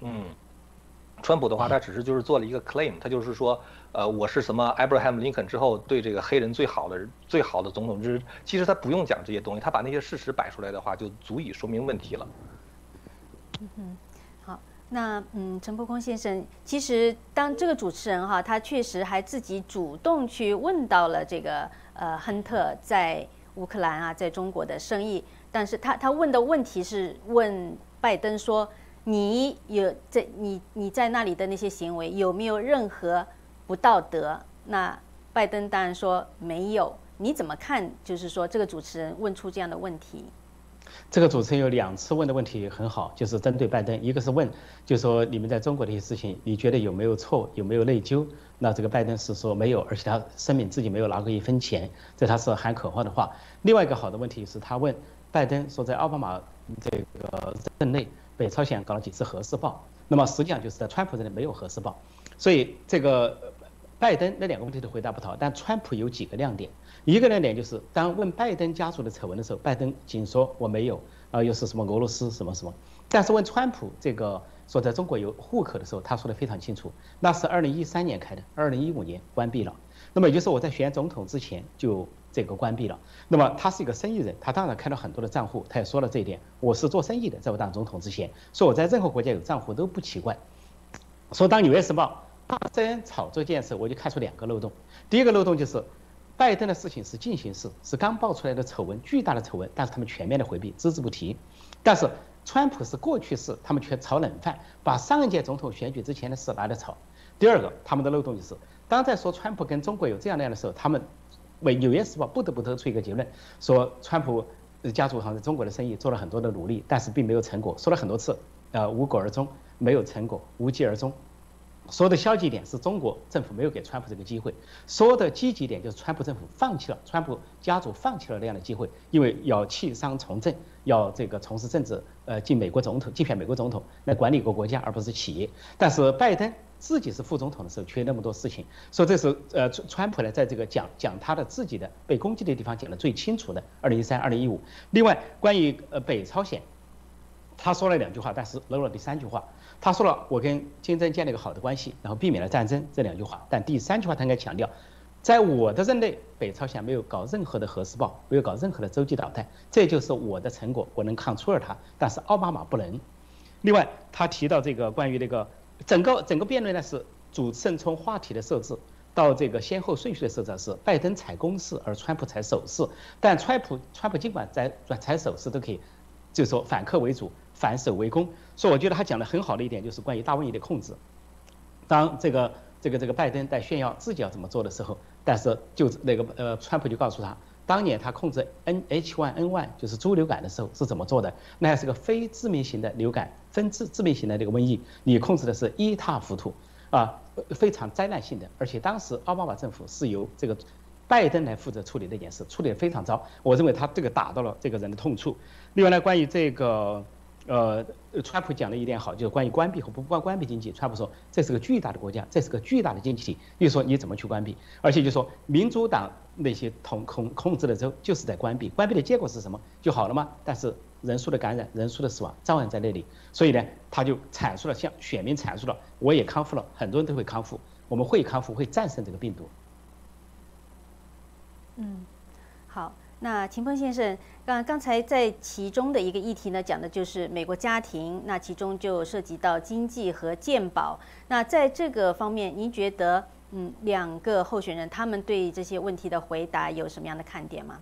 嗯，川普的话他只是就是做了一个 claim，他就是说，呃，我是什么 Abraham Lincoln 之后对这个黑人最好的最好的总统之，其实他不用讲这些东西，他把那些事实摆出来的话，就足以说明问题了。嗯哼。那嗯，陈伯空先生，其实当这个主持人哈，他确实还自己主动去问到了这个呃亨特在乌克兰啊，在中国的生意，但是他他问的问题是问拜登说，你有在你你在那里的那些行为有没有任何不道德？那拜登当然说没有。你怎么看？就是说这个主持人问出这样的问题？这个主持人有两次问的问题很好，就是针对拜登，一个是问，就说你们在中国的一些事情，你觉得有没有错，有没有内疚？那这个拜登是说没有，而且他声明自己没有拿过一分钱，这他是喊口号的话。另外一个好的问题是他问拜登说，在奥巴马这个任内，北朝鲜搞了几次核试爆，那么实际上就是在川普任内没有核试爆，所以这个拜登那两个问题都回答不到，但川普有几个亮点。一个亮点就是，当问拜登家族的丑闻的时候，拜登仅说我没有，啊，又是什么俄罗斯什么什么。但是问川普这个说在中国有户口的时候，他说的非常清楚，那是二零一三年开的，二零一五年关闭了。那么也就是我在选总统之前就这个关闭了。那么他是一个生意人，他当然开了很多的账户，他也说了这一点。我是做生意的，在我当总统之前，说我在任何国家有账户都不奇怪。说当纽约时报大声炒这件事，我就看出两个漏洞。第一个漏洞就是。拜登的事情是进行式，是刚爆出来的丑闻，巨大的丑闻，但是他们全面的回避，只字不提。但是川普是过去式，他们却炒冷饭，把上一届总统选举之前的事拿来炒。第二个，他们的漏洞就是，当在说川普跟中国有这样那样的时候，他们为《纽约时报》不得不得出一个结论，说川普家族好像在中国的生意做了很多的努力，但是并没有成果，说了很多次，呃，无果而终，没有成果，无疾而终。说的消极点是中国政府没有给川普这个机会，说的积极点就是川普政府放弃了，川普家族放弃了那样的机会，因为要弃商从政，要这个从事政治，呃，进美国总统，竞选美国总统来管理一个国家，而不是企业。但是拜登自己是副总统的时候，缺那么多事情，所以这是呃，川普呢在这个讲讲他的自己的被攻击的地方讲的最清楚的。二零一三、二零一五，另外关于呃北朝鲜，他说了两句话，但是漏了第三句话。他说了，我跟金正建立一个好的关系，然后避免了战争这两句话。但第三句话他应该强调，在我的任内，北朝鲜没有搞任何的核试爆，没有搞任何的洲际导弹，这就是我的成果，我能抗出尔它。但是奥巴马不能。另外，他提到这个关于那个整个整个辩论呢，是主持人从话题的设置到这个先后顺序的设置是拜登踩攻势，而川普踩守势。但川普川普尽管在踩守势都可以，就是说反客为主。反守为攻，所以我觉得他讲的很好的一点就是关于大瘟疫的控制。当这个这个这个拜登在炫耀自己要怎么做的时候，但是就那个呃，川普就告诉他，当年他控制 N H1N1 就是猪流感的时候是怎么做的，那还是个非致命型的流感，非致致命型的这个瘟疫，你控制的是一塌糊涂啊，非常灾难性的。而且当时奥巴马政府是由这个拜登来负责处理这件事，处理的非常糟。我认为他这个打到了这个人的痛处。另外呢，关于这个。呃，川普讲的一点好，就是关于关闭和不关关闭经济。川普说这是个巨大的国家，这是个巨大的经济体，又说你怎么去关闭？而且就说民主党那些统控控制的州就是在关闭，关闭的结果是什么？就好了吗？但是人数的感染、人数的死亡照样在那里。所以呢，他就阐述了向选民阐述了，我也康复了，很多人都会康复，我们会康复，会战胜这个病毒。嗯，那秦鹏先生，刚刚才在其中的一个议题呢，讲的就是美国家庭，那其中就涉及到经济和健保。那在这个方面，您觉得，嗯，两个候选人他们对这些问题的回答有什么样的看点吗？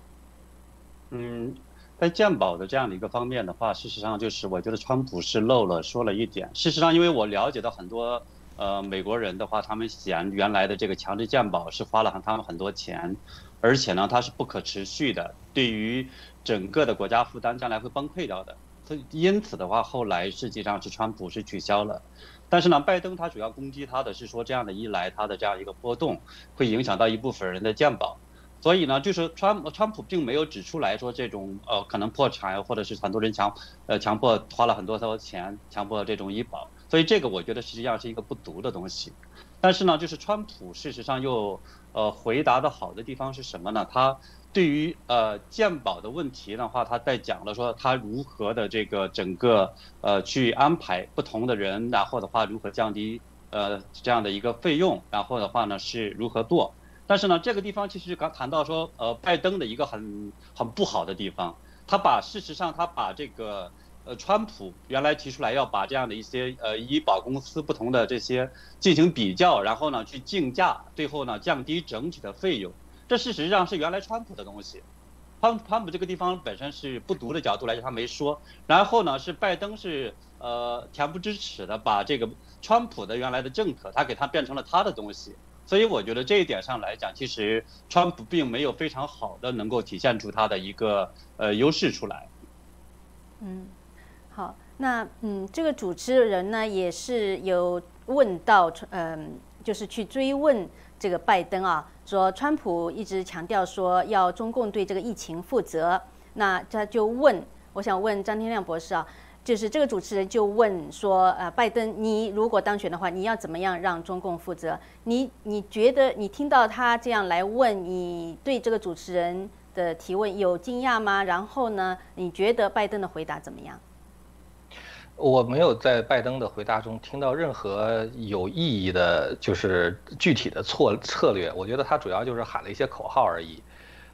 嗯，在健保的这样的一个方面的话，事实上就是我觉得川普是漏了说了一点。事实上，因为我了解到很多呃美国人的话，他们嫌原来的这个强制健保是花了他们很多钱。而且呢，它是不可持续的，对于整个的国家负担将来会崩溃掉的。所以因此的话，后来实际上是川普是取消了，但是呢，拜登他主要攻击他的是说这样的一来，他的这样一个波动会影响到一部分人的健保。所以呢，就是川川普并没有指出来说这种呃可能破产或者是很多人强呃强迫花了很多多钱强迫这种医保。所以这个我觉得实际上是一个不足的东西。但是呢，就是川普事实上又。呃，回答的好的地方是什么呢？他对于呃鉴宝的问题的话，他在讲了说他如何的这个整个呃去安排不同的人，然后的话如何降低呃这样的一个费用，然后的话呢是如何做。但是呢，这个地方其实刚谈到说呃拜登的一个很很不好的地方，他把事实上他把这个。呃，川普原来提出来要把这样的一些呃医保公司不同的这些进行比较，然后呢去竞价，最后呢降低整体的费用。这事实上是原来川普的东西。川川普这个地方本身是不独的角度来讲，他没说。然后呢是拜登是呃恬不知耻的把这个川普的原来的政策，他给他变成了他的东西。所以我觉得这一点上来讲，其实川普并没有非常好的能够体现出他的一个呃优势出来。嗯。那嗯，这个主持人呢也是有问到，嗯，就是去追问这个拜登啊，说川普一直强调说要中共对这个疫情负责，那他就问，我想问张天亮博士啊，就是这个主持人就问说，呃，拜登，你如果当选的话，你要怎么样让中共负责？你你觉得你听到他这样来问，你对这个主持人的提问有惊讶吗？然后呢，你觉得拜登的回答怎么样？我没有在拜登的回答中听到任何有意义的，就是具体的策策略。我觉得他主要就是喊了一些口号而已。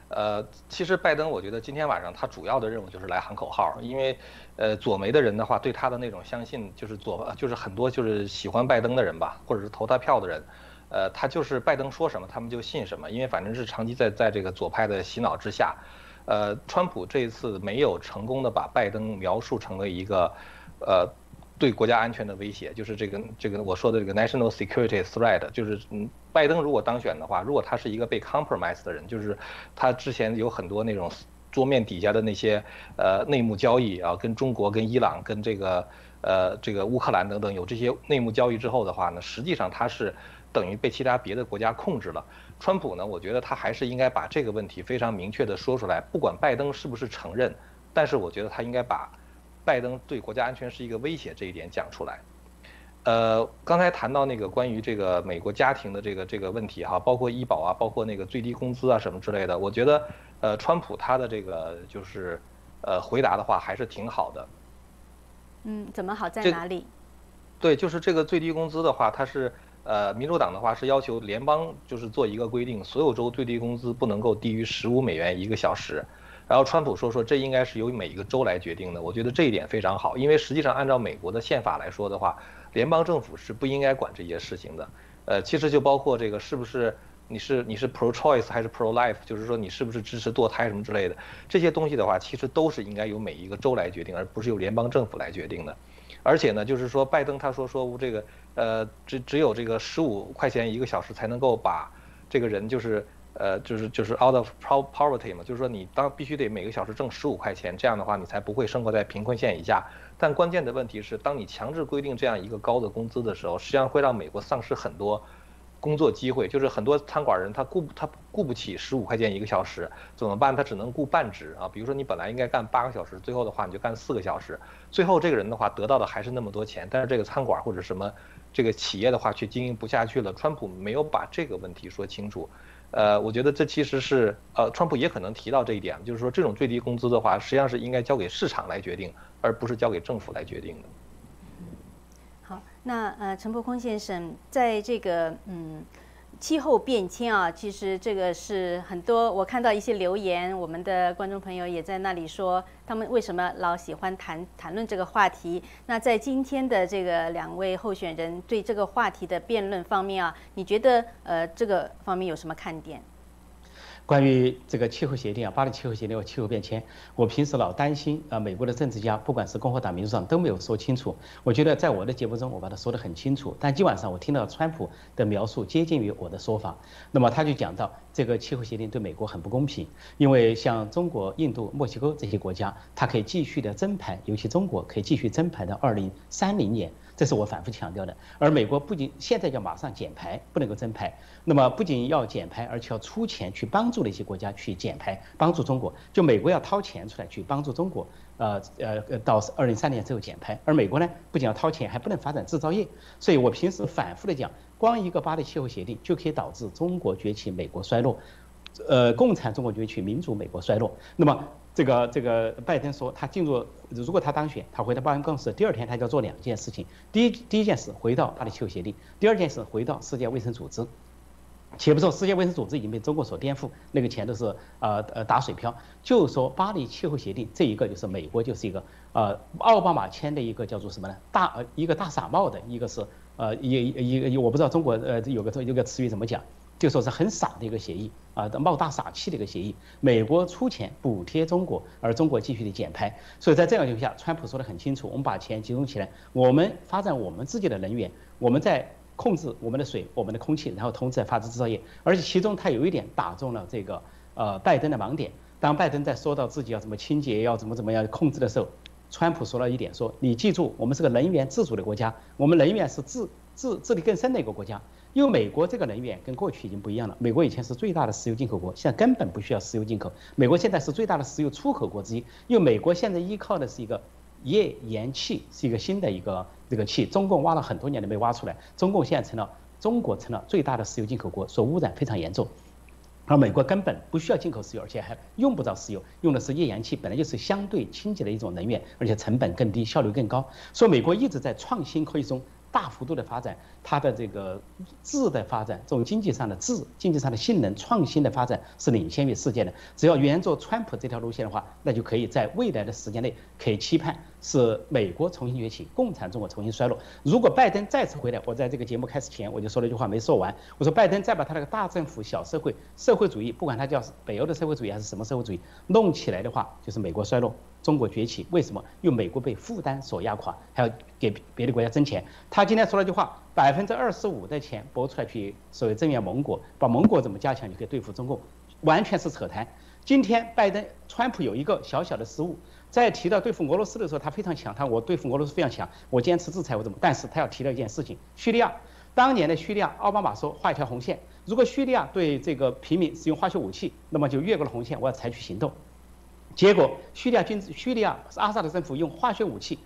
呃，其实拜登，我觉得今天晚上他主要的任务就是来喊口号，因为，呃，左媒的人的话对他的那种相信，就是左就是很多就是喜欢拜登的人吧，或者是投他票的人，呃，他就是拜登说什么他们就信什么，因为反正是长期在在这个左派的洗脑之下。呃，川普这一次没有成功的把拜登描述成为一个，呃，对国家安全的威胁，就是这个这个我说的这个 national security threat，就是嗯，拜登如果当选的话，如果他是一个被 compromise 的人，就是他之前有很多那种桌面底下的那些呃内幕交易啊，跟中国、跟伊朗、跟这个呃这个乌克兰等等有这些内幕交易之后的话呢，实际上他是等于被其他别的国家控制了。川普呢？我觉得他还是应该把这个问题非常明确的说出来，不管拜登是不是承认，但是我觉得他应该把拜登对国家安全是一个威胁这一点讲出来。呃，刚才谈到那个关于这个美国家庭的这个这个问题哈，包括医保啊，包括那个最低工资啊什么之类的，我觉得呃，川普他的这个就是呃回答的话还是挺好的。嗯，怎么好在哪里？对，就是这个最低工资的话，它是。呃，民主党的话是要求联邦就是做一个规定，所有州最低工资不能够低于十五美元一个小时。然后川普说说这应该是由每一个州来决定的。我觉得这一点非常好，因为实际上按照美国的宪法来说的话，联邦政府是不应该管这些事情的。呃，其实就包括这个是不是你是你是 pro choice 还是 pro life，就是说你是不是支持堕胎什么之类的这些东西的话，其实都是应该由每一个州来决定，而不是由联邦政府来决定的。而且呢，就是说拜登他说说这个。呃，只只有这个十五块钱一个小时才能够把这个人就是呃就是就是 out of poverty 嘛，就是说你当必须得每个小时挣十五块钱，这样的话你才不会生活在贫困线以下。但关键的问题是，当你强制规定这样一个高的工资的时候，实际上会让美国丧失很多。工作机会就是很多餐馆人他雇他雇不起十五块钱一个小时怎么办？他只能雇半职啊。比如说你本来应该干八个小时，最后的话你就干四个小时，最后这个人的话得到的还是那么多钱，但是这个餐馆或者什么这个企业的话却经营不下去了。川普没有把这个问题说清楚，呃，我觉得这其实是呃，川普也可能提到这一点，就是说这种最低工资的话，实际上是应该交给市场来决定，而不是交给政府来决定的。好那呃，陈伯坤先生，在这个嗯气候变迁啊，其实这个是很多我看到一些留言，我们的观众朋友也在那里说，他们为什么老喜欢谈谈论这个话题？那在今天的这个两位候选人对这个话题的辩论方面啊，你觉得呃这个方面有什么看点？关于这个气候协定啊，巴黎气候协定和气候变迁，我平时老担心啊，美国的政治家，不管是共和党、民主党都没有说清楚。我觉得在我的节目中，我把它说得很清楚。但今晚上我听到川普的描述接近于我的说法，那么他就讲到这个气候协定对美国很不公平，因为像中国、印度、墨西哥这些国家，它可以继续的增排，尤其中国可以继续增排到二零三零年。这是我反复强调的，而美国不仅现在要马上减排，不能够增排，那么不仅要减排，而且要出钱去帮助那些国家去减排，帮助中国。就美国要掏钱出来去帮助中国，呃呃呃，到二零三年之后减排。而美国呢，不仅要掏钱，还不能发展制造业。所以我平时反复的讲，光一个巴黎气候协定就可以导致中国崛起，美国衰落，呃，共产中国崛起，民主美国衰落。那么。这个这个拜登说，他进入如果他当选，他回到办公室，第二天他就要做两件事情。第一第一件事回到巴黎气候协定，第二件事回到世界卫生组织。且不说世界卫生组织已经被中国所颠覆，那个钱都是呃呃打水漂。就说巴黎气候协定这一个就是美国就是一个呃奥巴马签的一个叫做什么呢？大呃一个大傻帽的一个是呃一一一个我不知道中国呃有个有个词语怎么讲。就说是很傻的一个协议啊，冒大傻气的一个协议。美国出钱补贴中国，而中国继续的减排。所以在这样情况下，川普说的很清楚：我们把钱集中起来，我们发展我们自己的能源，我们在控制我们的水、我们的空气，然后同时在发展制造业。而且其中他有一点打中了这个呃拜登的盲点。当拜登在说到自己要怎么清洁、要怎么怎么样控制的时候，川普说了一点：说你记住，我们是个能源自主的国家，我们能源是自自自力更生的一个国家。因为美国这个能源跟过去已经不一样了。美国以前是最大的石油进口国，现在根本不需要石油进口。美国现在是最大的石油出口国之一。因为美国现在依靠的是一个页岩气，是一个新的一个这个气。中共挖了很多年都没挖出来，中共现在成了中国成了最大的石油进口国，所污染非常严重。而美国根本不需要进口石油，而且还用不着石油，用的是页岩气，本来就是相对清洁的一种能源，而且成本更低，效率更高。所以美国一直在创新科技中。大幅度的发展，它的这个质的发展，这种经济上的质、经济上的性能、创新的发展是领先于世界的。只要沿着川普这条路线的话，那就可以在未来的时间内可以期盼是美国重新崛起，共产中国重新衰落。如果拜登再次回来，我在这个节目开始前我就说了一句话没说完，我说拜登再把他那个大政府小社会社会主义，不管他叫北欧的社会主义还是什么社会主义弄起来的话，就是美国衰落。中国崛起，为什么？因为美国被负担所压垮，还要给别的国家挣钱。他今天说了一句话：百分之二十五的钱拨出来去所谓增援盟国，把盟国怎么加强就可以对付中共，完全是扯谈。今天拜登、川普有一个小小的失误，在提到对付俄罗斯的时候，他非常强，他我对付俄罗斯非常强，我坚持制裁我怎么？但是他要提到一件事情：叙利亚，当年的叙利亚，奥巴马说画一条红线，如果叙利亚对这个平民使用化学武器，那么就越过了红线，我要采取行动。结果，叙利亚军、叙利亚阿萨德政府用化学武器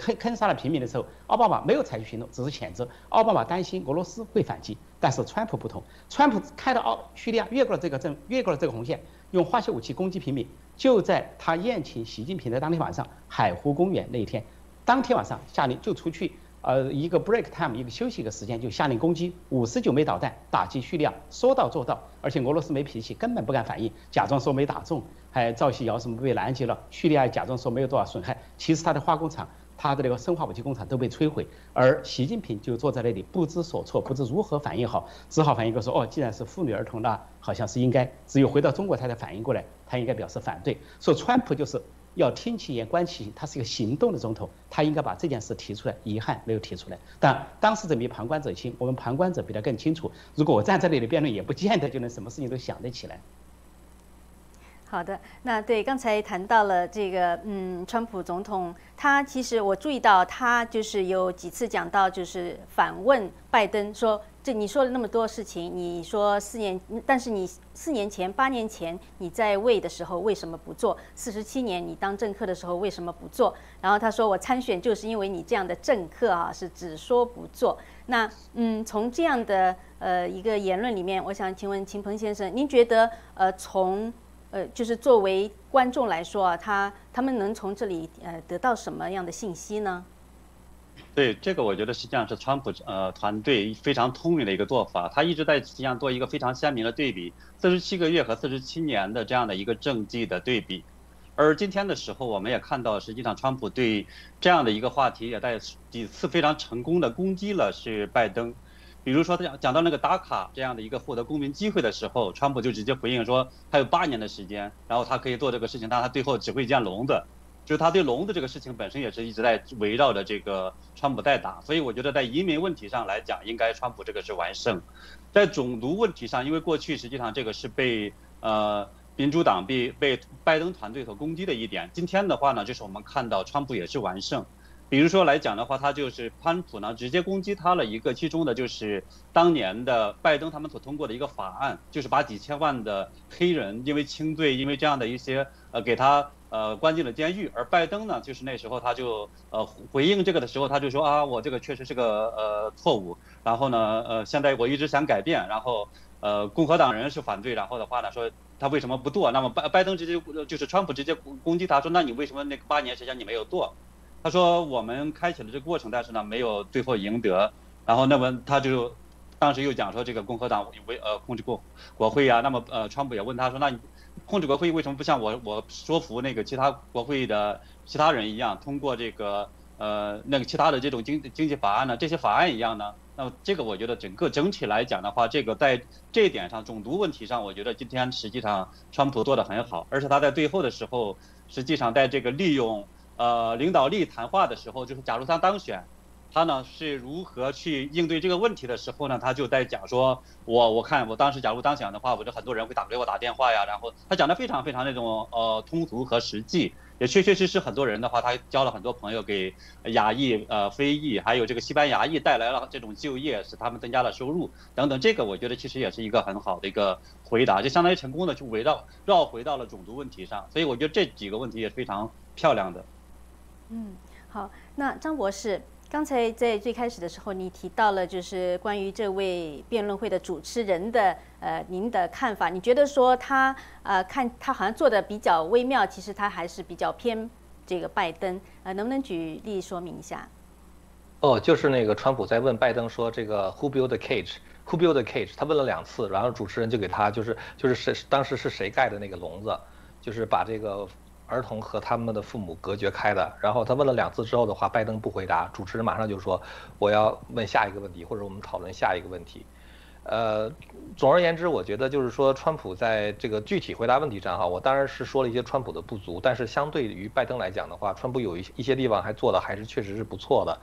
坑坑杀了平民的时候，奥巴马没有采取行动，只是谴责。奥巴马担心俄罗斯会反击，但是川普不同，川普看到奥叙利亚越过了这个政，越过了这个红线，用化学武器攻击平民。就在他宴请习近平的当天晚上，海湖公园那一天，当天晚上下令就出去，呃，一个 break time，一个休息一个时间，就下令攻击五十九枚导弹打击叙利亚，说到做到。而且俄罗斯没脾气，根本不敢反应，假装说没打中。还赵希尧什么被拦截了？叙利亚假装说没有多少损害，其实他的化工厂、他的那个生化武器工厂都被摧毁。而习近平就坐在那里不知所措，不知如何反应好，只好反应过说：“哦，既然是妇女儿童，那好像是应该。”只有回到中国，他才反应过来，他应该表示反对。说川普就是要听其言观其行，他是一个行动的总统，他应该把这件事提出来。遗憾没有提出来。但当事者比旁观者清，我们旁观者比他更清楚。如果我站在那里辩论，也不见得就能什么事情都想得起来。好的，那对刚才谈到了这个，嗯，川普总统，他其实我注意到他就是有几次讲到，就是反问拜登说，这你说了那么多事情，你说四年，但是你四年前、八年前你在位的时候为什么不做？四十七年你当政客的时候为什么不做？然后他说我参选就是因为你这样的政客啊，是只说不做。那嗯，从这样的呃一个言论里面，我想请问秦鹏先生，您觉得呃从呃，就是作为观众来说啊，他他们能从这里呃得到什么样的信息呢？对这个，我觉得实际上是川普呃团队非常聪明的一个做法。他一直在实际上做一个非常鲜明的对比，四十七个月和四十七年的这样的一个政绩的对比。而今天的时候，我们也看到，实际上川普对这样的一个话题也在几次非常成功的攻击了是拜登。比如说，他讲讲到那个打卡这样的一个获得公民机会的时候，川普就直接回应说，还有八年的时间，然后他可以做这个事情，但他最后只会建笼子，就是他对笼子这个事情本身也是一直在围绕着这个川普在打。所以我觉得在移民问题上来讲，应该川普这个是完胜。在种族问题上，因为过去实际上这个是被呃民主党被被拜登团队所攻击的一点，今天的话呢，就是我们看到川普也是完胜。比如说来讲的话，他就是潘普呢，直接攻击他了一个，其中的就是当年的拜登他们所通过的一个法案，就是把几千万的黑人因为轻罪，因为这样的一些呃给他呃关进了监狱，而拜登呢，就是那时候他就呃回应这个的时候，他就说啊，我这个确实是个呃错误，然后呢呃现在我一直想改变，然后呃共和党人是反对，然后的话呢说他为什么不做？那么拜拜登直接就是川普直接攻击他说，那你为什么那八年时间你没有做？他说我们开启了这个过程，但是呢没有最后赢得。然后那么他就当时又讲说这个共和党为呃控制国国会啊。那么呃川普也问他说，那你控制国会为什么不像我我说服那个其他国会的其他人一样通过这个呃那个其他的这种经经济法案呢？这些法案一样呢？那么这个我觉得整个整体来讲的话，这个在这一点上种族问题上，我觉得今天实际上川普做的很好，而且他在最后的时候，实际上在这个利用。呃，领导力谈话的时候，就是假如他当选，他呢是如何去应对这个问题的时候呢？他就在讲说，我我看我当时假如当选的话，我就很多人会打给我打电话呀，然后他讲的非常非常那种呃通俗和实际，也确确实实很多人的话，他交了很多朋友，给亚裔呃非裔还有这个西班牙裔带来了这种就业，使他们增加了收入等等。这个我觉得其实也是一个很好的一个回答，就相当于成功的去围绕绕回到了种族问题上。所以我觉得这几个问题也是非常漂亮的。嗯，好，那张博士，刚才在最开始的时候，你提到了就是关于这位辩论会的主持人的呃，您的看法，你觉得说他呃，看他好像做的比较微妙，其实他还是比较偏这个拜登，呃，能不能举例说明一下？哦，就是那个川普在问拜登说这个 Who built the cage？Who built the cage？他问了两次，然后主持人就给他就是就是谁当时是谁盖的那个笼子，就是把这个儿童和他们的父母隔绝开的。然后他问了两次之后的话，拜登不回答，主持人马上就说我要问下一个问题，或者我们讨论下一个问题。呃，总而言之，我觉得就是说，川普在这个具体回答问题上哈，我当然是说了一些川普的不足，但是相对于拜登来讲的话，川普有一一些地方还做的还是确实是不错的。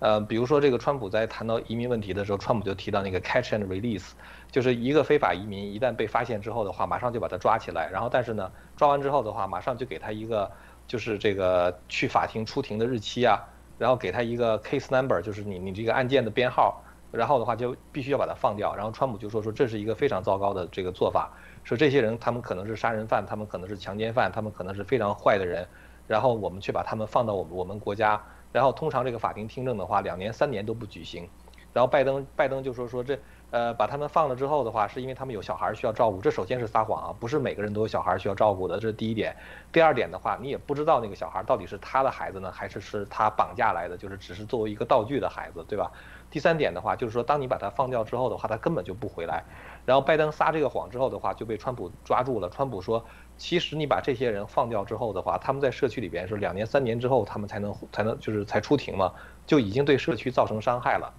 呃，比如说这个川普在谈到移民问题的时候，川普就提到那个 catch and release，就是一个非法移民一旦被发现之后的话，马上就把他抓起来，然后但是呢，抓完之后的话，马上就给他一个就是这个去法庭出庭的日期啊，然后给他一个 case number，就是你你这个案件的编号。然后的话就必须要把它放掉，然后川普就说说这是一个非常糟糕的这个做法，说这些人他们可能是杀人犯，他们可能是强奸犯，他们可能是非常坏的人，然后我们却把他们放到我们我们国家，然后通常这个法庭听证的话两年三年都不举行，然后拜登拜登就说说这呃把他们放了之后的话是因为他们有小孩需要照顾，这首先是撒谎啊，不是每个人都有小孩需要照顾的，这是第一点，第二点的话你也不知道那个小孩到底是他的孩子呢还是是他绑架来的，就是只是作为一个道具的孩子，对吧？第三点的话，就是说，当你把他放掉之后的话，他根本就不回来。然后拜登撒这个谎之后的话，就被川普抓住了。川普说，其实你把这些人放掉之后的话，他们在社区里边是两年、三年之后他们才能才能就是才出庭嘛，就已经对社区造成伤害了。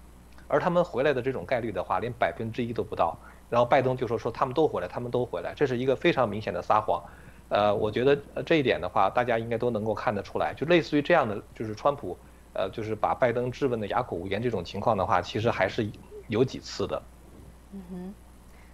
而他们回来的这种概率的话，连百分之一都不到。然后拜登就说说他们都回来，他们都回来，这是一个非常明显的撒谎。呃，我觉得这一点的话，大家应该都能够看得出来，就类似于这样的，就是川普。呃，就是把拜登质问的哑口无言这种情况的话，其实还是有几次的。嗯哼，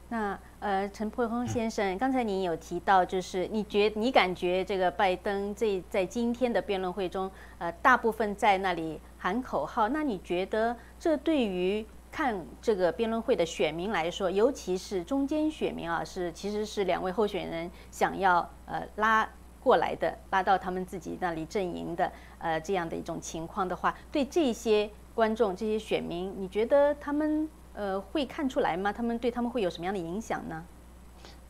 那呃，陈破峰先生，刚才您有提到，就是你觉你感觉这个拜登这在今天的辩论会中，呃，大部分在那里喊口号，那你觉得这对于看这个辩论会的选民来说，尤其是中间选民啊，是其实是两位候选人想要呃拉。过来的拉到他们自己那里阵营的，呃，这样的一种情况的话，对这些观众、这些选民，你觉得他们呃会看出来吗？他们对他们会有什么样的影响呢？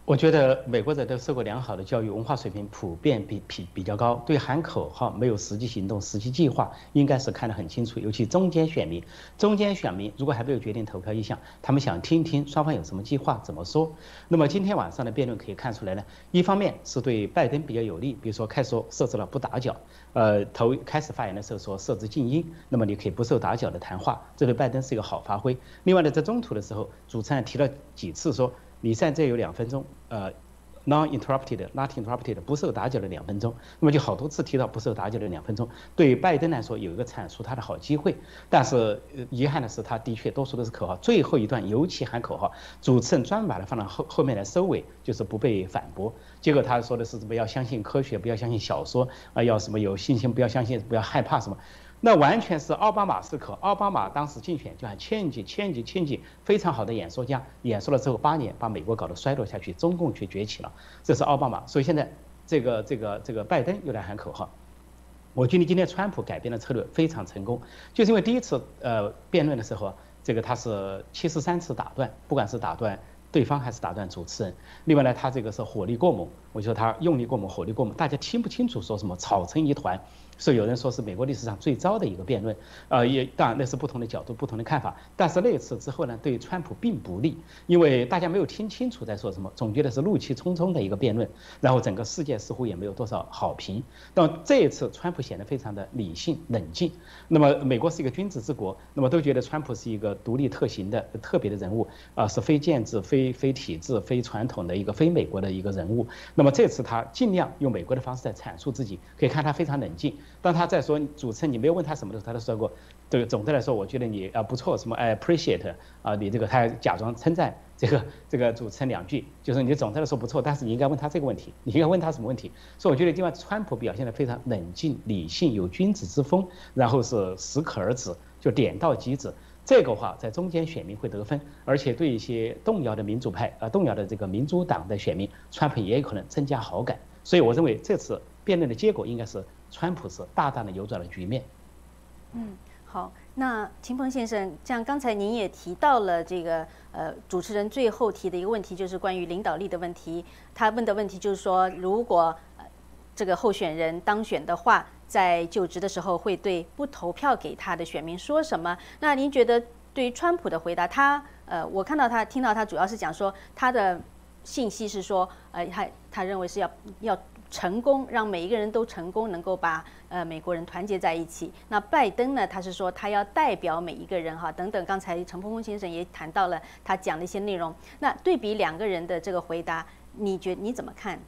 我觉得美国人都受过良好的教育，文化水平普遍比比比较高，对喊口号没有实际行动、实际计划，应该是看得很清楚。尤其中间选民，中间选民如果还没有决定投票意向，他们想听听双方有什么计划，怎么说。那么今天晚上的辩论可以看出来呢，一方面是对拜登比较有利，比如说开说设置了不打搅，呃，头开始发言的时候说设置静音，那么你可以不受打搅的谈话，这对拜登是一个好发挥。另外呢，在中途的时候，主持人提了几次说。你现在有两分钟，呃，non-interrupted，not interrupted，不受打搅的两分钟，那么就好多次提到不受打搅的两分钟，对拜登来说有一个阐述他的好机会，但是遗憾的是，他的确多数都是口号，最后一段尤其喊口号，主持人专门把它放到后后面来收尾，就是不被反驳。结果他说的是什么？要相信科学，不要相信小说，啊，要什么有信心，不要相信，不要害怕什么。那完全是奥巴马时刻，奥巴马当时竞选就喊千几千几千几，非常好的演说家，演说了之后八年，把美国搞得衰落下去，中共却崛起了，这是奥巴马。所以现在这个这个这个拜登又来喊口号，我觉得今天川普改变的策略非常成功，就是因为第一次呃辩论的时候，这个他是七十三次打断，不管是打断对方还是打断主持人，另外呢他这个是火力过猛，我觉得他用力过猛，火力过猛，大家听不清楚说什么，吵成一团。是有人说是美国历史上最糟的一个辩论，呃，也当然那是不同的角度、不同的看法。但是那次之后呢，对川普并不利，因为大家没有听清楚在说什么，总觉得是怒气冲冲的一个辩论，然后整个世界似乎也没有多少好评。那么这一次，川普显得非常的理性冷静。那么美国是一个君子之国，那么都觉得川普是一个独立特行的特别的人物，啊，是非建制、非非体制、非传统的一个非美国的一个人物。那么这次他尽量用美国的方式在阐述自己，可以看他非常冷静。当他在说主持人你没有问他什么的时候，他都说过，这个总的来说，我觉得你啊不错，什么 I appreciate 啊，你这个他假装称赞这个 <laughs> 这个主持人两句，就是你总的来说不错，但是你应该问他这个问题，你应该问他什么问题？所以我觉得今晚川普表现的非常冷静、理性，有君子之风，然后是适可而止，就点到即止。这个话在中间选民会得分，而且对一些动摇的民主派啊动摇的这个民主党的选民，川普也有可能增加好感。所以我认为这次辩论的结果应该是。川普是大大的扭转了局面。嗯，好，那秦鹏先生，像刚才您也提到了这个，呃，主持人最后提的一个问题，就是关于领导力的问题。他问的问题就是说，如果这个候选人当选的话，在就职的时候会对不投票给他的选民说什么？那您觉得对于川普的回答，他呃，我看到他听到他主要是讲说他的信息是说，呃，他他认为是要要成功，让每一个人都成功，能够把呃美国人团结在一起。那拜登呢，他是说他要代表每一个人哈，等等。刚才陈鹏峰先生也谈到了他讲的一些内容。那对比两个人的这个回答，你觉你怎么看？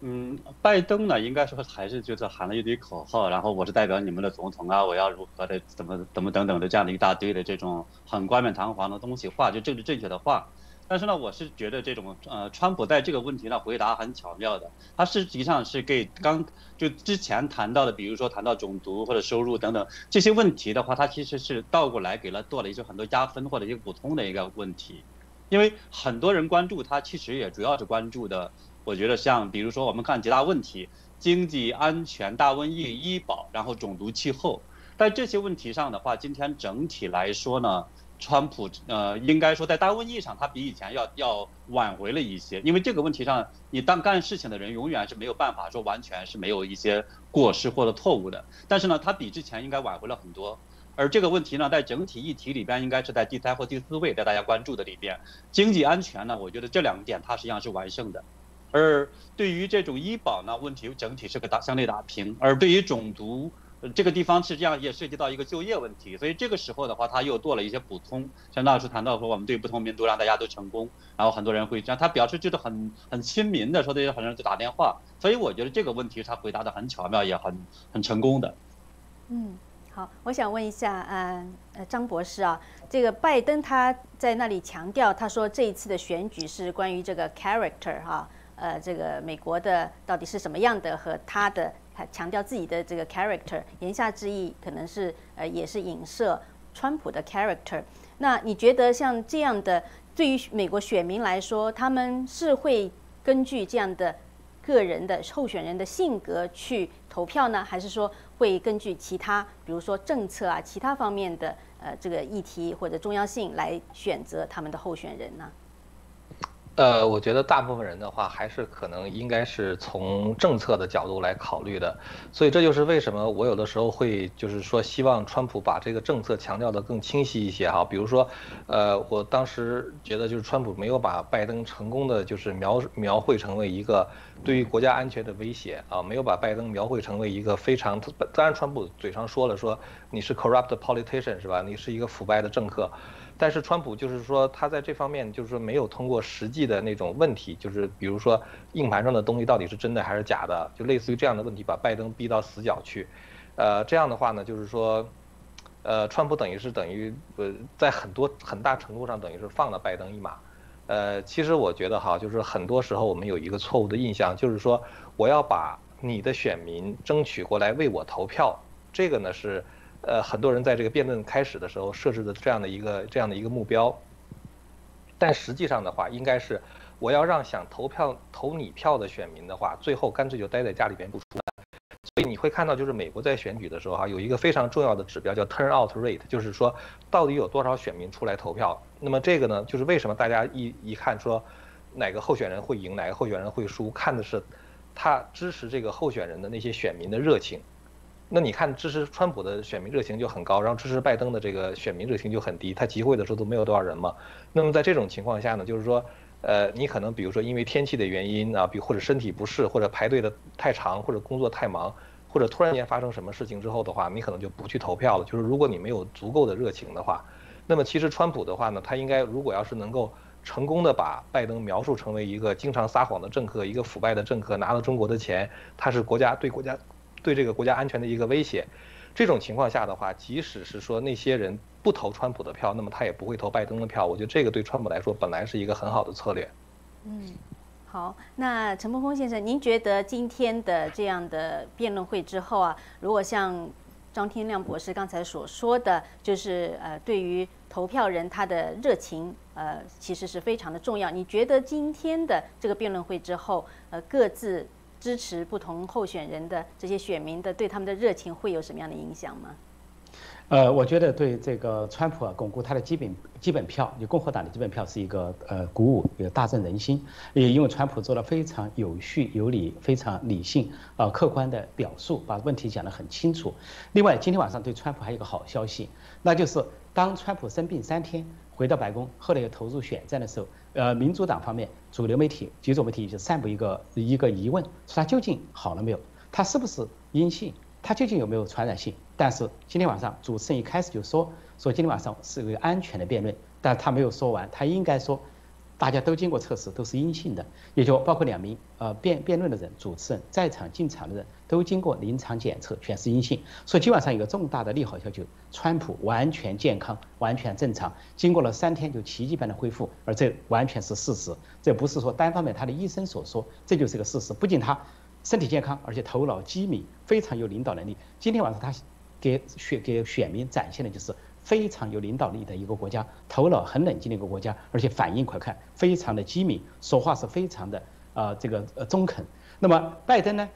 嗯，拜登呢，应该说还是就是喊了一堆口号，然后我是代表你们的总统啊，我要如何的怎么怎么等等的这样的一大堆的这种很冠冕堂皇的东西话，就政治正确的话。但是呢，我是觉得这种呃，川普在这个问题上回答很巧妙的，他实际上是给刚就之前谈到的，比如说谈到种族或者收入等等这些问题的话，他其实是倒过来给了做了一些很多加分或者一些补充的一个问题，因为很多人关注他，其实也主要是关注的。我觉得像比如说我们看几大问题：经济、安全、大瘟疫、医保，然后种族、气候。在这些问题上的话，今天整体来说呢，川普呃应该说在大瘟疫上他比以前要要挽回了一些，因为这个问题上你当干事情的人永远是没有办法说完全是没有一些过失或者错误的，但是呢，他比之前应该挽回了很多。而这个问题呢，在整体议题里边应该是在第三或第四位，在大家关注的里边。经济安全呢，我觉得这两点它实际上是完胜的。而对于这种医保呢，问题整体是个打相对打平。而对于种族这个地方，实际上也涉及到一个就业问题，所以这个时候的话，他又做了一些补充。像当时谈到说，我们对不同民族让大家都成功，然后很多人会这样，他表示就是很很亲民的，说这些很多人就打电话。所以我觉得这个问题他回答的很巧妙，也很很成功的。嗯，好，我想问一下，嗯呃，张博士啊，这个拜登他在那里强调，他说这一次的选举是关于这个 character 哈。呃，这个美国的到底是什么样的？和他的强调自己的这个 character，言下之意可能是呃，也是影射川普的 character。那你觉得像这样的，对于美国选民来说，他们是会根据这样的个人的候选人的性格去投票呢，还是说会根据其他，比如说政策啊，其他方面的呃这个议题或者重要性来选择他们的候选人呢？呃，我觉得大部分人的话，还是可能应该是从政策的角度来考虑的，所以这就是为什么我有的时候会就是说希望川普把这个政策强调的更清晰一些哈。比如说，呃，我当时觉得就是川普没有把拜登成功的就是描描绘成为一个对于国家安全的威胁啊，没有把拜登描绘成为一个非常，当然川普嘴上说了说你是 corrupt politician 是吧？你是一个腐败的政客。但是川普就是说，他在这方面就是说没有通过实际的那种问题，就是比如说硬盘上的东西到底是真的还是假的，就类似于这样的问题，把拜登逼到死角去。呃，这样的话呢，就是说，呃，川普等于是等于呃，在很多很大程度上等于是放了拜登一马。呃，其实我觉得哈，就是很多时候我们有一个错误的印象，就是说我要把你的选民争取过来为我投票，这个呢是。呃，很多人在这个辩论开始的时候设置的这样的一个这样的一个目标，但实际上的话，应该是我要让想投票投你票的选民的话，最后干脆就待在家里边不出来。所以你会看到，就是美国在选举的时候哈，有一个非常重要的指标叫 turnout rate，就是说到底有多少选民出来投票。那么这个呢，就是为什么大家一一看说哪个候选人会赢，哪个候选人会输，看的是他支持这个候选人的那些选民的热情。那你看，支持川普的选民热情就很高，然后支持拜登的这个选民热情就很低。他集会的时候都没有多少人嘛。那么在这种情况下呢，就是说，呃，你可能比如说因为天气的原因啊，比或者身体不适，或者排队的太长，或者工作太忙，或者突然间发生什么事情之后的话，你可能就不去投票了。就是如果你没有足够的热情的话，那么其实川普的话呢，他应该如果要是能够成功的把拜登描述成为一个经常撒谎的政客，一个腐败的政客，拿了中国的钱，他是国家对国家。对这个国家安全的一个威胁，这种情况下的话，即使是说那些人不投川普的票，那么他也不会投拜登的票。我觉得这个对川普来说本来是一个很好的策略。嗯，好，那陈鹏峰先生，您觉得今天的这样的辩论会之后啊，如果像张天亮博士刚才所说的，就是呃，对于投票人他的热情，呃，其实是非常的重要。你觉得今天的这个辩论会之后，呃，各自。支持不同候选人的这些选民的对他们的热情会有什么样的影响吗？呃，我觉得对这个川普啊，巩固他的基本基本票，就共和党的基本票是一个呃鼓舞，也大振人心。也因为川普做了非常有序、有理、非常理性啊客观的表述，把问题讲得很清楚。另外，今天晚上对川普还有一个好消息，那就是当川普生病三天回到白宫，后来又投入选战的时候，呃，民主党方面主流媒体、几种媒体就散布一个一个疑问，说他究竟好了没有？他是不是阴性？他究竟有没有传染性？但是今天晚上主持人一开始就说说今天晚上是一个安全的辩论，但他没有说完，他应该说大家都经过测试，都是阴性的，也就包括两名呃辩辩论的人，主持人在场进场的人都经过临场检测，全是阴性。所以今晚上有个重大的利好消息，川普完全健康，完全正常，经过了三天就奇迹般的恢复，而这完全是事实，这不是说单方面他的医生所说，这就是个事实。不仅他。身体健康，而且头脑机敏，非常有领导能力。今天晚上他给选给选民展现的就是非常有领导力的一个国家，头脑很冷静的一个国家，而且反应快看，非常的机敏，说话是非常的啊这个呃中肯。那么拜登呢，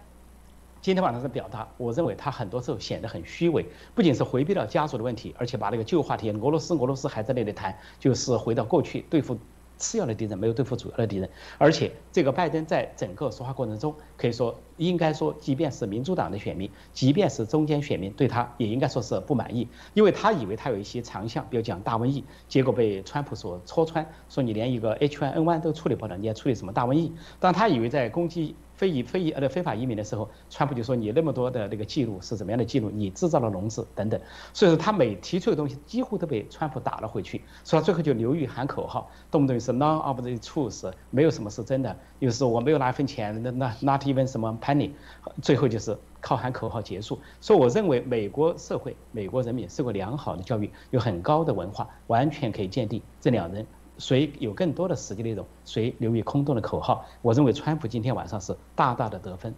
今天晚上的表达，我认为他很多时候显得很虚伪，不仅是回避了家族的问题，而且把那个旧话题俄罗斯俄罗斯还在那里谈，就是回到过去对付。次要的敌人没有对付主要的敌人，而且这个拜登在整个说话过程中，可以说应该说，即便是民主党的选民，即便是中间选民，对他也应该说是不满意，因为他以为他有一些长项，比如讲大瘟疫，结果被川普所戳穿，说你连一个 H1N1 都处理不了，你还处理什么大瘟疫？当他以为在攻击。非移非移呃非法移民的时候，川普就说你那么多的那个记录是怎么样的记录？你制造了笼子等等，所以说他每提出的东西几乎都被川普打了回去，所以他最后就流于喊口号，动不动是 none of the truth，没有什么是真的，又是我没有拿一分钱，那那 not even 什么喊你最后就是靠喊口号结束。所以我认为美国社会、美国人民受过良好的教育，有很高的文化，完全可以鉴定这两人。谁有更多的实际内容，谁流于空洞的口号。我认为川普今天晚上是大大的得分。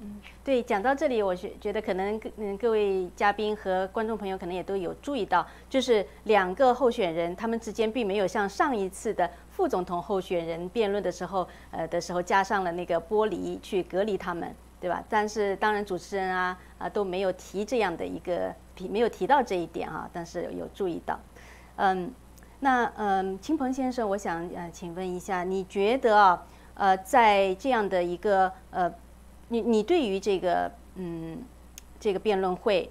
嗯，对，讲到这里，我觉觉得可能嗯各位嘉宾和观众朋友可能也都有注意到，就是两个候选人他们之间并没有像上一次的副总统候选人辩论的时候，呃的时候加上了那个玻璃去隔离他们，对吧？但是当然主持人啊啊都没有提这样的一个提，没有提到这一点啊，但是有注意到，嗯。那嗯，青鹏先生，我想呃，请问一下，你觉得啊，呃，在这样的一个呃，你你对于这个嗯，这个辩论会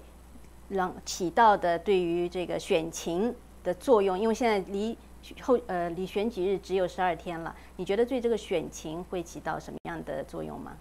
让起到的对于这个选情的作用，因为现在离后呃离选举日只有十二天了，你觉得对这个选情会起到什么样的作用吗？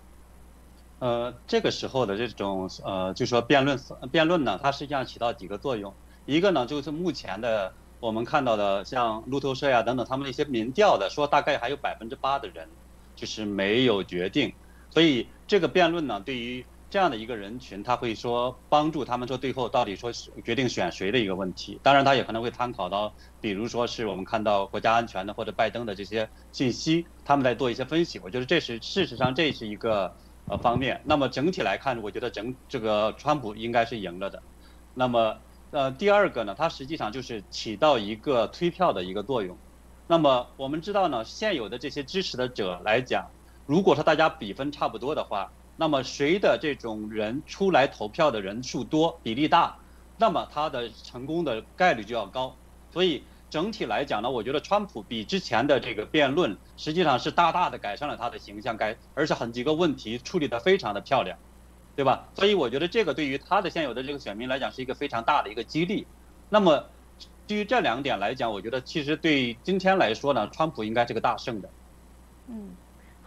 呃，这个时候的这种呃，就说辩论辩论呢，它实际上起到几个作用，一个呢就是目前的。我们看到的像路透社呀等等，他们那些民调的说，大概还有百分之八的人就是没有决定，所以这个辩论呢，对于这样的一个人群，他会说帮助他们说最后到底说决定选谁的一个问题。当然，他也可能会参考到，比如说是我们看到国家安全的或者拜登的这些信息，他们在做一些分析。我觉得这是事实上这是一个呃方面。那么整体来看，我觉得整这个川普应该是赢了的。那么。呃，第二个呢，它实际上就是起到一个推票的一个作用。那么我们知道呢，现有的这些支持的者来讲，如果说大家比分差不多的话，那么谁的这种人出来投票的人数多、比例大，那么他的成功的概率就要高。所以整体来讲呢，我觉得川普比之前的这个辩论实际上是大大的改善了他的形象，改而且很几个问题处理得非常的漂亮。对吧？所以我觉得这个对于他的现有的这个选民来讲是一个非常大的一个激励。那么，基于这两点来讲，我觉得其实对今天来说呢，川普应该是个大胜的。嗯，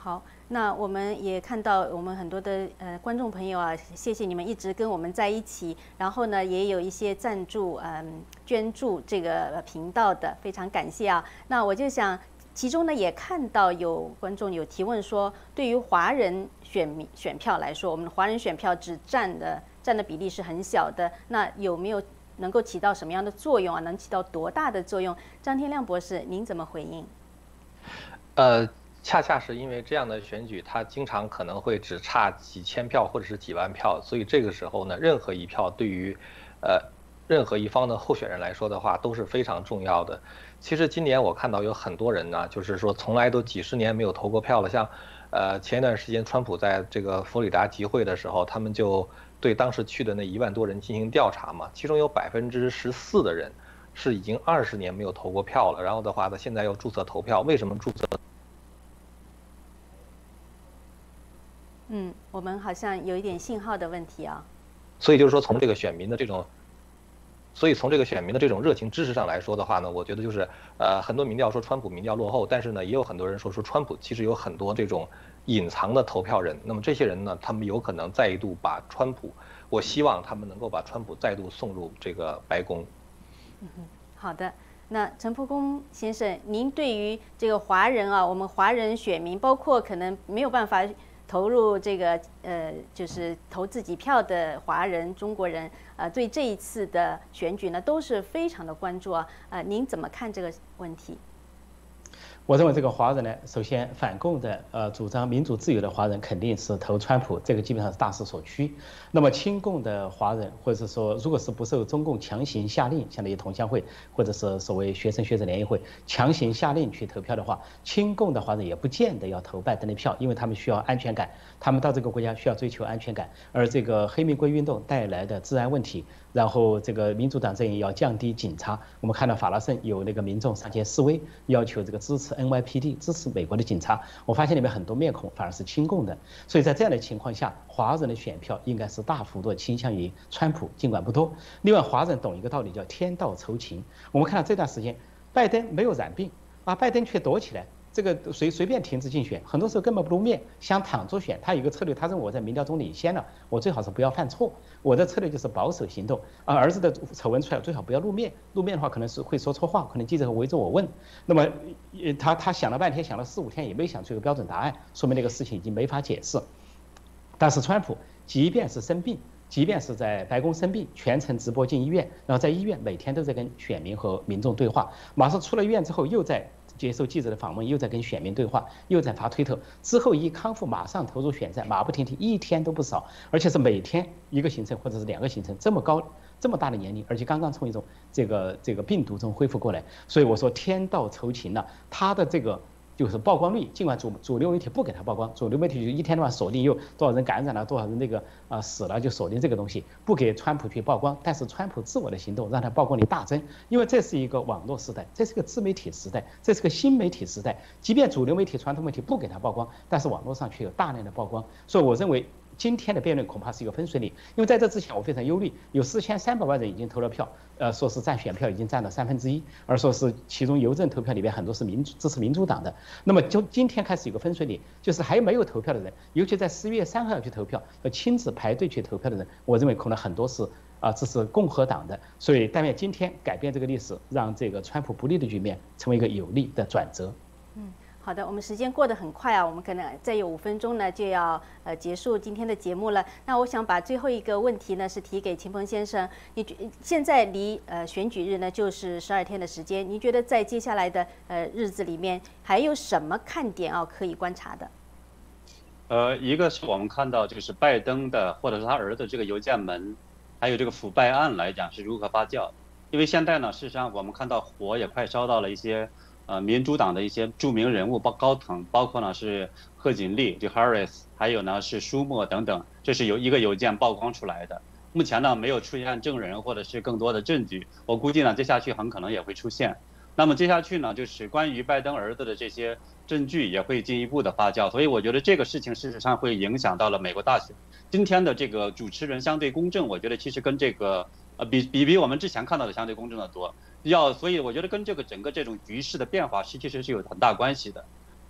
好，那我们也看到我们很多的呃观众朋友啊，谢谢你们一直跟我们在一起。然后呢，也有一些赞助嗯捐助这个频道的，非常感谢啊。那我就想，其中呢也看到有观众有提问说，对于华人。选民选票来说，我们的华人选票只占的占的比例是很小的。那有没有能够起到什么样的作用啊？能起到多大的作用？张天亮博士，您怎么回应？呃，恰恰是因为这样的选举，它经常可能会只差几千票或者是几万票，所以这个时候呢，任何一票对于呃任何一方的候选人来说的话都是非常重要的。其实今年我看到有很多人呢，就是说从来都几十年没有投过票了，像。呃，前一段时间，川普在这个佛里达集会的时候，他们就对当时去的那一万多人进行调查嘛，其中有百分之十四的人是已经二十年没有投过票了，然后的话呢，现在又注册投票，为什么注册？嗯，我们好像有一点信号的问题啊。所以就是说，从这个选民的这种，所以从这个选民的这种热情支持上来说的话呢，我觉得就是呃，很多民调说川普民调落后，但是呢，也有很多人说说川普其实有很多这种隐藏的投票人。那么这些人呢，他们有可能再度把川普，我希望他们能够把川普再度送入这个白宫。嗯哼，好的。那陈蒲公先生，您对于这个华人啊，我们华人选民，包括可能没有办法。投入这个呃，就是投自己票的华人、中国人，呃，对这一次的选举呢，都是非常的关注啊。呃，您怎么看这个问题？我认为这个华人呢，首先反共的，呃，主张民主自由的华人肯定是投川普，这个基本上是大势所趋。那么亲共的华人，或者是说，如果是不受中共强行下令，相当于同乡会或者是所谓学生学者联谊会强行下令去投票的话，亲共的华人也不见得要投拜登的票，因为他们需要安全感，他们到这个国家需要追求安全感，而这个黑玫瑰运动带来的治安问题。然后这个民主党阵营要降低警察，我们看到法拉盛有那个民众上街示威，要求这个支持 NYPD，支持美国的警察。我发现里面很多面孔反而是亲共的，所以在这样的情况下，华人的选票应该是大幅度倾向于川普，尽管不多。另外，华人懂一个道理叫天道酬勤。我们看到这段时间，拜登没有染病，啊，拜登却躲起来。这个随随便停止竞选，很多时候根本不露面，想躺着选。他有一个策略，他认为我在民调中领先了，我最好是不要犯错。我的策略就是保守行动。而儿子的丑闻出来，最好不要露面，露面的话可能是会说错话，可能记者会围着我问。那么，他他想了半天，想了四五天也没想出一个标准答案，说明那个事情已经没法解释。但是川普即便是生病，即便是在白宫生病，全程直播进医院，然后在医院每天都在跟选民和民众对话。马上出了医院之后，又在。接受记者的访问，又在跟选民对话，又在发推特。之后一康复，马上投入选战，马不停蹄，一天都不少，而且是每天一个行程或者是两个行程。这么高，这么大的年龄，而且刚刚从一种这个这个病毒中恢复过来，所以我说天道酬勤了，他的这个。就是曝光率，尽管主主流媒体不给他曝光，主流媒体就一天的话锁定又多少人感染了，多少人那个啊死了，就锁定这个东西，不给川普去曝光。但是川普自我的行动让他曝光率大增，因为这是一个网络时代，这是个自媒体时代，这是个新媒体时代。即便主流媒体、传统媒体不给他曝光，但是网络上却有大量的曝光。所以我认为。今天的辩论恐怕是一个分水岭，因为在这之前我非常忧虑，有四千三百万人已经投了票，呃，说是占选票已经占了三分之一，而说是其中邮政投票里边很多是民主支持民主党的。那么就今天开始有个分水岭，就是还没有投票的人，尤其在十一月三号要去投票，要亲自排队去投票的人，我认为可能很多是啊支持共和党的。所以但愿今天改变这个历史，让这个川普不利的局面成为一个有利的转折。好的，我们时间过得很快啊，我们可能再有五分钟呢就要呃结束今天的节目了。那我想把最后一个问题呢是提给秦鹏先生，你觉现在离呃选举日呢就是十二天的时间，您觉得在接下来的呃日子里面还有什么看点啊可以观察的？呃，一个是我们看到就是拜登的或者是他儿子这个邮件门，还有这个腐败案来讲是如何发酵，因为现在呢事实上我们看到火也快烧到了一些。呃，民主党的一些著名人物，包高层，包括呢是贺锦丽，就 Harris，还有呢是舒默等等，这是有一个邮件曝光出来的。目前呢没有出现证人或者是更多的证据，我估计呢接下去很可能也会出现。那么接下去呢就是关于拜登儿子的这些证据也会进一步的发酵，所以我觉得这个事情事实上会影响到了美国大选。今天的这个主持人相对公正，我觉得其实跟这个呃比比比我们之前看到的相对公正的多。要，所以我觉得跟这个整个这种局势的变化是，其实是有很大关系的。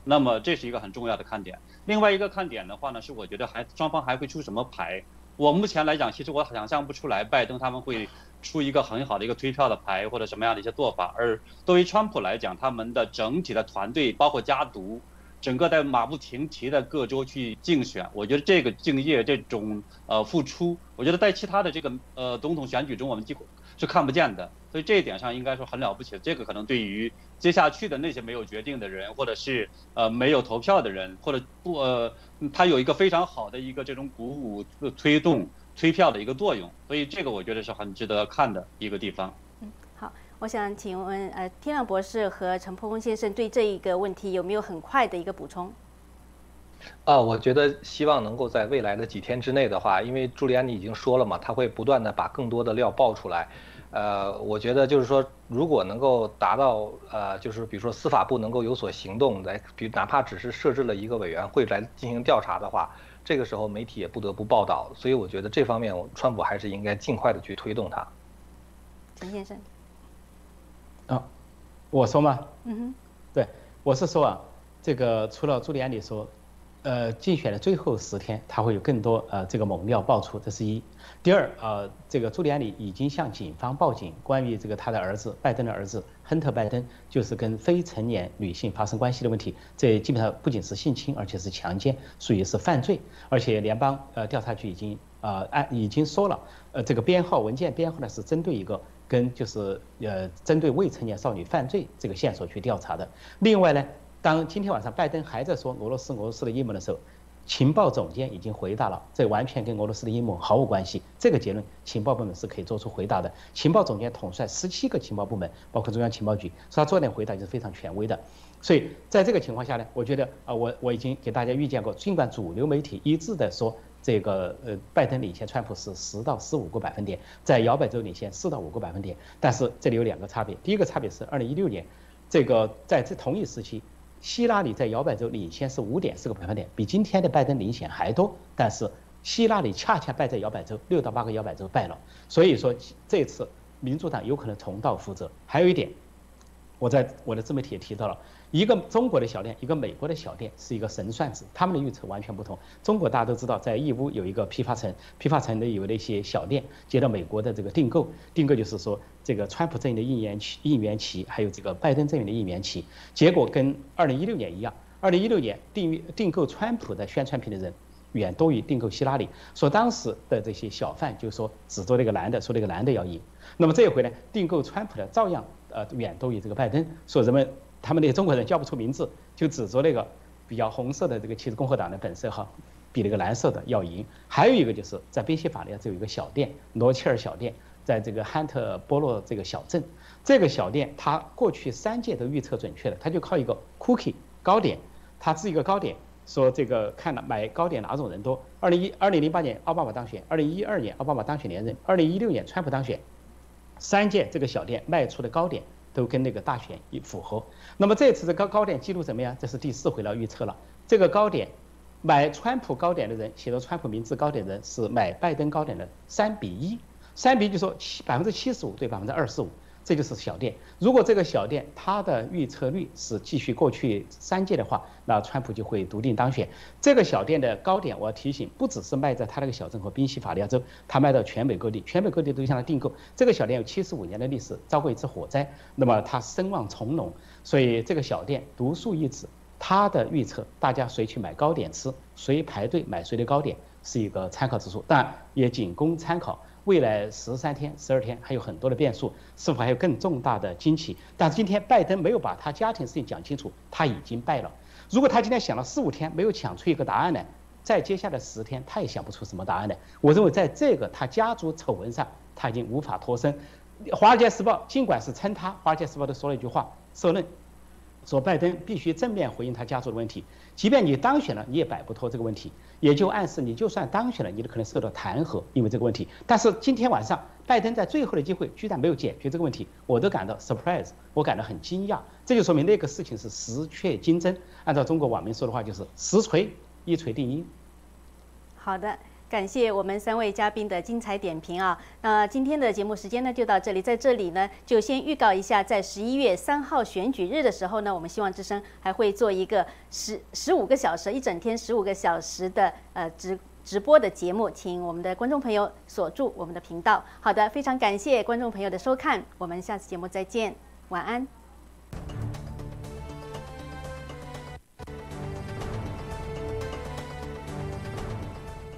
那么这是一个很重要的看点。另外一个看点的话呢，是我觉得还双方还会出什么牌。我目前来讲，其实我想象不出来拜登他们会出一个很好的一个推票的牌或者什么样的一些做法。而对于川普来讲，他们的整体的团队包括家族，整个在马不停蹄的各州去竞选，我觉得这个敬业这种呃付出，我觉得在其他的这个呃总统选举中，我们几乎是看不见的。所以这一点上应该说很了不起，这个可能对于接下去的那些没有决定的人，或者是呃没有投票的人，或者不呃，他有一个非常好的一个这种鼓舞、推动、推票的一个作用。所以这个我觉得是很值得看的一个地方。嗯，好，我想请问呃，天亮博士和陈破空先生对这一个问题有没有很快的一个补充？啊，我觉得希望能够在未来的几天之内的话，因为朱利安尼已经说了嘛，他会不断的把更多的料爆出来。呃，我觉得就是说，如果能够达到呃，就是比如说司法部能够有所行动，来，比哪怕只是设置了一个委员会来进行调查的话，这个时候媒体也不得不报道。所以我觉得这方面，川普还是应该尽快的去推动它。陈先生。啊，我说嘛？嗯哼。对，我是说啊，这个除了朱利安尼说。呃，竞选的最后十天，他会有更多呃这个猛料爆出，这是一。第二，呃，这个朱利安里已经向警方报警，关于这个他的儿子拜登的儿子亨特·拜登，就是跟非成年女性发生关系的问题，这基本上不仅是性侵，而且是强奸，属于是犯罪。而且联邦呃调查局已经呃按已经说了，呃这个编号文件编号呢是针对一个跟就是呃针对未成年少女犯罪这个线索去调查的。另外呢。当今天晚上拜登还在说俄罗斯俄罗斯的阴谋的时候，情报总监已经回答了，这完全跟俄罗斯的阴谋毫无关系。这个结论情报部门是可以做出回答的。情报总监统帅十七个情报部门，包括中央情报局，说他做点回答就是非常权威的。所以在这个情况下呢，我觉得啊，我我已经给大家预见过，尽管主流媒体一致的说这个呃拜登领先川普是十到十五个百分点，在摇摆州领先四到五个百分点，但是这里有两个差别。第一个差别是二零一六年，这个在这同一时期。希拉里在摇摆州领先是五点四个百分点，比今天的拜登领先还多。但是希拉里恰恰败在摇摆州，六到八个摇摆州败了。所以说这次民主党有可能重蹈覆辙。还有一点，我在我的自媒体也提到了。一个中国的小店，一个美国的小店，是一个神算子，他们的预测完全不同。中国大家都知道，在义乌有一个批发城，批发城的有那些小店接到美国的这个订购，订购就是说这个川普阵营的应援旗、应援旗，还有这个拜登阵营的应援旗。结果跟二零一六年一样，二零一六年订订购川普的宣传品的人远多于订购希拉里。说当时的这些小贩就说只做那个男的，说那个男的要赢。那么这一回呢，订购川普的照样呃远多于这个拜登，说人们。他们那些中国人叫不出名字，就指着那个比较红色的这个其实共和党的本色哈，比那个蓝色的要赢。还有一个就是在宾夕法尼亚有一个小店，罗切尔小店，在这个汉特波洛这个小镇，这个小店它过去三届都预测准确的，它就靠一个 cookie 糕点，它是一个糕点，说这个看了买糕点哪种人多。二零一二零零八年奥巴马当选，二零一二年奥巴马当选连任，二零一六年川普当选，三届这个小店卖出的糕点。都跟那个大选一符合，那么这次的高高点记录怎么样？这是第四回了预测了。这个高点，买川普高点的人，写着川普名字高点的人是买拜登高点的三比一，三比一就说七百分之七十五对百分之二十五。这就是小店。如果这个小店它的预测率是继续过去三届的话，那川普就会笃定当选。这个小店的高点，我要提醒，不只是卖在他那个小镇和宾夕法尼亚州，他卖到全美各地，全美各地都向他订购。这个小店有七十五年的历史，遭过一次火灾，那么它声望从浓，所以这个小店独树一帜。他的预测，大家谁去买糕点吃，谁排队买谁的糕点，是一个参考指数，但也仅供参考。未来十三天、十二天还有很多的变数，是否还有更重大的惊喜？但是今天拜登没有把他家庭事情讲清楚，他已经败了。如果他今天想了四五天没有想出一个答案来，在接下来十天他也想不出什么答案来。我认为在这个他家族丑闻上，他已经无法脱身。华尔街时报尽管是称他，华尔街时报都说了一句话，社论。说拜登必须正面回应他家族的问题，即便你当选了，你也摆不脱这个问题，也就暗示你就算当选了，你都可能受到弹劾，因为这个问题。但是今天晚上，拜登在最后的机会居然没有解决这个问题，我都感到 surprise，我感到很惊讶。这就说明那个事情是实确金真，按照中国网民说的话，就是实锤一锤定音。好的。感谢我们三位嘉宾的精彩点评啊！那今天的节目时间呢就到这里，在这里呢就先预告一下，在十一月三号选举日的时候呢，我们希望之声还会做一个十十五个小时、一整天十五个小时的呃直直播的节目，请我们的观众朋友锁住我们的频道。好的，非常感谢观众朋友的收看，我们下次节目再见，晚安。